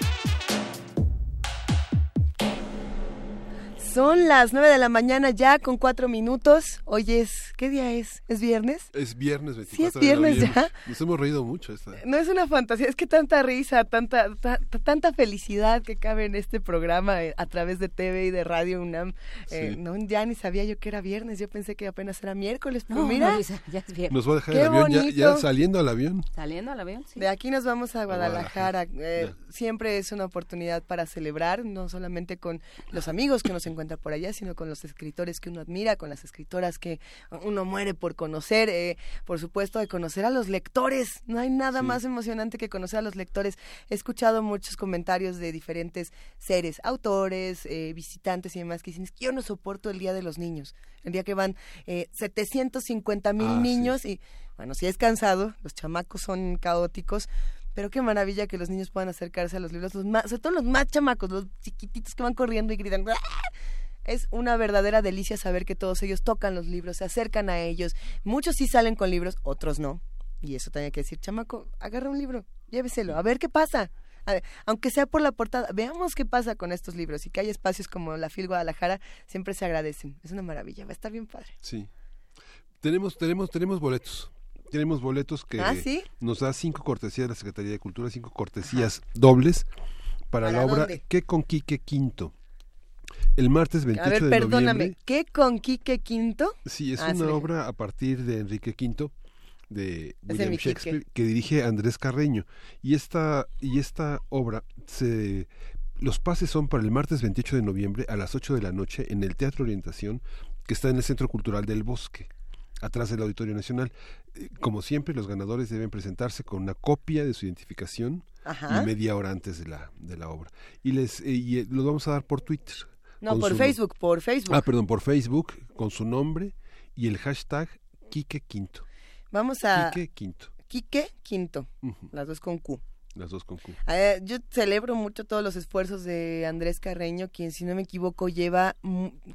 Son las nueve de la mañana ya con cuatro minutos. Hoy es, ¿qué día es? ¿Es viernes? Es viernes 24 Sí, es viernes de ya. Nos hemos reído mucho. Esta. No es una fantasía, es que tanta risa, tanta ta- ta- tanta felicidad que cabe en este programa eh, a través de TV y de Radio UNAM. Eh, no, ya ni sabía yo que era viernes, yo pensé que apenas era miércoles, pero No, mira. no, Luisa, ya es viernes. Nos va a dejar Qué el avión ya, ya saliendo al avión. Saliendo al avión, sí. De aquí nos vamos a Guadalajara. Guadalajara. Eh, siempre es una oportunidad para celebrar, no solamente con los amigos que uno se encuentra por allá, sino con los escritores que uno admira, con las escritoras que uno muere por conocer, eh, por supuesto, de conocer a los lectores. No hay nada más emocionante que conocer a los lectores. He escuchado muchos comentarios de diferentes seres, autores, eh, visitantes y demás, que dicen, es que yo no soporto el Día de los Niños, el día que van eh, 750 mil Ah, sí. niños y, bueno, si es cansado, los chamacos son caóticos, pero qué maravilla que los niños puedan acercarse a los libros, los más, sobre todo los más chamacos, los chiquititos que van corriendo y gritan. ¡Ah! Es una verdadera delicia saber que todos ellos tocan los libros, se acercan a ellos. Muchos sí salen con libros, otros no. Y eso tenía que decir, chamaco, agarra un libro, lléveselo, a ver qué pasa. Aunque sea por la portada, veamos qué pasa con estos libros y que hay espacios como la FIL Guadalajara, siempre se agradecen. Es una maravilla, va a estar bien padre. Sí. Tenemos, tenemos, tenemos boletos. Tenemos boletos que Ah, ¿sí? nos da cinco cortesías de la Secretaría de Cultura, cinco cortesías dobles para, ¿Para la obra dónde? ¿Qué con Quique Quinto? El martes 28 a ver, de perdóname, noviembre. ¿qué con Quique Quinto? Sí, es Ah, una sí. obra a partir de Enrique V de William Quique. Shakespeare que dirige Andrés Carreño y esta y esta obra se los pases son para el martes 28 de noviembre a las 8 de la noche en el Teatro Orientación que está en el Centro Cultural del Bosque atrás del Auditorio Nacional. Eh, Como siempre, los ganadores deben presentarse con una copia de su identificación Ajá. y media hora antes de la, de la obra. Y les eh, y, eh, los vamos a dar por Twitter. No, por su- Facebook, por Facebook. Ah, perdón, por Facebook, con su nombre y el hashtag Quique Quinto. Vamos a... Quique Quinto. Quique Quinto, las dos con Q. Las dos con Q. Yo celebro mucho todos los esfuerzos de Andrés Carreño, quien si no me equivoco lleva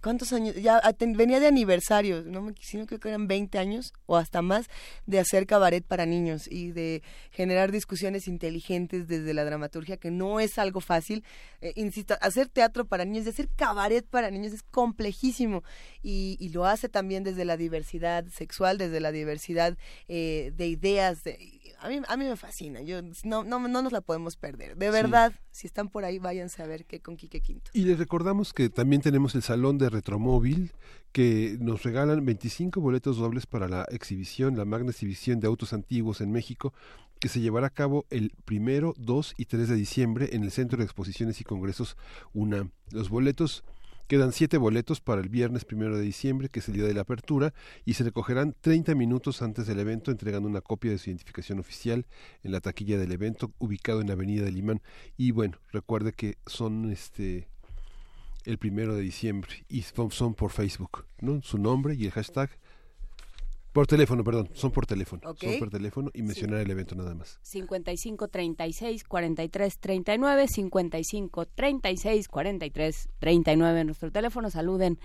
¿cuántos años? Ya aten- venía de aniversario, no me si no creo que eran 20 años o hasta más de hacer cabaret para niños y de generar discusiones inteligentes desde la dramaturgia que no es algo fácil. Eh, insisto, hacer teatro para niños, de hacer cabaret para niños es complejísimo y, y lo hace también desde la diversidad sexual, desde la diversidad eh, de ideas, de- a mí, a mí me fascina. Yo, no, no, no nos la podemos perder. De verdad, si están por ahí, váyanse a ver qué con Quique Quinto. Y les recordamos que también tenemos el Salón de Retromóvil, que nos regalan 25 boletos dobles para la exhibición, la magna exhibición de autos antiguos en México, que se llevará a cabo el primero, 2 y 3 de diciembre en el Centro de Exposiciones y Congresos UNAM. Los boletos Quedan siete boletos para el viernes primero de diciembre, que es el día de la apertura, y se recogerán 30 minutos antes del evento, entregando una copia de su identificación oficial en la taquilla del evento, ubicado en la Avenida del Imán. Y bueno, recuerde que son este el primero de diciembre y son por Facebook, ¿no? Su nombre y el hashtag por teléfono, perdón, son por teléfono. Son por teléfono y mencionar el evento nada más. 55 36 43 39, 55 36 43 39. Nuestro teléfono, saluden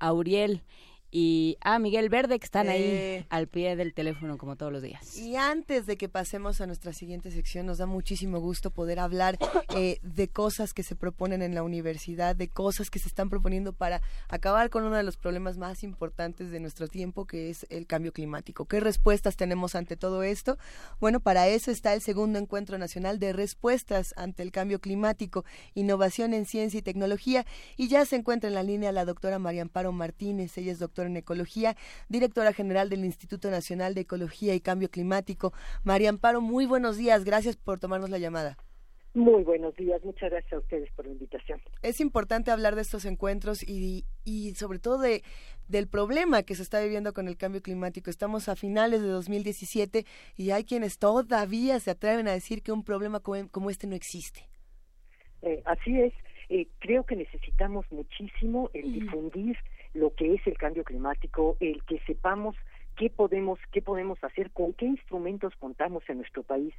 a Uriel y a Miguel Verde, que están ahí eh. al pie del teléfono como todos los días. Y antes de que pasemos a nuestra siguiente sección, nos da muchísimo gusto poder hablar eh, de cosas que se proponen en la universidad, de cosas que se están proponiendo para acabar con uno de los problemas más importantes de nuestro tiempo, que es el cambio climático. ¿Qué respuestas tenemos ante todo esto? Bueno, para eso está el segundo encuentro nacional de respuestas ante el cambio climático, innovación en ciencia y tecnología, y ya se encuentra en la línea la doctora María Amparo Martínez, ella es doctora en Ecología, directora general del Instituto Nacional de Ecología y Cambio Climático. María Amparo, muy buenos días, gracias por tomarnos la llamada. Muy buenos días, muchas gracias a ustedes por la invitación. Es importante hablar de estos encuentros y, y sobre todo de, del problema que se está viviendo con el cambio climático. Estamos a finales de 2017 y hay quienes todavía se atreven a decir que un problema como, este no existe. Eh, así es, eh, creo que necesitamos muchísimo el difundir lo que es el cambio climático, el que sepamos qué podemos qué podemos hacer, con qué instrumentos contamos en nuestro país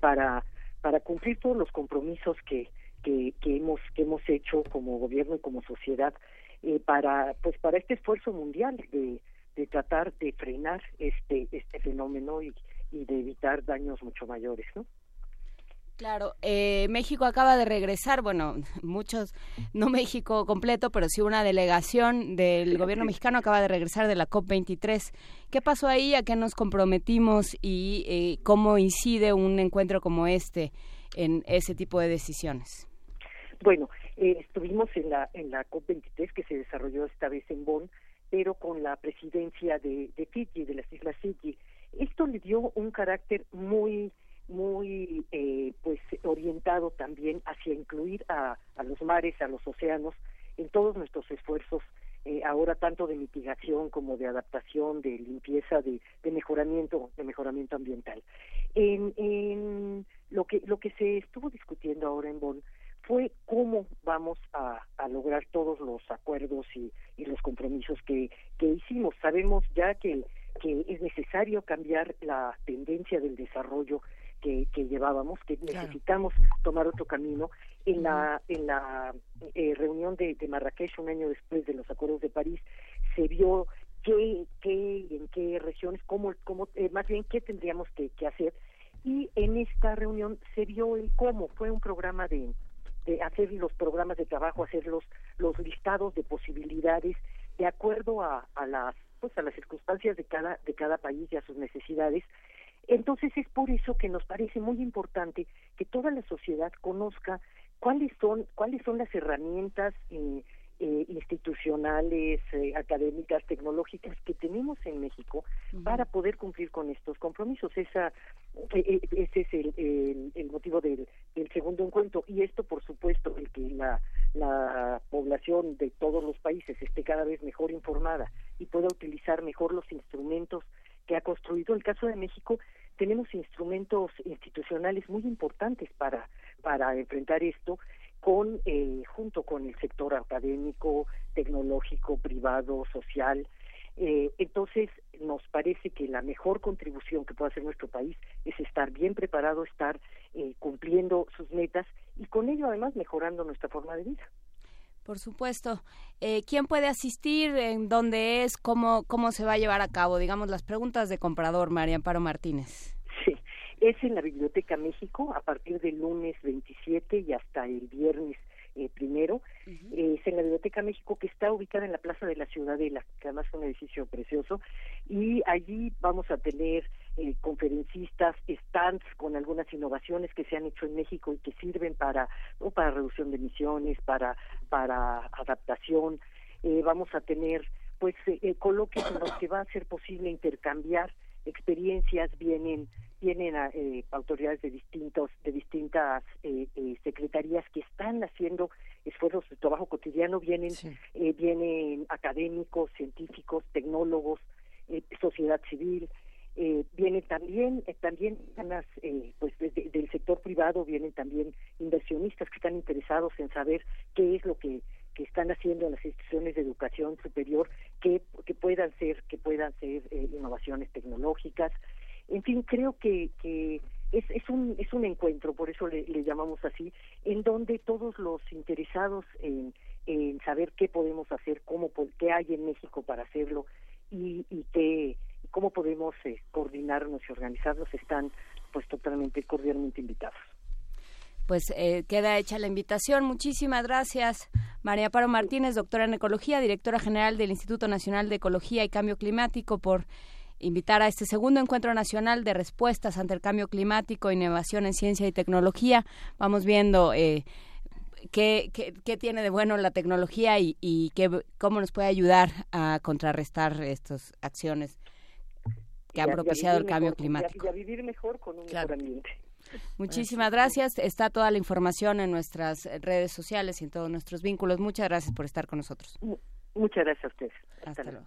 para para cumplir todos los compromisos que, que, que hemos que hemos hecho como gobierno y como sociedad eh, para pues para este esfuerzo mundial de, de tratar de frenar este este fenómeno y, y de evitar daños mucho mayores, ¿no? Claro, eh, México acaba de regresar, bueno, muchos, no México completo, pero sí una delegación del gobierno mexicano acaba de regresar de la COP23. ¿Qué pasó ahí? ¿A qué nos comprometimos? ¿Y eh, cómo incide un encuentro como este en ese tipo de decisiones? Bueno, eh, estuvimos en la, en la COP23 que se desarrolló esta vez en Bonn, pero con la presidencia de, de Fiji, de las Islas Fiji. Esto le dio un carácter muy muy eh, pues orientado también hacia incluir a, a, los mares, a los océanos en todos nuestros esfuerzos eh, ahora tanto de mitigación como de adaptación, de limpieza, de, de mejoramiento, de mejoramiento ambiental. En, en lo que lo que se estuvo discutiendo ahora en Bonn fue cómo vamos a, a lograr todos los acuerdos y, y los compromisos que, que hicimos. Sabemos ya que que es necesario cambiar la tendencia del desarrollo que, llevábamos, que necesitamos tomar otro camino. En la, en la eh, reunión de, de, Marrakech, un año después de los acuerdos de París, se vio qué, qué en qué regiones, cómo, cómo eh, más bien qué tendríamos que, que hacer. Y en esta reunión se vio el cómo, fue un programa de, de hacer los programas de trabajo, hacer los, los listados de posibilidades de acuerdo a, a las pues a las circunstancias de cada de cada país y a sus necesidades entonces es por eso que nos parece muy importante que toda la sociedad conozca cuáles son cuáles son las herramientas eh, eh, institucionales, eh, académicas, tecnológicas que tenemos en México para poder cumplir con estos compromisos. Esa, ese es el, el, motivo del, del, segundo encuentro y esto, por supuesto, el que la, la población de todos los países esté cada vez mejor informada y pueda utilizar mejor los instrumentos que ha construido. El caso de México tenemos instrumentos institucionales muy importantes para, para enfrentar esto con eh, junto con el sector académico, tecnológico, privado, social. Eh, entonces, nos parece que la mejor contribución que puede hacer nuestro país es estar bien preparado, estar eh, cumpliendo sus metas y con ello además mejorando nuestra forma de vida. Por supuesto. Eh, ¿Quién puede asistir? ¿En dónde es? ¿Cómo, ¿Cómo se va a llevar a cabo? Digamos, las preguntas de comprador, María Amparo Martínez. Sí, es en la Biblioteca México a partir del lunes 27 y hasta el viernes eh, primero. es en la Biblioteca México que está ubicada en la Plaza de la Ciudadela, que además es un edificio precioso. Y allí vamos a tener eh, conferencistas, stands con algunas innovaciones que se han hecho en México y que sirven para, para reducción de emisiones, para, para adaptación. Eh, vamos a tener pues eh, coloquios en los que va a ser posible intercambiar experiencias, vienen vienen a, autoridades de distintos de distintas secretarías que están haciendo esfuerzos de trabajo cotidiano. Vienen vienen académicos científicos tecnólogos sociedad civil eh, vienen también eh, también eh, pues del sector privado vienen también inversionistas que están interesados en saber qué es lo que, que están haciendo las instituciones de educación superior que, que puedan ser que puedan ser eh, innovaciones tecnológicas en fin creo que, que es, es un es un encuentro por eso le, le llamamos así en donde todos los interesados en, en saber qué podemos hacer cómo qué hay en México para hacerlo y, y qué cómo podemos eh, coordinarnos y organizarnos están pues totalmente cordialmente invitados. Pues eh, queda hecha la invitación. Muchísimas gracias, María Paro Martínez, doctora en Ecología, directora general del Instituto Nacional de Ecología y Cambio Climático, por invitar a este segundo encuentro nacional de respuestas ante el cambio climático, innovación en ciencia y tecnología. Vamos viendo eh, qué, qué, tiene de bueno la tecnología y, y qué, cómo nos puede ayudar a contrarrestar estas acciones que ha propiciado el cambio climático. Y a, vivir mejor con un mejor ambiente. Muchísimas gracias. Está toda la información en nuestras redes sociales y en todos nuestros vínculos. Muchas gracias por estar con nosotros. Muchas gracias a ustedes. Hasta, luego.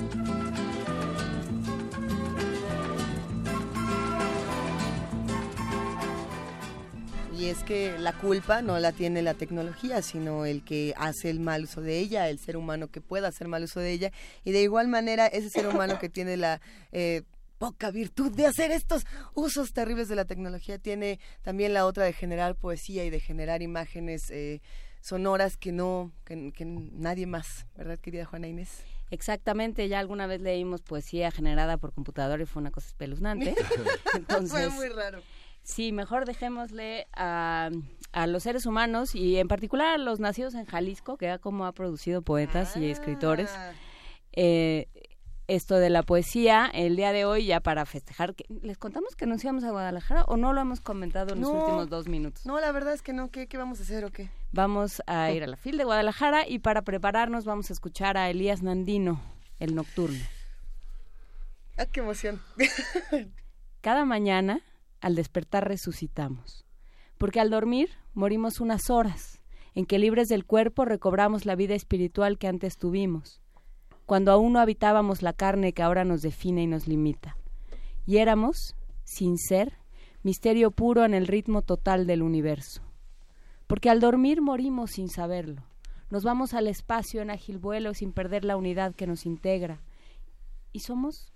Y es que la culpa no la tiene la tecnología, sino el que hace el mal uso de ella, el ser humano que pueda hacer mal uso de ella. Y de igual manera, ese ser humano que tiene la... Eh, poca virtud de hacer estos usos terribles de la tecnología tiene también la otra de generar poesía y de generar imágenes eh, sonoras que no, que, nadie más, ¿verdad, querida Juana Inés? Exactamente, ya alguna vez leímos poesía generada por computador y fue una cosa espeluznante. Entonces, fue muy raro. Sí, mejor dejémosle a, a, los seres humanos y en particular a los nacidos en Jalisco, que ya como ha producido poetas y escritores. Ah. Eh, esto de la poesía el día de hoy ya para festejar. ¿Les contamos que anunciamos a Guadalajara o no lo hemos comentado en los últimos dos minutos? No, la verdad es que no. ¿Qué, qué vamos a hacer o qué? Vamos a ir a la FIL de Guadalajara y para prepararnos vamos a escuchar a Elías Nandino, el nocturno. ¡Ah, qué emoción! Cada mañana, al despertar, resucitamos. Porque al dormir, morimos unas horas, en que libres del cuerpo recobramos la vida espiritual que antes tuvimos cuando aún no habitábamos la carne que ahora nos define y nos limita. Y éramos, sin ser, misterio puro en el ritmo total del universo. Porque al dormir morimos sin saberlo. Nos vamos al espacio en ágil vuelo sin perder la unidad que nos integra. Y somos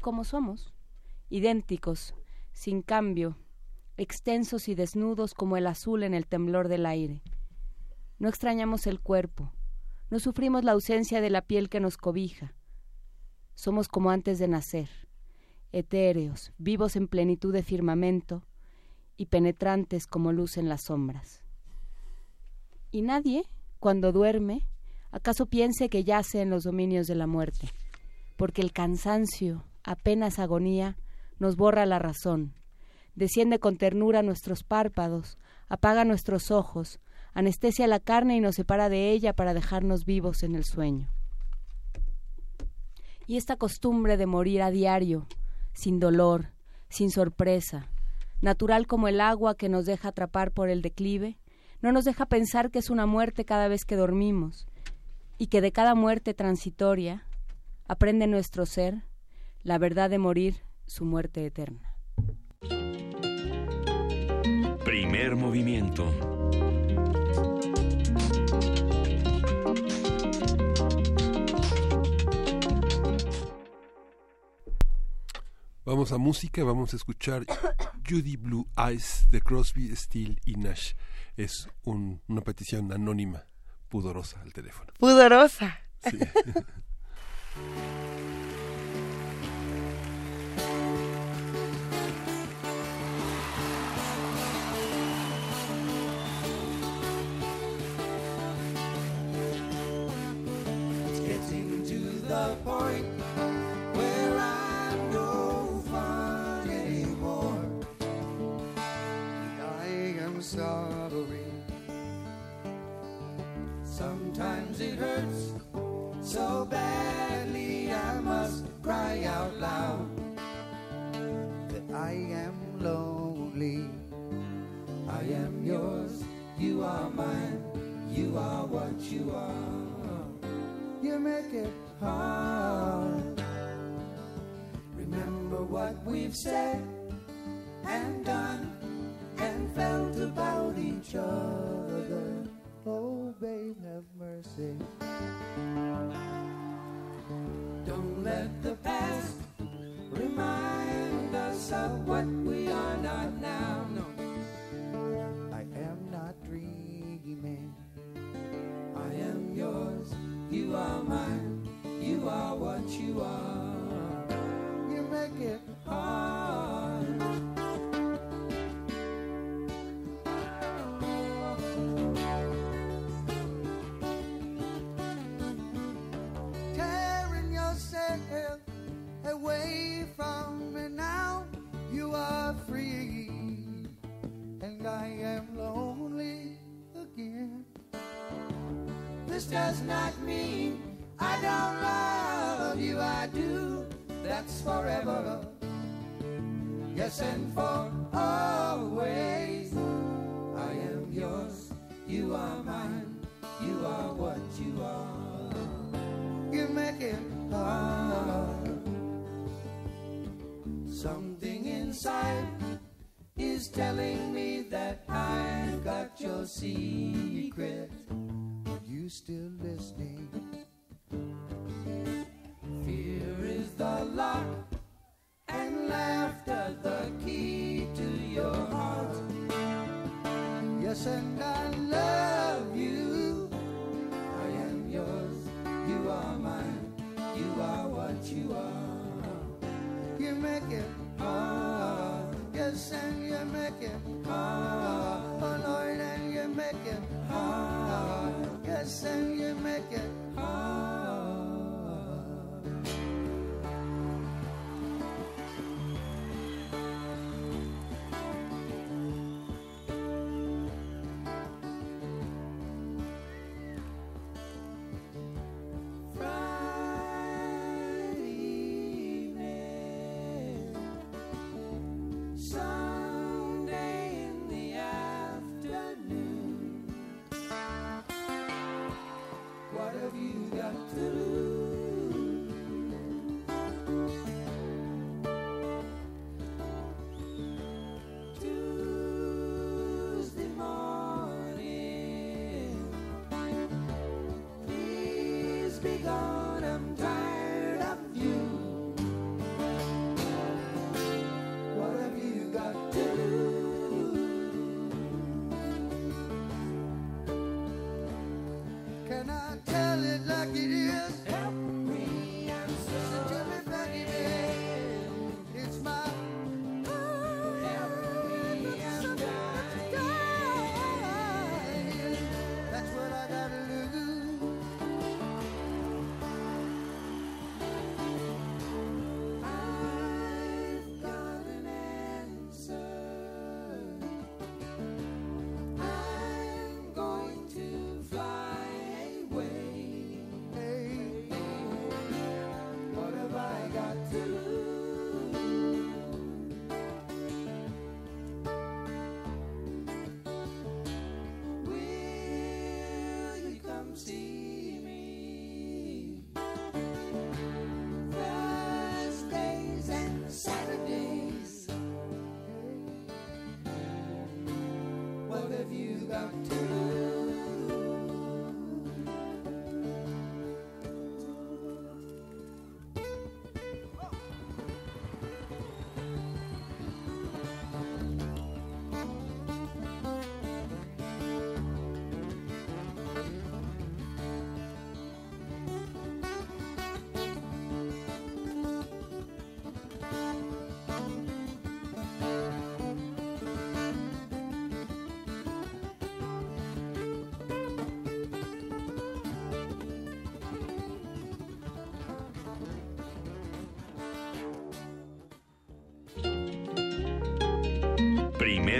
como somos, idénticos, sin cambio, extensos y desnudos como el azul en el temblor del aire. No extrañamos el cuerpo, no sufrimos la ausencia de la piel que nos cobija. Somos como antes de nacer, etéreos, vivos en plenitud de firmamento y penetrantes como luz en las sombras. Y nadie, cuando duerme, acaso piense que yace en los dominios de la muerte, porque el cansancio, apenas agonía, nos borra la razón, desciende con ternura nuestros párpados, apaga nuestros ojos, anestesia la carne y nos separa de ella para dejarnos vivos en el sueño. Y esta costumbre de morir a diario, sin dolor, sin sorpresa, natural como el agua que nos deja atrapar por el declive, no nos deja pensar que es una muerte cada vez que dormimos, y que de cada muerte transitoria aprende nuestro ser la verdad de morir su muerte eterna. Primer movimiento Vamos a música, vamos a escuchar Judy Blue Eyes de Crosby, Steele y Nash. Es una petición anónima pudorosa al teléfono. Pudorosa. Sí.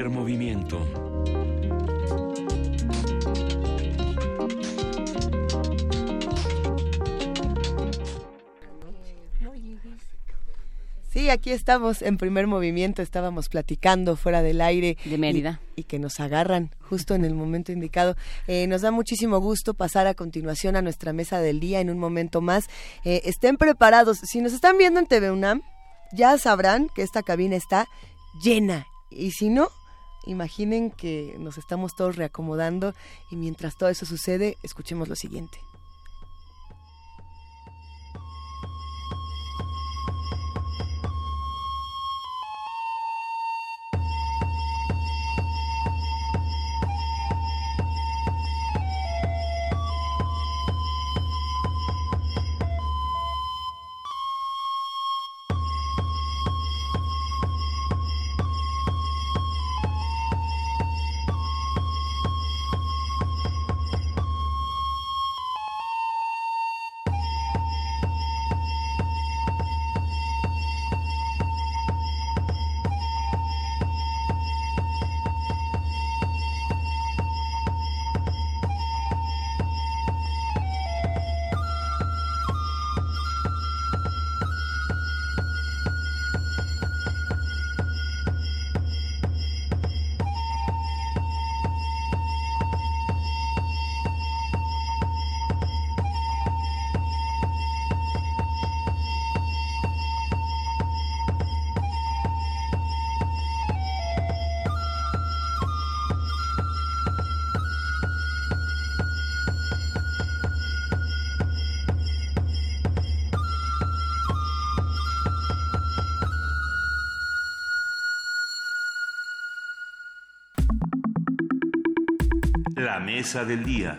Primer movimiento. Sí, aquí estamos en primer movimiento, estábamos platicando fuera del aire. De Mérida. Y, que nos agarran justo en el momento indicado. Eh, nos da muchísimo gusto pasar a continuación a nuestra mesa del día en un momento más. Eh, estén preparados. Si nos están viendo en TV UNAM, ya sabrán que esta cabina está llena. Y si no, imaginen que nos estamos todos reacomodando y mientras todo eso sucede, escuchemos lo siguiente. Del día.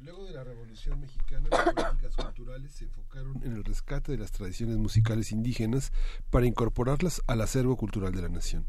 Luego de la Revolución Mexicana, las políticas culturales se enfocaron en el rescate de las tradiciones musicales indígenas para incorporarlas al acervo cultural de la nación.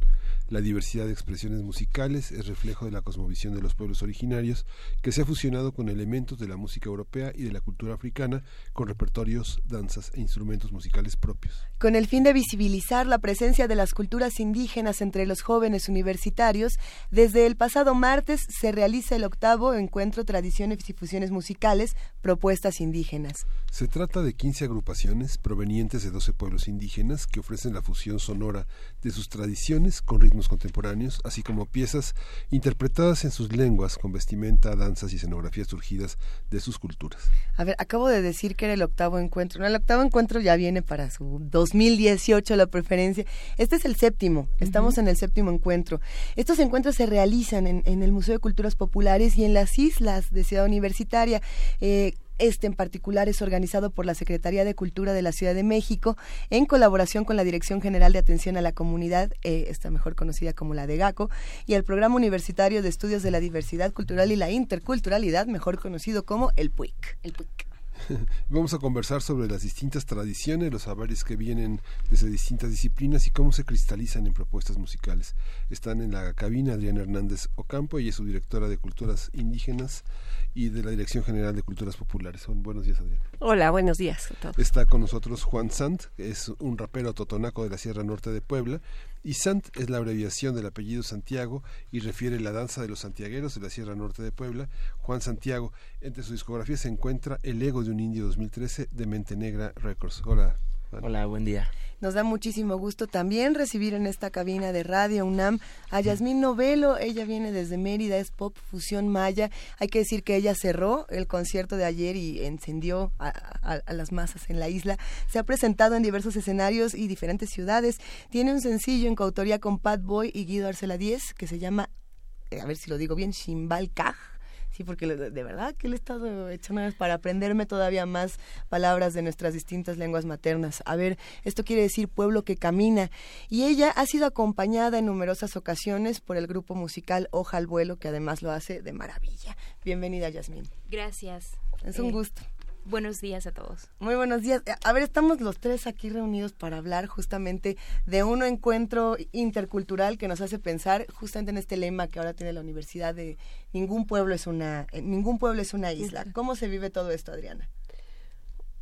La diversidad de expresiones musicales es reflejo de la cosmovisión de los pueblos originarios que se ha fusionado con elementos de la música europea y de la cultura africana con repertorios, danzas e instrumentos musicales propios. Con el fin de visibilizar la presencia de las culturas indígenas entre los jóvenes universitarios, desde el pasado martes se realiza el octavo encuentro Tradiciones y Fusiones Musicales, Propuestas Indígenas. Se trata de 15 agrupaciones provenientes de 12 pueblos indígenas que ofrecen la fusión sonora de sus tradiciones con ritmos contemporáneos, así como piezas interpretadas en sus lenguas con vestimenta, danzas y escenografías surgidas de sus culturas. A ver, acabo de decir que era el octavo encuentro. No, el octavo encuentro ya viene para su 2018 la preferencia. Este es el séptimo. Estamos en el séptimo encuentro. Estos encuentros se realizan en, el Museo de Culturas Populares y en las islas de Ciudad Universitaria. Eh, este en particular es organizado por la Secretaría de Cultura de la Ciudad de México en colaboración con la Dirección General de Atención a la Comunidad, eh, esta mejor conocida como la de GACO, y el Programa Universitario de Estudios de la Diversidad Cultural y la Interculturalidad, mejor conocido como el PUIC. El PUIC. Vamos a conversar sobre las distintas tradiciones, los saberes que vienen desde distintas disciplinas y cómo se cristalizan en propuestas musicales. Están en la cabina Adriana Hernández Ocampo, y es su directora de Culturas Indígenas y de la Dirección General de Culturas Populares. Buenos días, Adriana. Hola, buenos días a todos. Está con nosotros Juan Sant, que es un rapero totonaco de la Sierra Norte de Puebla y Sant es la abreviación del apellido Santiago y refiere la danza de los santiagueros de la Sierra Norte de Puebla. Juan Santiago, entre su discografía se encuentra El ego de un indio 2013 de Mente Negra Records. Hola. Hola, buen día. Nos da muchísimo gusto también recibir en esta cabina de Radio UNAM a Yasmín Novelo. Ella viene desde Mérida, es pop fusión maya. Hay que decir que ella cerró el concierto de ayer y encendió a, las masas en la isla. Se ha presentado en diversos escenarios y diferentes ciudades. Tiene un sencillo en coautoría con Pat Boy y Guido Arcela 10 que se llama, eh, a ver si lo digo bien, Shimbal Kaj Sí, porque de verdad que le he estado echando para aprenderme todavía más palabras de nuestras distintas lenguas maternas. A ver, esto quiere decir pueblo que camina. Y ella ha sido acompañada en numerosas ocasiones por el grupo musical Hoja al Vuelo, que además lo hace de maravilla. Bienvenida, Yasmín. Gracias. Es un eh, gusto. Buenos días a todos. Muy buenos días. A ver, estamos los tres aquí reunidos para hablar justamente de un encuentro intercultural que nos hace pensar justamente en este lema que ahora tiene la universidad de ningún pueblo es una eh, ningún pueblo es una isla. ¿Cómo se vive todo esto, Adriana?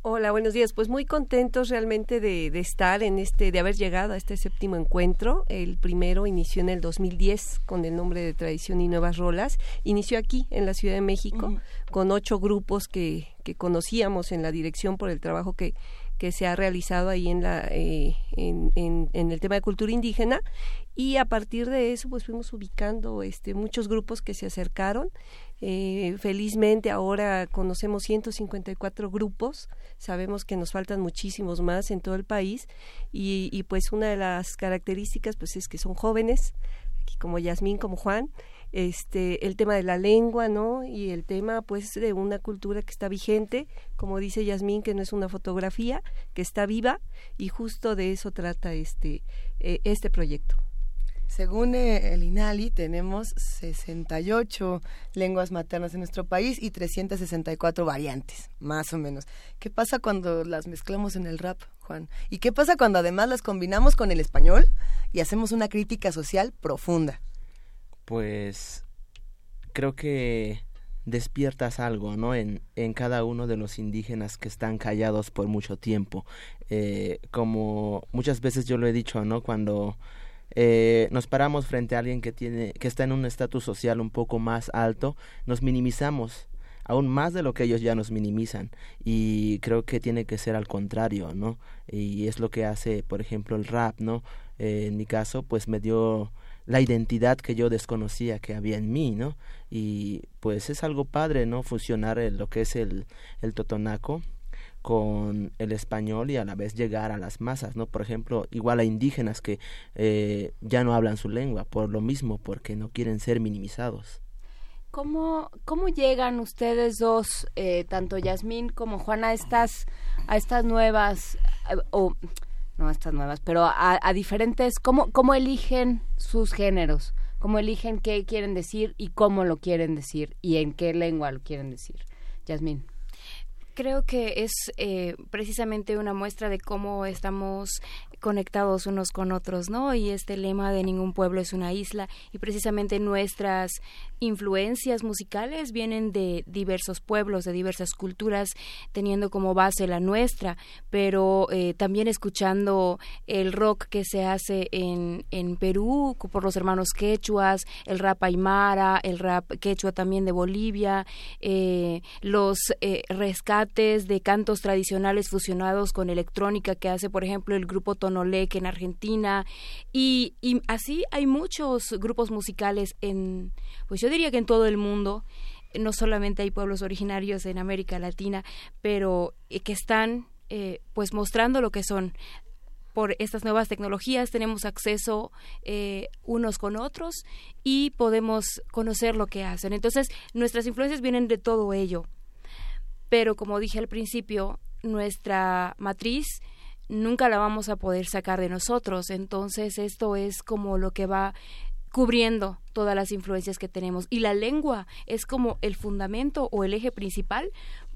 Hola, buenos días. Pues muy contentos realmente de, estar en este, de haber llegado a este séptimo encuentro. El primero inició en el 2010 con el nombre de Tradición y Nuevas Rolas. Inició aquí en la Ciudad de México con ocho grupos que, que conocíamos en la dirección por el trabajo que, que se ha realizado ahí en, la, eh, en, en, el tema de cultura indígena. Y a partir de eso pues fuimos ubicando este, muchos grupos que se acercaron. Eh, felizmente ahora conocemos 154 grupos, sabemos que nos faltan muchísimos más en todo el país. Y, y pues una de las características pues es que son jóvenes, aquí como Yasmín, como Juan, este el tema de la lengua no y el tema pues de una cultura que está vigente como dice Yasmín que no es una fotografía que está viva y justo de eso trata este eh, este proyecto según eh, el INALI, tenemos 68 lenguas maternas en nuestro país y 364 variantes, más o menos. ¿Qué pasa cuando las mezclamos en el rap, Juan? ¿Y qué pasa cuando además las combinamos con el español y hacemos una crítica social profunda? Pues creo que despiertas algo, ¿no? En, en cada uno de los indígenas que están callados por mucho tiempo. Eh, como muchas veces yo lo he dicho, ¿no? Cuando eh, nos paramos frente a alguien que tiene, que está en un estatus social un poco más alto, nos minimizamos aún más de lo que ellos ya nos minimizan y creo que tiene que ser al contrario, ¿no? Y es lo que hace, por ejemplo, el rap, ¿no? Eh, en mi caso, pues me dio la identidad que yo desconocía que había en mí, ¿no? Y pues es algo padre, ¿no? Fusionar lo que es el, el totonaco con el español y a la vez llegar a las masas, ¿no? Por ejemplo, igual a indígenas que eh, ya no hablan su lengua por lo mismo, porque no quieren ser minimizados. ¿Cómo, cómo llegan ustedes dos, eh, tanto Yasmín como Juana, a estas, a estas nuevas, eh, no estas nuevas, pero a, diferentes, ¿cómo, ¿cómo eligen sus géneros? ¿Cómo eligen qué quieren decir y cómo lo quieren decir y en qué lengua lo quieren decir? Yasmín. Creo que es eh, precisamente una muestra de cómo estamos conectados unos con otros, ¿no? Y este lema de ningún pueblo es una isla y precisamente nuestras influencias musicales vienen de diversos pueblos, de diversas culturas, teniendo como base la nuestra, pero eh, también escuchando el rock que se hace en, en Perú por los hermanos quechuas, el rap aymara, el rap quechua también de Bolivia, eh, los eh, de cantos tradicionales fusionados con electrónica que hace, por ejemplo, el grupo Tonolec en Argentina, y, y así hay muchos grupos musicales en, pues yo diría que en todo el mundo, no solamente hay pueblos originarios en América Latina, pero eh, que están eh, pues mostrando lo que son por estas nuevas tecnologías tenemos acceso eh, unos con otros y podemos conocer lo que hacen. Entonces, nuestras influencias vienen de todo ello. Pero como dije al principio, nuestra matriz nunca la vamos a poder sacar de nosotros. Entonces, esto es como lo que va cubriendo todas las influencias que tenemos. Y la lengua es como el fundamento o el eje principal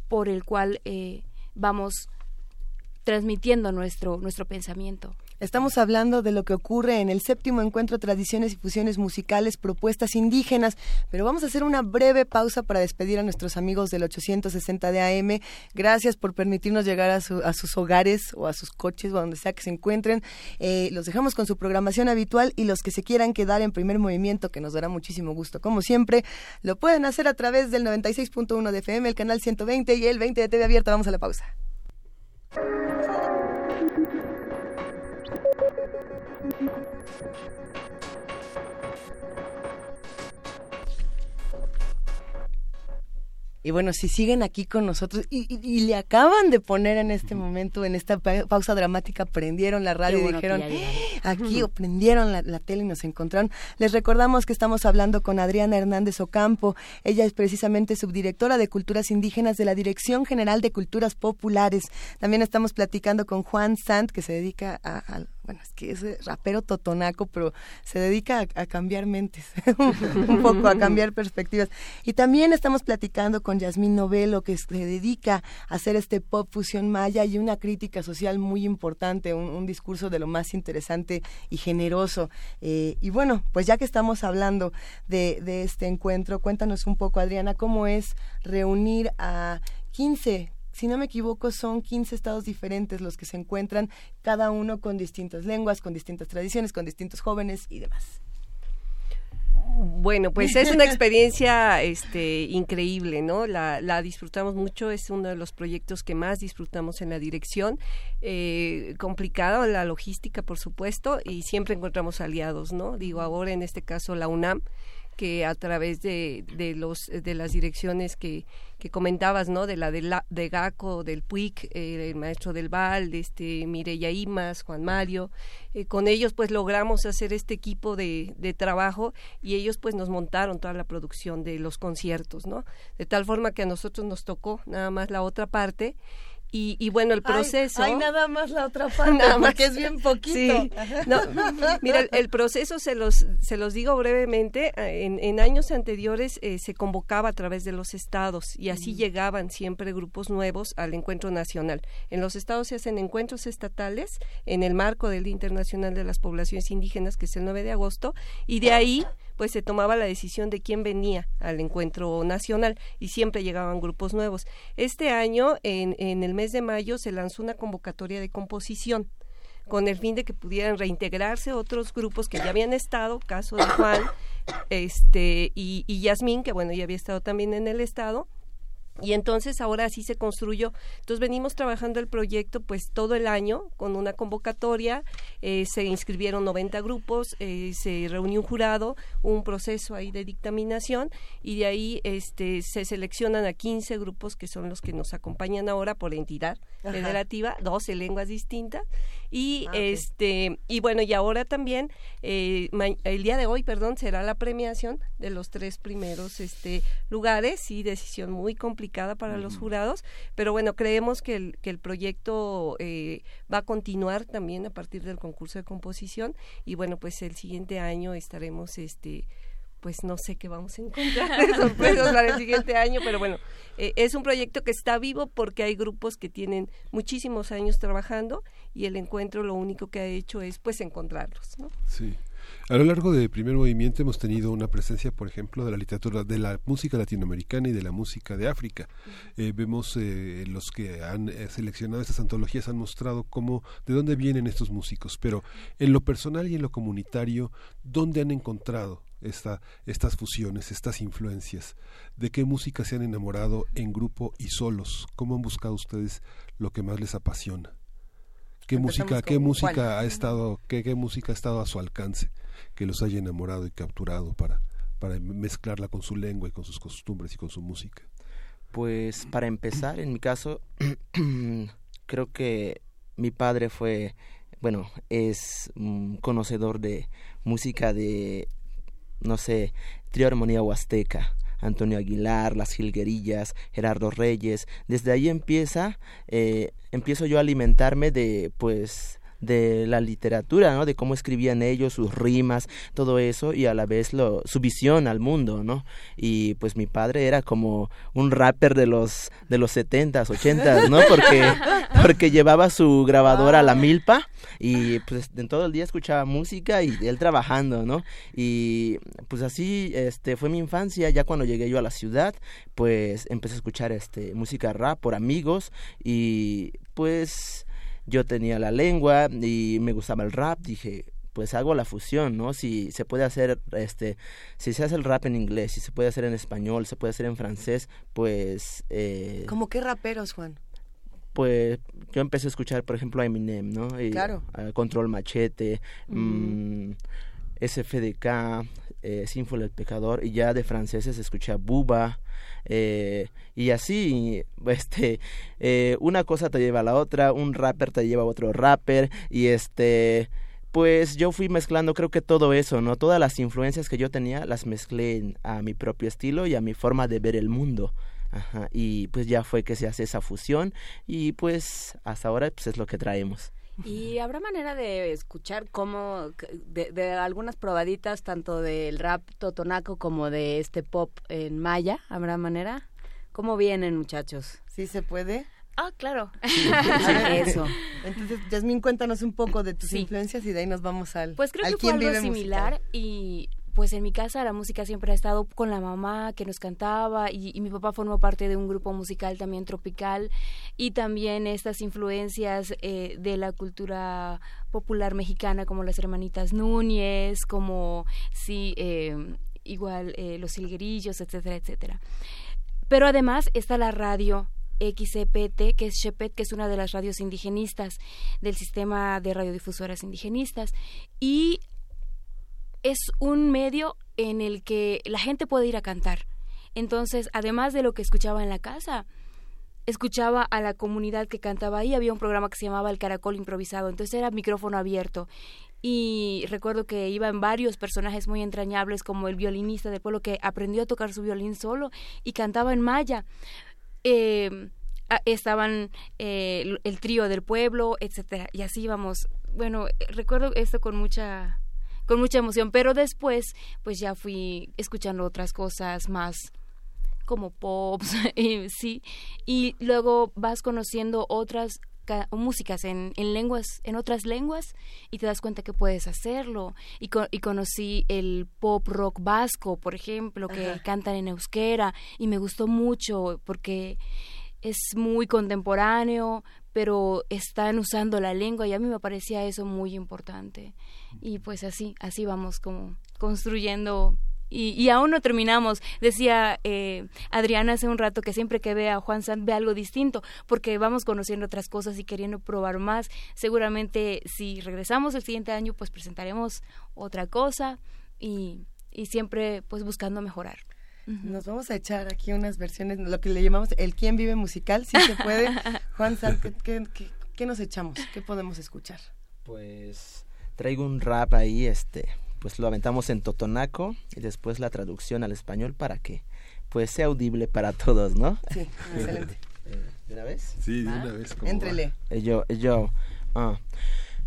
por el cual eh, vamos transmitiendo nuestro, nuestro pensamiento. Estamos hablando de lo que ocurre en el séptimo encuentro Tradiciones y Fusiones Musicales Propuestas Indígenas, pero vamos a hacer una breve pausa para despedir a nuestros amigos del 860 de AM. Gracias por permitirnos llegar a, sus hogares o a sus coches o a donde sea que se encuentren. Eh, los dejamos con su programación habitual y los que se quieran quedar en primer movimiento, que nos dará muchísimo gusto, como siempre, lo pueden hacer a través del 96.1 de FM, el canal 120 y el 20 de TV Abierta. Vamos a la pausa. Y bueno, si siguen aquí con nosotros y, le acaban de poner en este momento, en esta pausa dramática, prendieron la radio y dijeron, aquí o prendieron la, la, tele y nos encontraron. Les recordamos que estamos hablando con Adriana Hernández Ocampo. Ella es precisamente subdirectora de Culturas Indígenas de la Dirección General de Culturas Populares. También estamos platicando con Juan Sant, que se dedica a bueno, es que es rapero totonaco, pero se dedica a, cambiar mentes, un poco a cambiar perspectivas. Y también estamos platicando con Yasmín Novelo, que se dedica a hacer este pop fusión maya y una crítica social muy importante, un, discurso de lo más interesante y generoso. Eh, y bueno, pues ya que estamos hablando de, de este encuentro, cuéntanos un poco, Adriana, cómo es reunir a 15 si no me equivoco, son 15 estados diferentes los que se encuentran, cada uno con distintas lenguas, con distintas tradiciones, con distintos jóvenes y demás. Bueno, pues es una experiencia este, increíble, ¿no? La, la, disfrutamos mucho, es uno de los proyectos que más disfrutamos en la dirección. Eh, complicado la logística, por supuesto, y siempre encontramos aliados, ¿no? Digo, ahora en este caso la UNAM, que a través de, de, los, de las direcciones que, que comentabas, ¿no? De la de, la, de Gaco, del Puig, eh, el maestro del Val, este, Mireya Imas, Juan Mario. Eh, con ellos pues logramos hacer este equipo de, de trabajo y ellos pues nos montaron toda la producción de los conciertos, ¿no? De tal forma que a nosotros nos tocó nada más la otra parte y, bueno, el proceso... Hay, nada más la otra parte, más. que es bien poquito. mira, el, proceso se los, se los digo brevemente. Eh, en, en años anteriores eh, se convocaba a través de los estados y así llegaban siempre grupos nuevos al encuentro nacional. En los estados se hacen encuentros estatales en el marco del Día Internacional de las Poblaciones Indígenas, que es el 9 de agosto, y de ahí pues se tomaba la decisión de quién venía al encuentro nacional y siempre llegaban grupos nuevos. Este año, en, en el mes de mayo, se lanzó una convocatoria de composición con el fin de que pudieran reintegrarse otros grupos que ya habían estado, caso de Juan este y, y Yasmín, que bueno, ya había estado también en el estado, y entonces ahora sí se construyó. Entonces venimos trabajando el proyecto pues todo el año con una convocatoria, eh, se inscribieron 90 grupos, eh, se reunió un jurado, un proceso ahí de dictaminación y de ahí este, se seleccionan a 15 grupos que son los que nos acompañan ahora por entidad federativa, 12 lenguas distintas. Y ah, este y bueno y ahora también eh, el día de hoy perdón será la premiación de los tres primeros este lugares y decisión muy complicada para los jurados pero bueno creemos que el que el proyecto eh, va a continuar también a partir del concurso de composición y bueno pues el siguiente año estaremos este pues no sé qué vamos a encontrar de sorpresas para el siguiente año, pero bueno, eh, es un proyecto que está vivo porque hay grupos que tienen muchísimos años trabajando y el encuentro lo único que ha hecho es pues encontrarlos, ¿no? Sí. A lo largo del primer movimiento hemos tenido una presencia, por ejemplo, de la literatura, de la música latinoamericana y de la música de África. Eh, vemos eh, los que han seleccionado estas antologías han mostrado cómo, de dónde vienen estos músicos, pero en lo personal y en lo comunitario, ¿dónde han encontrado esta, estas fusiones, estas influencias, de qué música se han enamorado en grupo y solos, cómo han buscado ustedes lo que más les apasiona, qué música, qué música ha estado, qué, qué música ha estado a su alcance, que los haya enamorado y capturado para, para mezclarla con su lengua y con sus costumbres y con su música. Pues para empezar, en mi caso, creo que mi padre fue, bueno, es conocedor de música de no sé, Trio Armonía Huasteca, Antonio Aguilar, Las Jilguerillas, Gerardo Reyes. Desde ahí empieza, eh, empiezo yo a alimentarme de, pues, de la literatura, ¿no? De cómo escribían ellos, sus rimas, todo eso, y a la vez lo, su visión al mundo, ¿no? Y pues mi padre era como un rapper de los de los setentas, ochentas, ¿no? Porque, porque llevaba su grabadora a la milpa y pues en todo el día escuchaba música y él trabajando, ¿no? Y pues así este fue mi infancia, ya cuando llegué yo a la ciudad, pues empecé a escuchar este música rap por amigos y pues yo tenía la lengua y me gustaba el rap, dije, pues hago la fusión, ¿no? Si se puede hacer, este, si se hace el rap en inglés, si se puede hacer en español, se puede hacer en francés, pues... Eh, ¿Cómo qué raperos, Juan? Pues yo empecé a escuchar, por ejemplo, a Eminem, ¿no? Y, claro. Control Machete, mm. SFDK, eh, Sinful el Pecador, y ya de franceses escuché Buba, eh, y así, este, eh, una cosa te lleva a la otra, un rapper te lleva a otro rapper, y este, pues yo fui mezclando creo que todo eso, ¿no? Todas las influencias que yo tenía las mezclé a mi propio estilo y a mi forma de ver el mundo. Ajá, y pues ya fue que se hace esa fusión y pues hasta ahora pues es lo que traemos. ¿Y habrá manera de escuchar cómo, de, algunas probaditas, tanto del rap totonaco como de este pop en maya? ¿Habrá manera? ¿Cómo vienen, muchachos? ¿Sí se puede? Ah, claro. Eso. Entonces, Yasmín, cuéntanos un poco de tus influencias y de ahí nos vamos al. Pues creo que fue algo similar y pues en mi casa la música siempre ha estado con la mamá que nos cantaba y, mi papá formó parte de un grupo musical también tropical y también estas influencias eh, de la cultura popular mexicana como las hermanitas Núñez, como sí, eh, igual eh, los silguerillos, etcétera, etcétera. Pero además está la radio XCPT, que es Shepet, que es una de las radios indigenistas del sistema de radiodifusoras indigenistas. Y es un medio en el que la gente puede ir a cantar. Entonces, además de lo que escuchaba en la casa, escuchaba a la comunidad que cantaba ahí. Había un programa que se llamaba El Caracol Improvisado. Entonces era micrófono abierto. Y recuerdo que iban varios personajes muy entrañables, como el violinista del pueblo que aprendió a tocar su violín solo y cantaba en maya. Eh, estaban eh, el trío del pueblo, etcétera, y así íbamos. Bueno, recuerdo esto con mucha con mucha emoción, pero después pues ya fui escuchando otras cosas más como pops, sí, y luego vas conociendo otras músicas en, en, lenguas, en otras lenguas, y te das cuenta que puedes hacerlo. Y, y conocí el pop rock vasco, por ejemplo, que cantan en euskera, y me gustó mucho porque es muy contemporáneo, pero están usando la lengua y a mí me parecía eso muy importante. Y pues así, así vamos como construyendo y, aún no terminamos. Decía eh, Adriana hace un rato que siempre que ve a Juan Sant ve algo distinto, porque vamos conociendo otras cosas y queriendo probar más. Seguramente si regresamos el siguiente año, pues presentaremos otra cosa y, y siempre pues buscando mejorar. Nos vamos a echar aquí unas versiones, lo que le llamamos el quién vive musical, si se puede. Juan Sant, ¿qué, qué nos echamos? ¿Qué podemos escuchar? Pues traigo un rap ahí, este, pues lo aventamos en totonaco y después la traducción al español para que pues sea audible para todos, ¿no? Sí, excelente. Eh, ¿De una vez? Sí, de una vez. Entrele. Eh, yo, eh, yo, ah.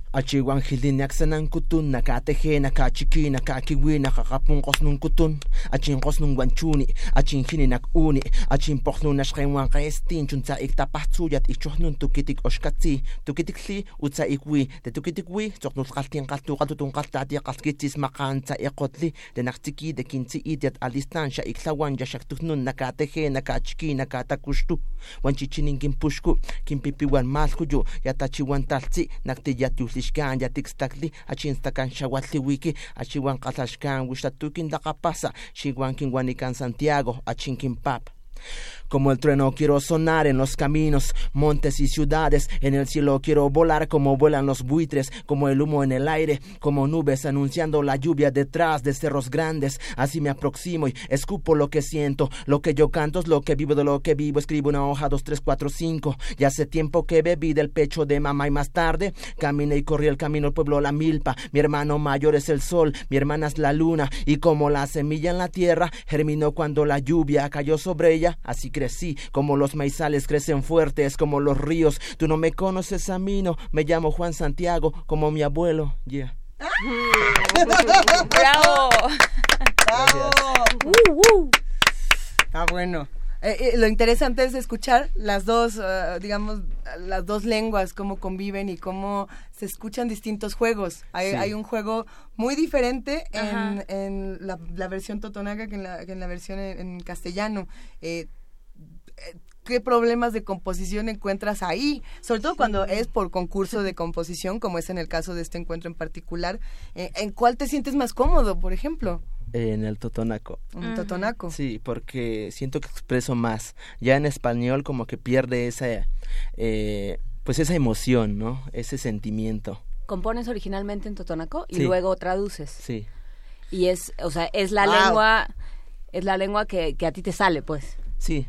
Achiwan hiliniak sanan kutun nakateje nakachiki nakakiwi nakakapun qosnun kutun achin qosnun wanchuni achin hininak uni achin poqnun nashqenwan qaestin chunta iktapahtsuyat ichuhnun tukitik oshkatsi tukitikli utsa ikwi de tukitikwi tsoqnul qaltin qaltu qaltutun qaltati qalkitis maqanta iqotli de naqtiki de kinti idiat alistansha iklawan yashaktuhnun nakateje nakachiki nakatakushtu wanchichinin kimpushku kimpipiwan malhuyu yatachiwan taltsi naktiyatius tixkan yatikstactli achinstakan xauatliuiki achiuan qalhaxkan uixtatukin tlaqapasa xiuan kinguanikan Santiago achin pap Como el trueno quiero sonar en los caminos, montes y ciudades. En el cielo quiero volar como vuelan los buitres, como el humo en el aire, como nubes anunciando la lluvia detrás de cerros grandes. Así me aproximo y escupo lo que siento. Lo que yo canto es lo que vivo de lo que vivo. Escribo una hoja, dos, tres, cuatro, cinco. Ya hace tiempo que bebí del pecho de mamá y más tarde caminé y corrí el camino al pueblo La Milpa. Mi hermano mayor es el sol, mi hermana es la luna. Y como la semilla en la tierra germinó cuando la lluvia cayó sobre ella, así crecí, como los maizales crecen fuertes, como los ríos. Tú no me conoces a mí, no, me llamo Juan Santiago, como mi abuelo, yeah. ¡Bravo! ¡Bravo! Uh, Ah, bueno. Eh, eh, lo interesante es escuchar las dos, uh, digamos, las dos lenguas, cómo conviven y cómo se escuchan distintos juegos. Hay, hay un juego muy diferente en, en la, la, versión totonaca que en la, que en la versión en, en castellano. Eh, qué problemas de composición encuentras ahí, sobre todo cuando es por concurso de composición, como es en el caso de este encuentro en particular. Eh, ¿En cuál te sientes más cómodo, por ejemplo? En el totonaco. En totonaco. Sí, porque siento que expreso más. Ya en español como que pierde esa, eh, pues esa emoción, ¿no? Ese sentimiento. ¿Compones originalmente en totonaco y luego traduces? Sí. Y es, o sea, es la lengua, es la lengua que, que a ti te sale, pues. Sí,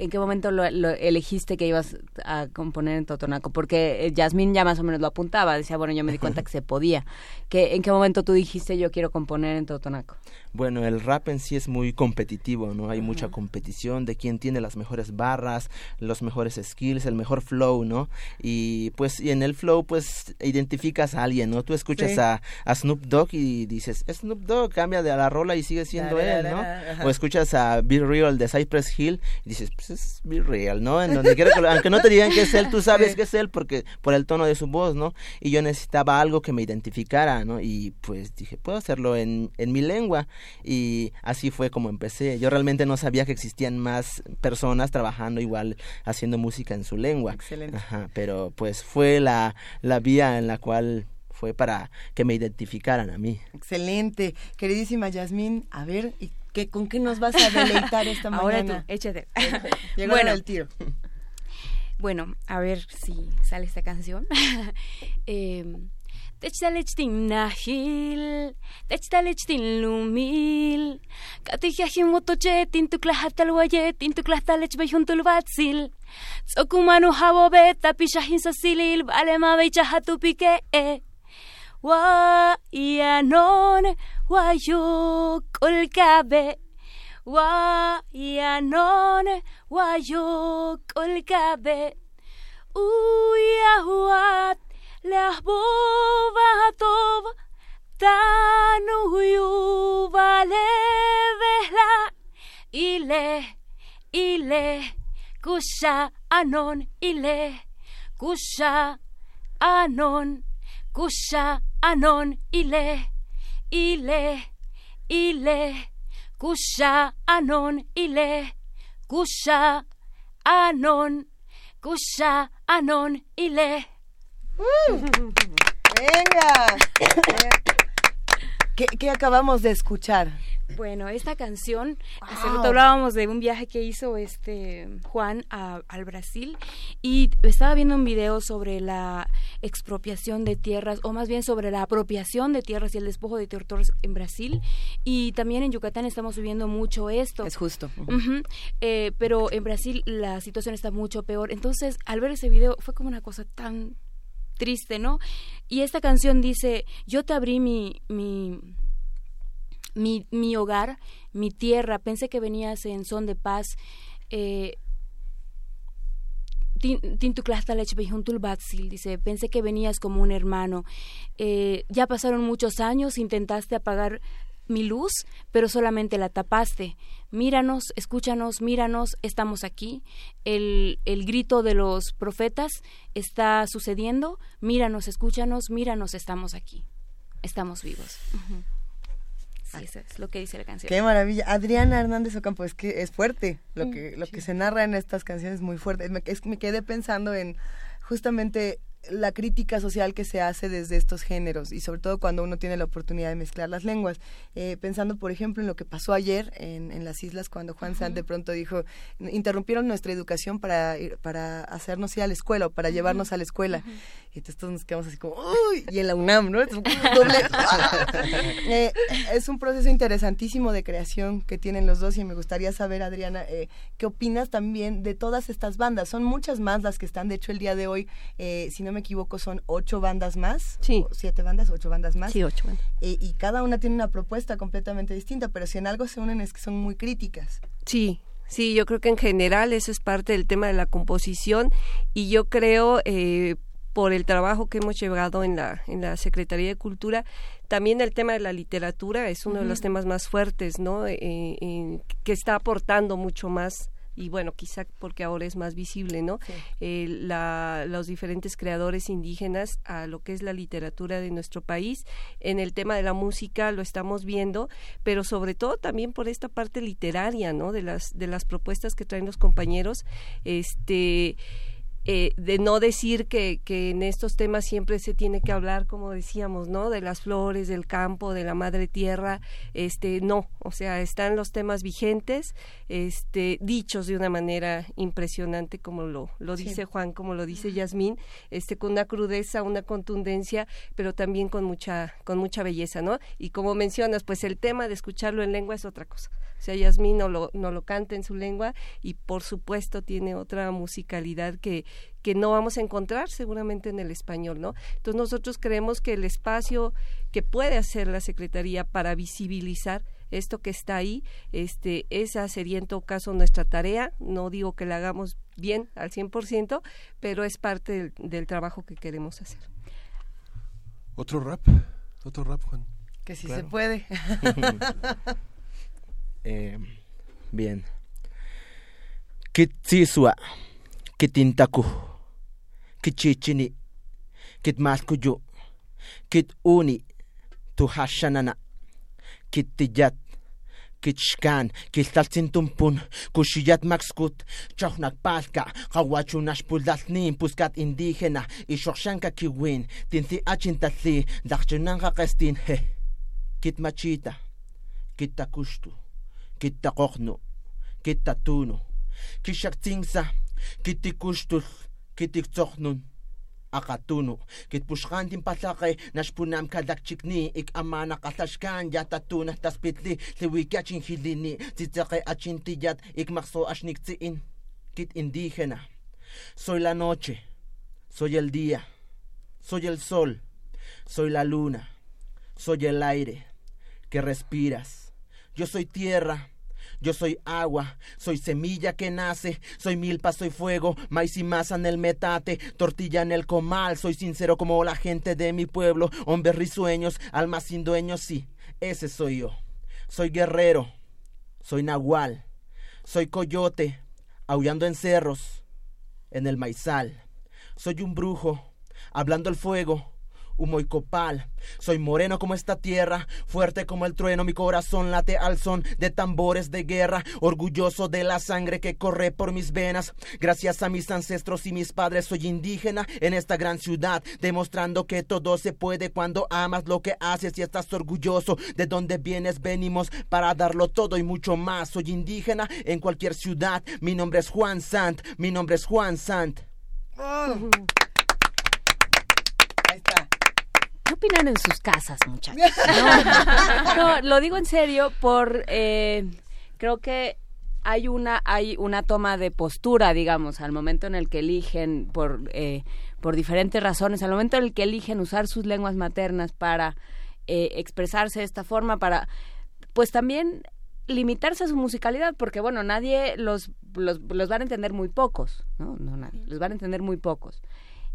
¿En qué momento lo, elegiste que ibas a componer en Totonaco? Porque eh, Yasmín ya más o menos lo apuntaba, decía, bueno, yo me di cuenta que se podía. ¿Que, ¿En qué momento tú dijiste yo quiero componer en Totonaco? Bueno, el rap en sí es muy competitivo, ¿no? Hay mucha competición de quién tiene las mejores barras, los mejores skills, el mejor flow, ¿no? Y pues y en el flow pues identificas a alguien, ¿no? Tú escuchas a, Snoop Dogg y dices, Snoop Dogg cambia de a la rola y sigue siendo él, ¿no? O escuchas a Bill Real de Cypress Hill y dices, pues pues es real, ¿no? En donde quiero que, aunque no te digan que es él, tú sabes que es él porque por el tono de su voz, ¿no? Y yo necesitaba algo que me identificara, ¿no? Y pues dije, puedo hacerlo en, en mi lengua. Y así fue como empecé. Yo realmente no sabía que existían más personas trabajando igual, haciendo música en su lengua. Excelente. Ajá, pero pues fue la, la vía en la cual fue para que me identificaran a mí. Excelente. Queridísima Yasmín, a ver, ¿y qué, con qué nos vas a deleitar esta mañana? Ahora tú, échate. bueno, el tiro. Bueno, a ver si sale esta canción. eh, Techtalechtin nahil, techtalechtin lumil, katijajin motochetin tuklahatal wayetin tuklastalech bejuntul batsil, tsokumanu habobeta pishahin sasilil, vale mabeichahatu pique. Wa ianon, wayo colcabe wayanon wayo colcabe uyahuat las bobas tob tan vale vesla ile ile kusa anon ile kusa anon kusa anon ile ile, ile, kusha anon, ile, kusha anon, kusha anon, ile. Uh, venga. ¿Qué, ¿Qué acabamos de escuchar? Bueno, esta canción, hace rato hablábamos de un viaje que hizo este Juan al Brasil y estaba viendo un video sobre la expropiación de tierras, o más bien sobre la apropiación de tierras y el despojo de territorios en Brasil. Y también en Yucatán estamos viviendo mucho esto. Es justo. Eh, pero en Brasil la situación está mucho peor. Entonces, al ver ese video fue como una cosa tan triste, ¿no? Y esta canción dice, yo te abrí mi, mi, mi, mi hogar, mi tierra, pensé que venías en son de paz. Eh, dice, pensé que venías como un hermano. Eh, ya pasaron muchos años, intentaste apagar mi luz, pero solamente la tapaste. Míranos, escúchanos, míranos, estamos aquí. El, el grito de los profetas está sucediendo. Míranos, escúchanos, míranos, estamos aquí. Estamos vivos. Sí, eso es lo que dice la canción. Qué maravilla. Adriana Hernández Ocampo, es que es fuerte. Lo que, lo que se narra en estas canciones es muy fuerte. Me, es, me quedé pensando en justamente la crítica social que se hace desde estos géneros y sobre todo cuando uno tiene la oportunidad de mezclar las lenguas. Eh, pensando, por ejemplo, en lo que pasó ayer en, en las islas cuando Juan uh de pronto dijo, interrumpieron nuestra educación para, para hacernos ir a la escuela o para llevarnos a la escuela. Y entonces todos nos quedamos así como, uy, y en la UNAM, ¿no? eh, es un proceso interesantísimo de creación que tienen los dos y me gustaría saber, Adriana, eh, ¿qué opinas también de todas estas bandas? Son muchas más las que están, de hecho, el día de hoy, eh, si no me equivoco, son ocho bandas más. Sí. Siete bandas, ocho bandas más. Sí, ocho bandas. y cada una tiene una propuesta completamente distinta, pero si en algo se unen es que son muy críticas. Sí, Sí, yo creo que en general eso es parte del tema de la composición y yo creo, eh, por el trabajo que hemos llevado en la, en la Secretaría de Cultura, también el tema de la literatura es uno de los temas más fuertes, ¿no? Eh, que está aportando mucho más y bueno, quizá porque ahora es más visible, ¿no? Eh, la, los diferentes creadores indígenas a lo que es la literatura de nuestro país. En el tema de la música lo estamos viendo, pero sobre todo también por esta parte literaria, ¿no? De las, de las propuestas que traen los compañeros. Este eh, de no decir que, que, en estos temas siempre se tiene que hablar, como decíamos, ¿no? De las flores, del campo, de la madre tierra, este, no, o sea, están los temas vigentes, este, dichos de una manera impresionante, como lo, lo dice Juan, como lo dice Yasmín, este, con una crudeza, una contundencia, pero también con mucha, con mucha belleza, ¿no? Y como mencionas, pues el tema de escucharlo en lengua es otra cosa. O sea, Yasmín no lo, no lo canta en su lengua y por supuesto tiene otra musicalidad que, que no vamos a encontrar seguramente en el español, ¿no? Entonces nosotros creemos que el espacio que puede hacer la Secretaría para visibilizar esto que está ahí, este, esa sería en todo caso nuestra tarea, no digo que la hagamos bien al 100%, pero es parte del, del trabajo que queremos hacer. ¿Otro rap? ¿Otro rap, Juan? Que si se puede. Eh, bien. Kitsiswa, kitintaku, kichichini, kitmaskuyu, kituni, tuhashanana, kitiyat, kichkan, kiltaltsintumpun, kushiyat maxkut, chohnakpalka, kawachunaxpulalnin, puskat indígena, ixoxanka kiwin, tinti achintatli, dachunanka qestin, he, kitmachita, kitakushtu, kitakoqnu, kitatuno, kixaktinsa, kitikuxtul, kitiktzoknun, akatuno, kitpuxkantin patlaqe, naxpunam kalakchikni, ik amana katlaxkan, yatatuna taspitli, tliwikachin hilini, tzitzaqe achintiyat, ik maxo axniktsiin, kit indígena. Soy la noche, soy el día, soy el sol, soy la luna, soy el aire. Que respiras. Yo soy tierra, yo soy agua, soy semilla que nace, soy milpa, soy fuego, maíz y masa en el metate, tortilla en el comal, soy sincero como la gente de mi pueblo, hombres risueños, almas sin dueños, sí, ese soy yo. Soy guerrero, soy nahual, soy coyote, aullando en cerros, en el maizal. Soy un brujo, hablando el fuego, humo y copal. Soy moreno como esta tierra, fuerte como el trueno, mi corazón late al son de tambores de guerra, orgulloso de la sangre que corre por mis venas. Gracias a mis ancestros y mis padres soy indígena en esta gran ciudad, demostrando que todo se puede cuando amas lo que haces y estás orgulloso de donde vienes. Venimos para darlo todo y mucho más. Soy indígena en cualquier ciudad. Mi nombre es Juan Sant. Mi nombre es Juan Sant. Oh. ¿Qué opinan en sus casas, muchachos? No, lo digo en serio por... Eh, creo que hay una hay una toma de postura, digamos, al momento en el que eligen por eh, por diferentes razones, al momento en el que eligen usar sus lenguas maternas para eh, expresarse de esta forma, para pues también limitarse a su musicalidad, porque bueno, nadie los los, los van a entender muy pocos, ¿no? No nadie, los van a entender muy pocos.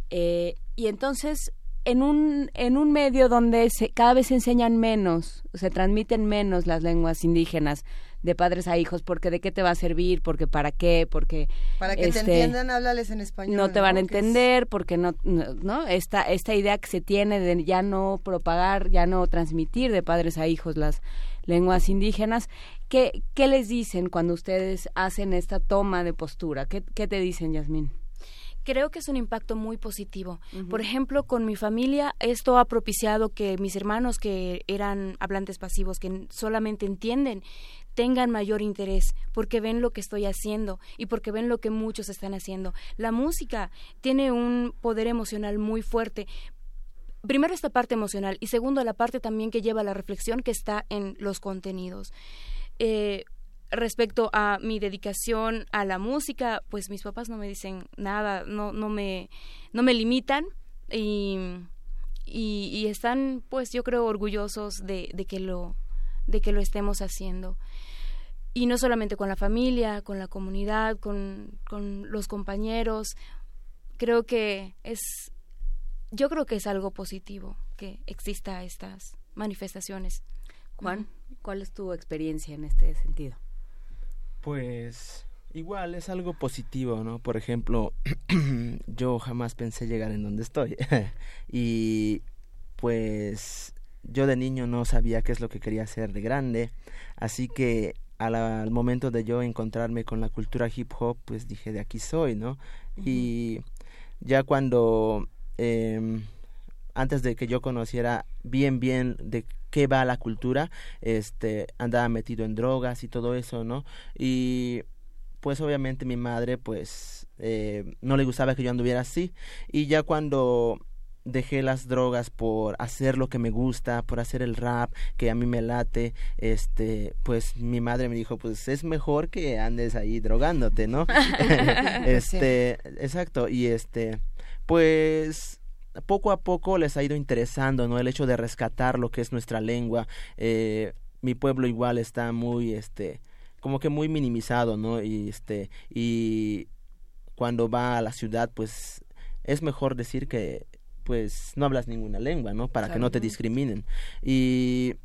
y entonces en un, en un medio donde se, cada vez se enseñan menos, se transmiten menos las lenguas indígenas de padres a hijos, porque de qué te va a servir, porque para qué, porque... Para que te este, entiendan, háblales en español. No te van a entender, porque no, no, Esta, esta idea que se tiene de ya no propagar, ya no transmitir de padres a hijos las lenguas indígenas, ¿qué, qué les dicen cuando ustedes hacen esta toma de postura? ¿Qué, qué te dicen, Yasmín? Creo que es un impacto muy positivo. Por ejemplo, con mi familia, esto ha propiciado que mis hermanos que eran hablantes pasivos, que solamente entienden, tengan mayor interés porque ven lo que estoy haciendo y porque ven lo que muchos están haciendo. La música tiene un poder emocional muy fuerte. Primero esta parte emocional y segundo la parte también que lleva a la reflexión que está en los contenidos. Eh, respecto a mi dedicación a la música, pues mis papás no me dicen nada, no, no me, no me limitan y, y, están, pues yo creo, orgullosos de, de, que lo, de que lo estemos haciendo. Y no solamente con la familia, con la comunidad, con, con los compañeros. Creo que es, yo creo que es algo positivo que exista estas manifestaciones. Juan, ¿cuál es tu experiencia en este sentido? Pues igual es algo positivo, ¿no? Por ejemplo, yo jamás pensé llegar en donde estoy. y pues yo de niño no sabía qué es lo que quería hacer de grande, así que al, momento de yo encontrarme con la cultura hip hop, pues dije, de aquí soy, ¿no? Y ya cuando, eh, antes de que yo conociera bien, bien de qué va la cultura, este, andaba metido en drogas y todo eso, ¿no? Y pues obviamente mi madre pues eh, no le gustaba que yo anduviera así y ya cuando dejé las drogas por hacer lo que me gusta, por hacer el rap que a mí me late, este, pues mi madre me dijo, pues es mejor que andes ahí drogándote, ¿no? este, exacto, y este, pues poco a poco les ha ido interesando, ¿no? El hecho de rescatar lo que es nuestra lengua. Eh, mi pueblo igual está muy, este, como que muy minimizado, ¿no? Y este, y cuando va a la ciudad, pues es mejor decir que pues no hablas ninguna lengua, ¿no? Para que no te discriminen. Y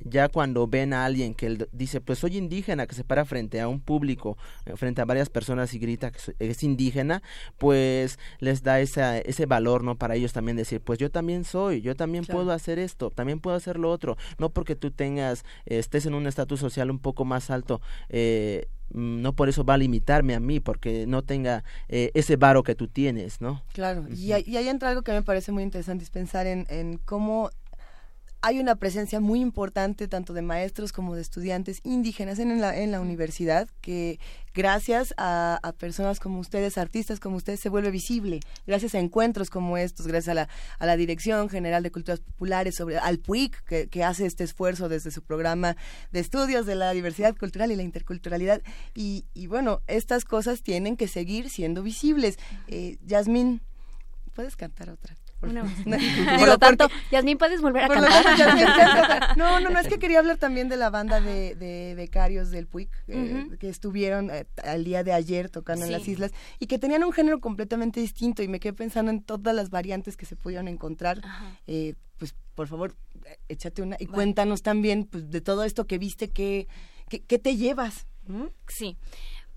ya cuando ven a alguien que dice, pues soy indígena, que se para frente a un público, eh, frente a varias personas y grita que es indígena, pues les da ese, ese valor, ¿no? Para ellos también decir, pues yo también soy, yo también puedo hacer esto, también puedo hacer lo otro, no porque tú tengas, estés en un estatus social un poco más alto, eh, mm, no por eso va a limitarme a mí, porque no tenga eh, ese varo que tú tienes, ¿no? Claro, y, ahí entra algo que me parece muy interesante, es pensar en, en cómo hay una presencia muy importante tanto de maestros como de estudiantes indígenas en la, en la universidad que gracias a, personas como ustedes, artistas como ustedes, se vuelve visible. Gracias a encuentros como estos, gracias a la, a la Dirección General de Culturas Populares, sobre, al PUIC, que, que hace este esfuerzo desde su programa de estudios de la diversidad cultural y la interculturalidad. Y, y bueno, estas cosas tienen que seguir siendo visibles. Eh, Yasmín, ¿puedes cantar otra? por lo tanto, Yasmín, ¿puedes volver a cantar? no, no, no, es que quería hablar también de la banda de, becarios del PUIC, eh, que estuvieron eh, al día de ayer tocando en las islas y que tenían un género completamente distinto y me quedé pensando en todas las variantes que se pudieron encontrar. Eh, pues, por favor, échate una y cuéntanos también pues, de todo esto que viste, ¿qué, qué, te llevas? Sí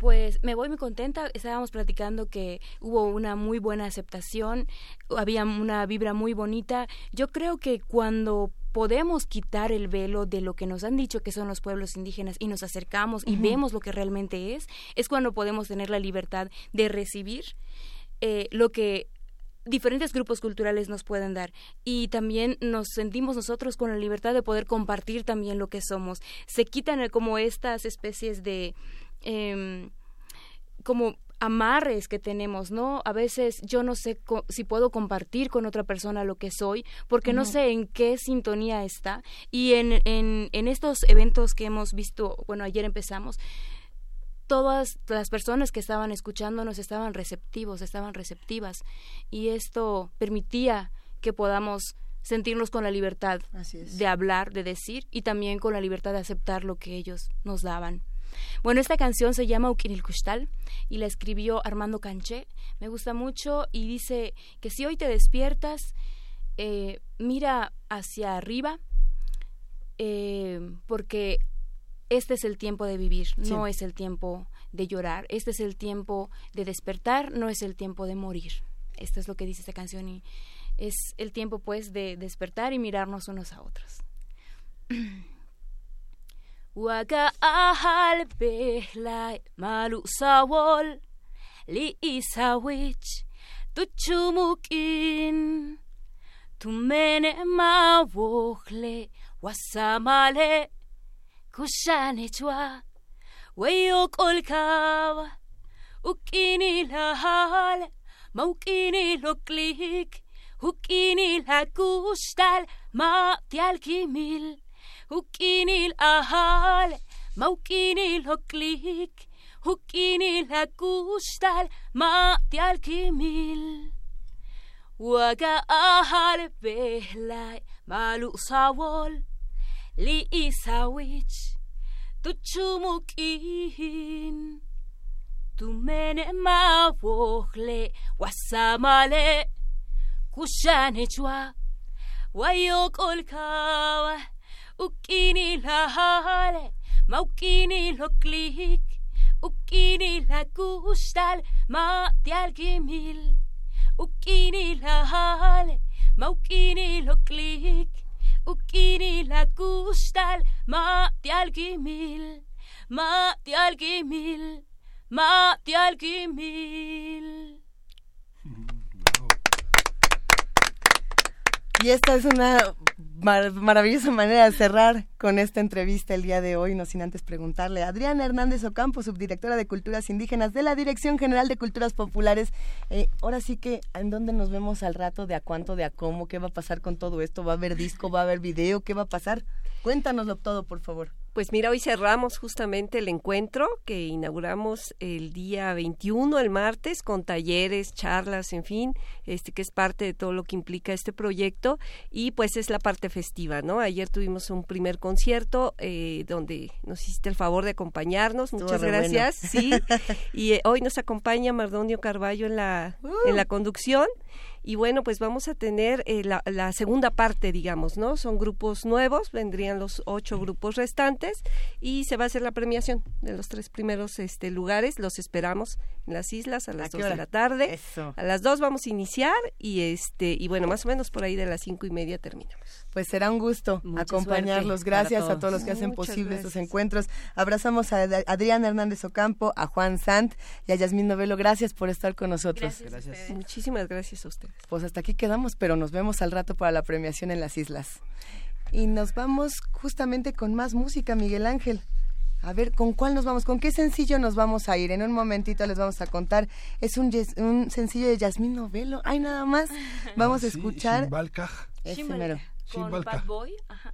pues me voy muy contenta. Estábamos platicando que hubo una muy buena aceptación, había una vibra muy bonita. Yo creo que cuando podemos quitar el velo de lo que nos han dicho que son los pueblos indígenas y nos acercamos y vemos lo que realmente es, es cuando podemos tener la libertad de recibir eh, lo que diferentes grupos culturales nos pueden dar y también nos sentimos nosotros con la libertad de poder compartir también lo que somos. Se quitan como estas especies de Em, como amarres que tenemos, ¿no? A veces yo no sé si puedo compartir con otra persona lo que soy, porque no, sé en qué sintonía está. Y en, en, en estos eventos que hemos visto, bueno, ayer empezamos, todas las personas que estaban escuchándonos estaban receptivos, estaban receptivas. Y esto permitía que podamos sentirnos con la libertad de hablar, de decir, y también con la libertad de aceptar lo que ellos nos daban. Bueno, esta canción se llama Ukinil Kushtal y la escribió Armando Canché. Me gusta mucho y dice que si hoy te despiertas, eh, mira hacia arriba, eh, porque este es el tiempo de vivir, no es el tiempo de llorar, este es el tiempo de despertar, no es el tiempo de morir. Esto es lo que dice esta canción y es el tiempo pues de despertar y mirarnos unos a otros. Waga ahal behlai malu sawol li isawich tuchumukin. Tumene mawokle wasamale kushanechwa weyo kolkawa. Ukini lahal maukini loklik. Ukini lakustal ma tialkimil mil. Hukkiini l'ahale, maukiini l'oklik, hukkiini l'akkustal, maati alkimil. Waga ahale pehlai, malu sawol, li isawich, tutsumukin. Tumene mawohle, wasamale, kushanechwa, wayok olkawa. Ukkiini la haale, maukkiini lokliik. Ukkiini la kuustal, ma tialgi mil. Ukkiini la haale, maukkiini lokliik. Ukkiini la kuustal, ma tialgi mil. Ma tialgi mil, ma tialgi mil. Mm, wow. Jest to w sumie maravillosa manera de cerrar con esta entrevista el día de hoy, no sin antes preguntarle a Adriana Hernández Ocampo, subdirectora de Culturas Indígenas de la Dirección General de Culturas Populares. Eh, ahora sí que, ¿en dónde nos vemos al rato? ¿De a cuánto? ¿De a cómo? ¿Qué va a pasar con todo esto? ¿Va a haber disco? ¿Va a haber video? ¿Qué va a pasar? Cuéntanoslo todo, por favor. Pues mira, hoy cerramos justamente el encuentro que inauguramos el día 21, el martes, con talleres, charlas, en fin, este que es parte de todo lo que implica este proyecto y pues es la parte festiva, ¿no? Ayer tuvimos un primer concierto eh, donde nos hiciste el favor de acompañarnos, muchas gracias, sí, y eh, hoy nos acompaña Mardonio Carballo en la en la uh. conducción Y bueno, pues vamos a tener eh, la, la, segunda parte, digamos, ¿no? Son grupos nuevos, vendrían los ocho grupos restantes y se va a hacer la premiación de los tres primeros este, lugares. Los esperamos en las islas a las dos de la tarde. A las dos vamos a iniciar y este y bueno, más o menos por ahí de las cinco y media terminamos. Pues será un gusto acompañarlos. Gracias a todos los que hacen posible estos encuentros. Abrazamos a Adrián Hernández Ocampo, a Juan Sant y a Yasmín Novelo. Gracias por estar con nosotros. Gracias. Muchísimas gracias a ustedes. Pues hasta aquí quedamos, pero nos vemos al rato para la premiación en las islas. Y nos vamos justamente con más música, Miguel Ángel. A ver, ¿con cuál nos vamos? ¿Con qué sencillo nos vamos a ir? En un momentito les vamos a contar. Es un, un sencillo de Yasmín Novelo. Hay nada más. Vamos a escuchar. Ese mero. Con Bad Boy. Ajá.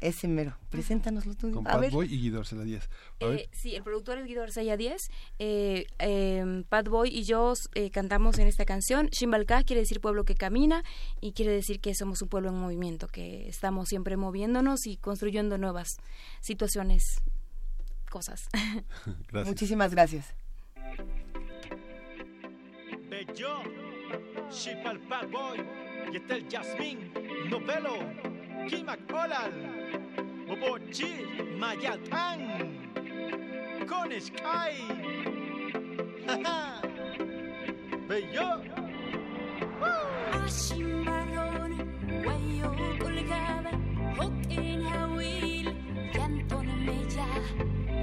Ese mero. Preséntanoslo tú. Con Bad Boy y Guido Arcela Díaz. Eh, sí, el productor es Guido Arcela Díaz. Eh, eh, Bad Boy y yo eh, cantamos en esta canción. Shimbalka quiere decir pueblo que camina y quiere decir que somos un pueblo en movimiento, que estamos siempre moviéndonos y construyendo nuevas situaciones, cosas. gracias. Muchísimas gracias. Bello, Bad Boy, y este el Jasmine, Novelo. Kimak Olal, Bobochi, Mayatán, Konishkai, Bello. Ashimbaron, Wayo colgada, Hokin Hawil, Yanton Meja,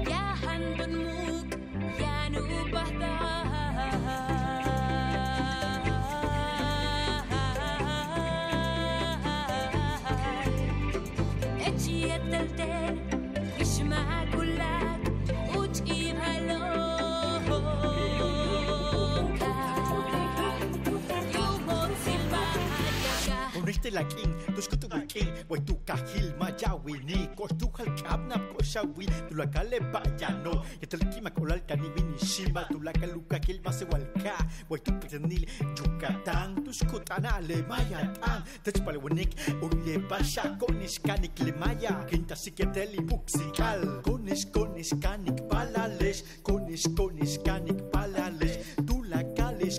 Yahandon Muk. again. Uniste la king, tus kutu wikin, wai tu kahil mayawi ni, ko tu hal kabna ko shawi, tu la kale bayano, ya te liki makolal kani bini shima, tu la kaluka kil mase walka, wai tu petenil Yucatán, tus kutanale mayatan, tech pale wanik, ulle basha, konis kanik le maya, quinta psiquedeli buxical, konis konis kanik palales, konis konis kanik palales, tu la kales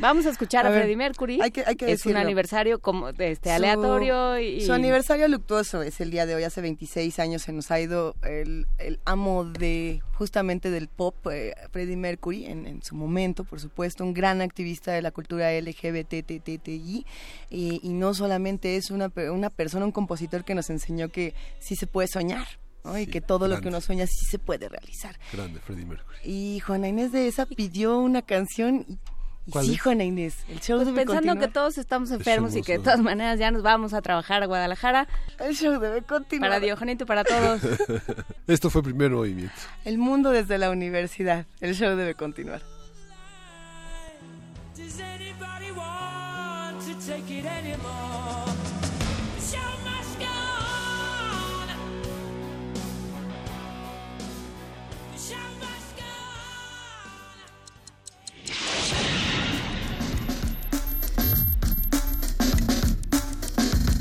Vamos a escuchar a, Freddie Mercury. Hay que, hay que es un aniversario como este aleatorio y su aniversario luctuoso es el día de hoy. Hace 26 años se nos ha ido el, el amo de justamente del pop, eh, Freddie Mercury, en, en, su momento, por supuesto, un gran activista de la cultura LGBTTI y, y no solamente es una, una persona, un compositor que nos enseñó que sí se puede soñar. y que todo lo que uno sueña sí se puede realizar. Grande, Freddie Mercury. Y Juana Inés de esa pidió una canción sí, Juana Inés, el show pues pensando que todos estamos enfermos y que de todas maneras ya nos vamos a trabajar a Guadalajara. El show debe continuar. Para Diogenito y para todos. Esto fue primer movimiento. El mundo desde la universidad. El show debe continuar.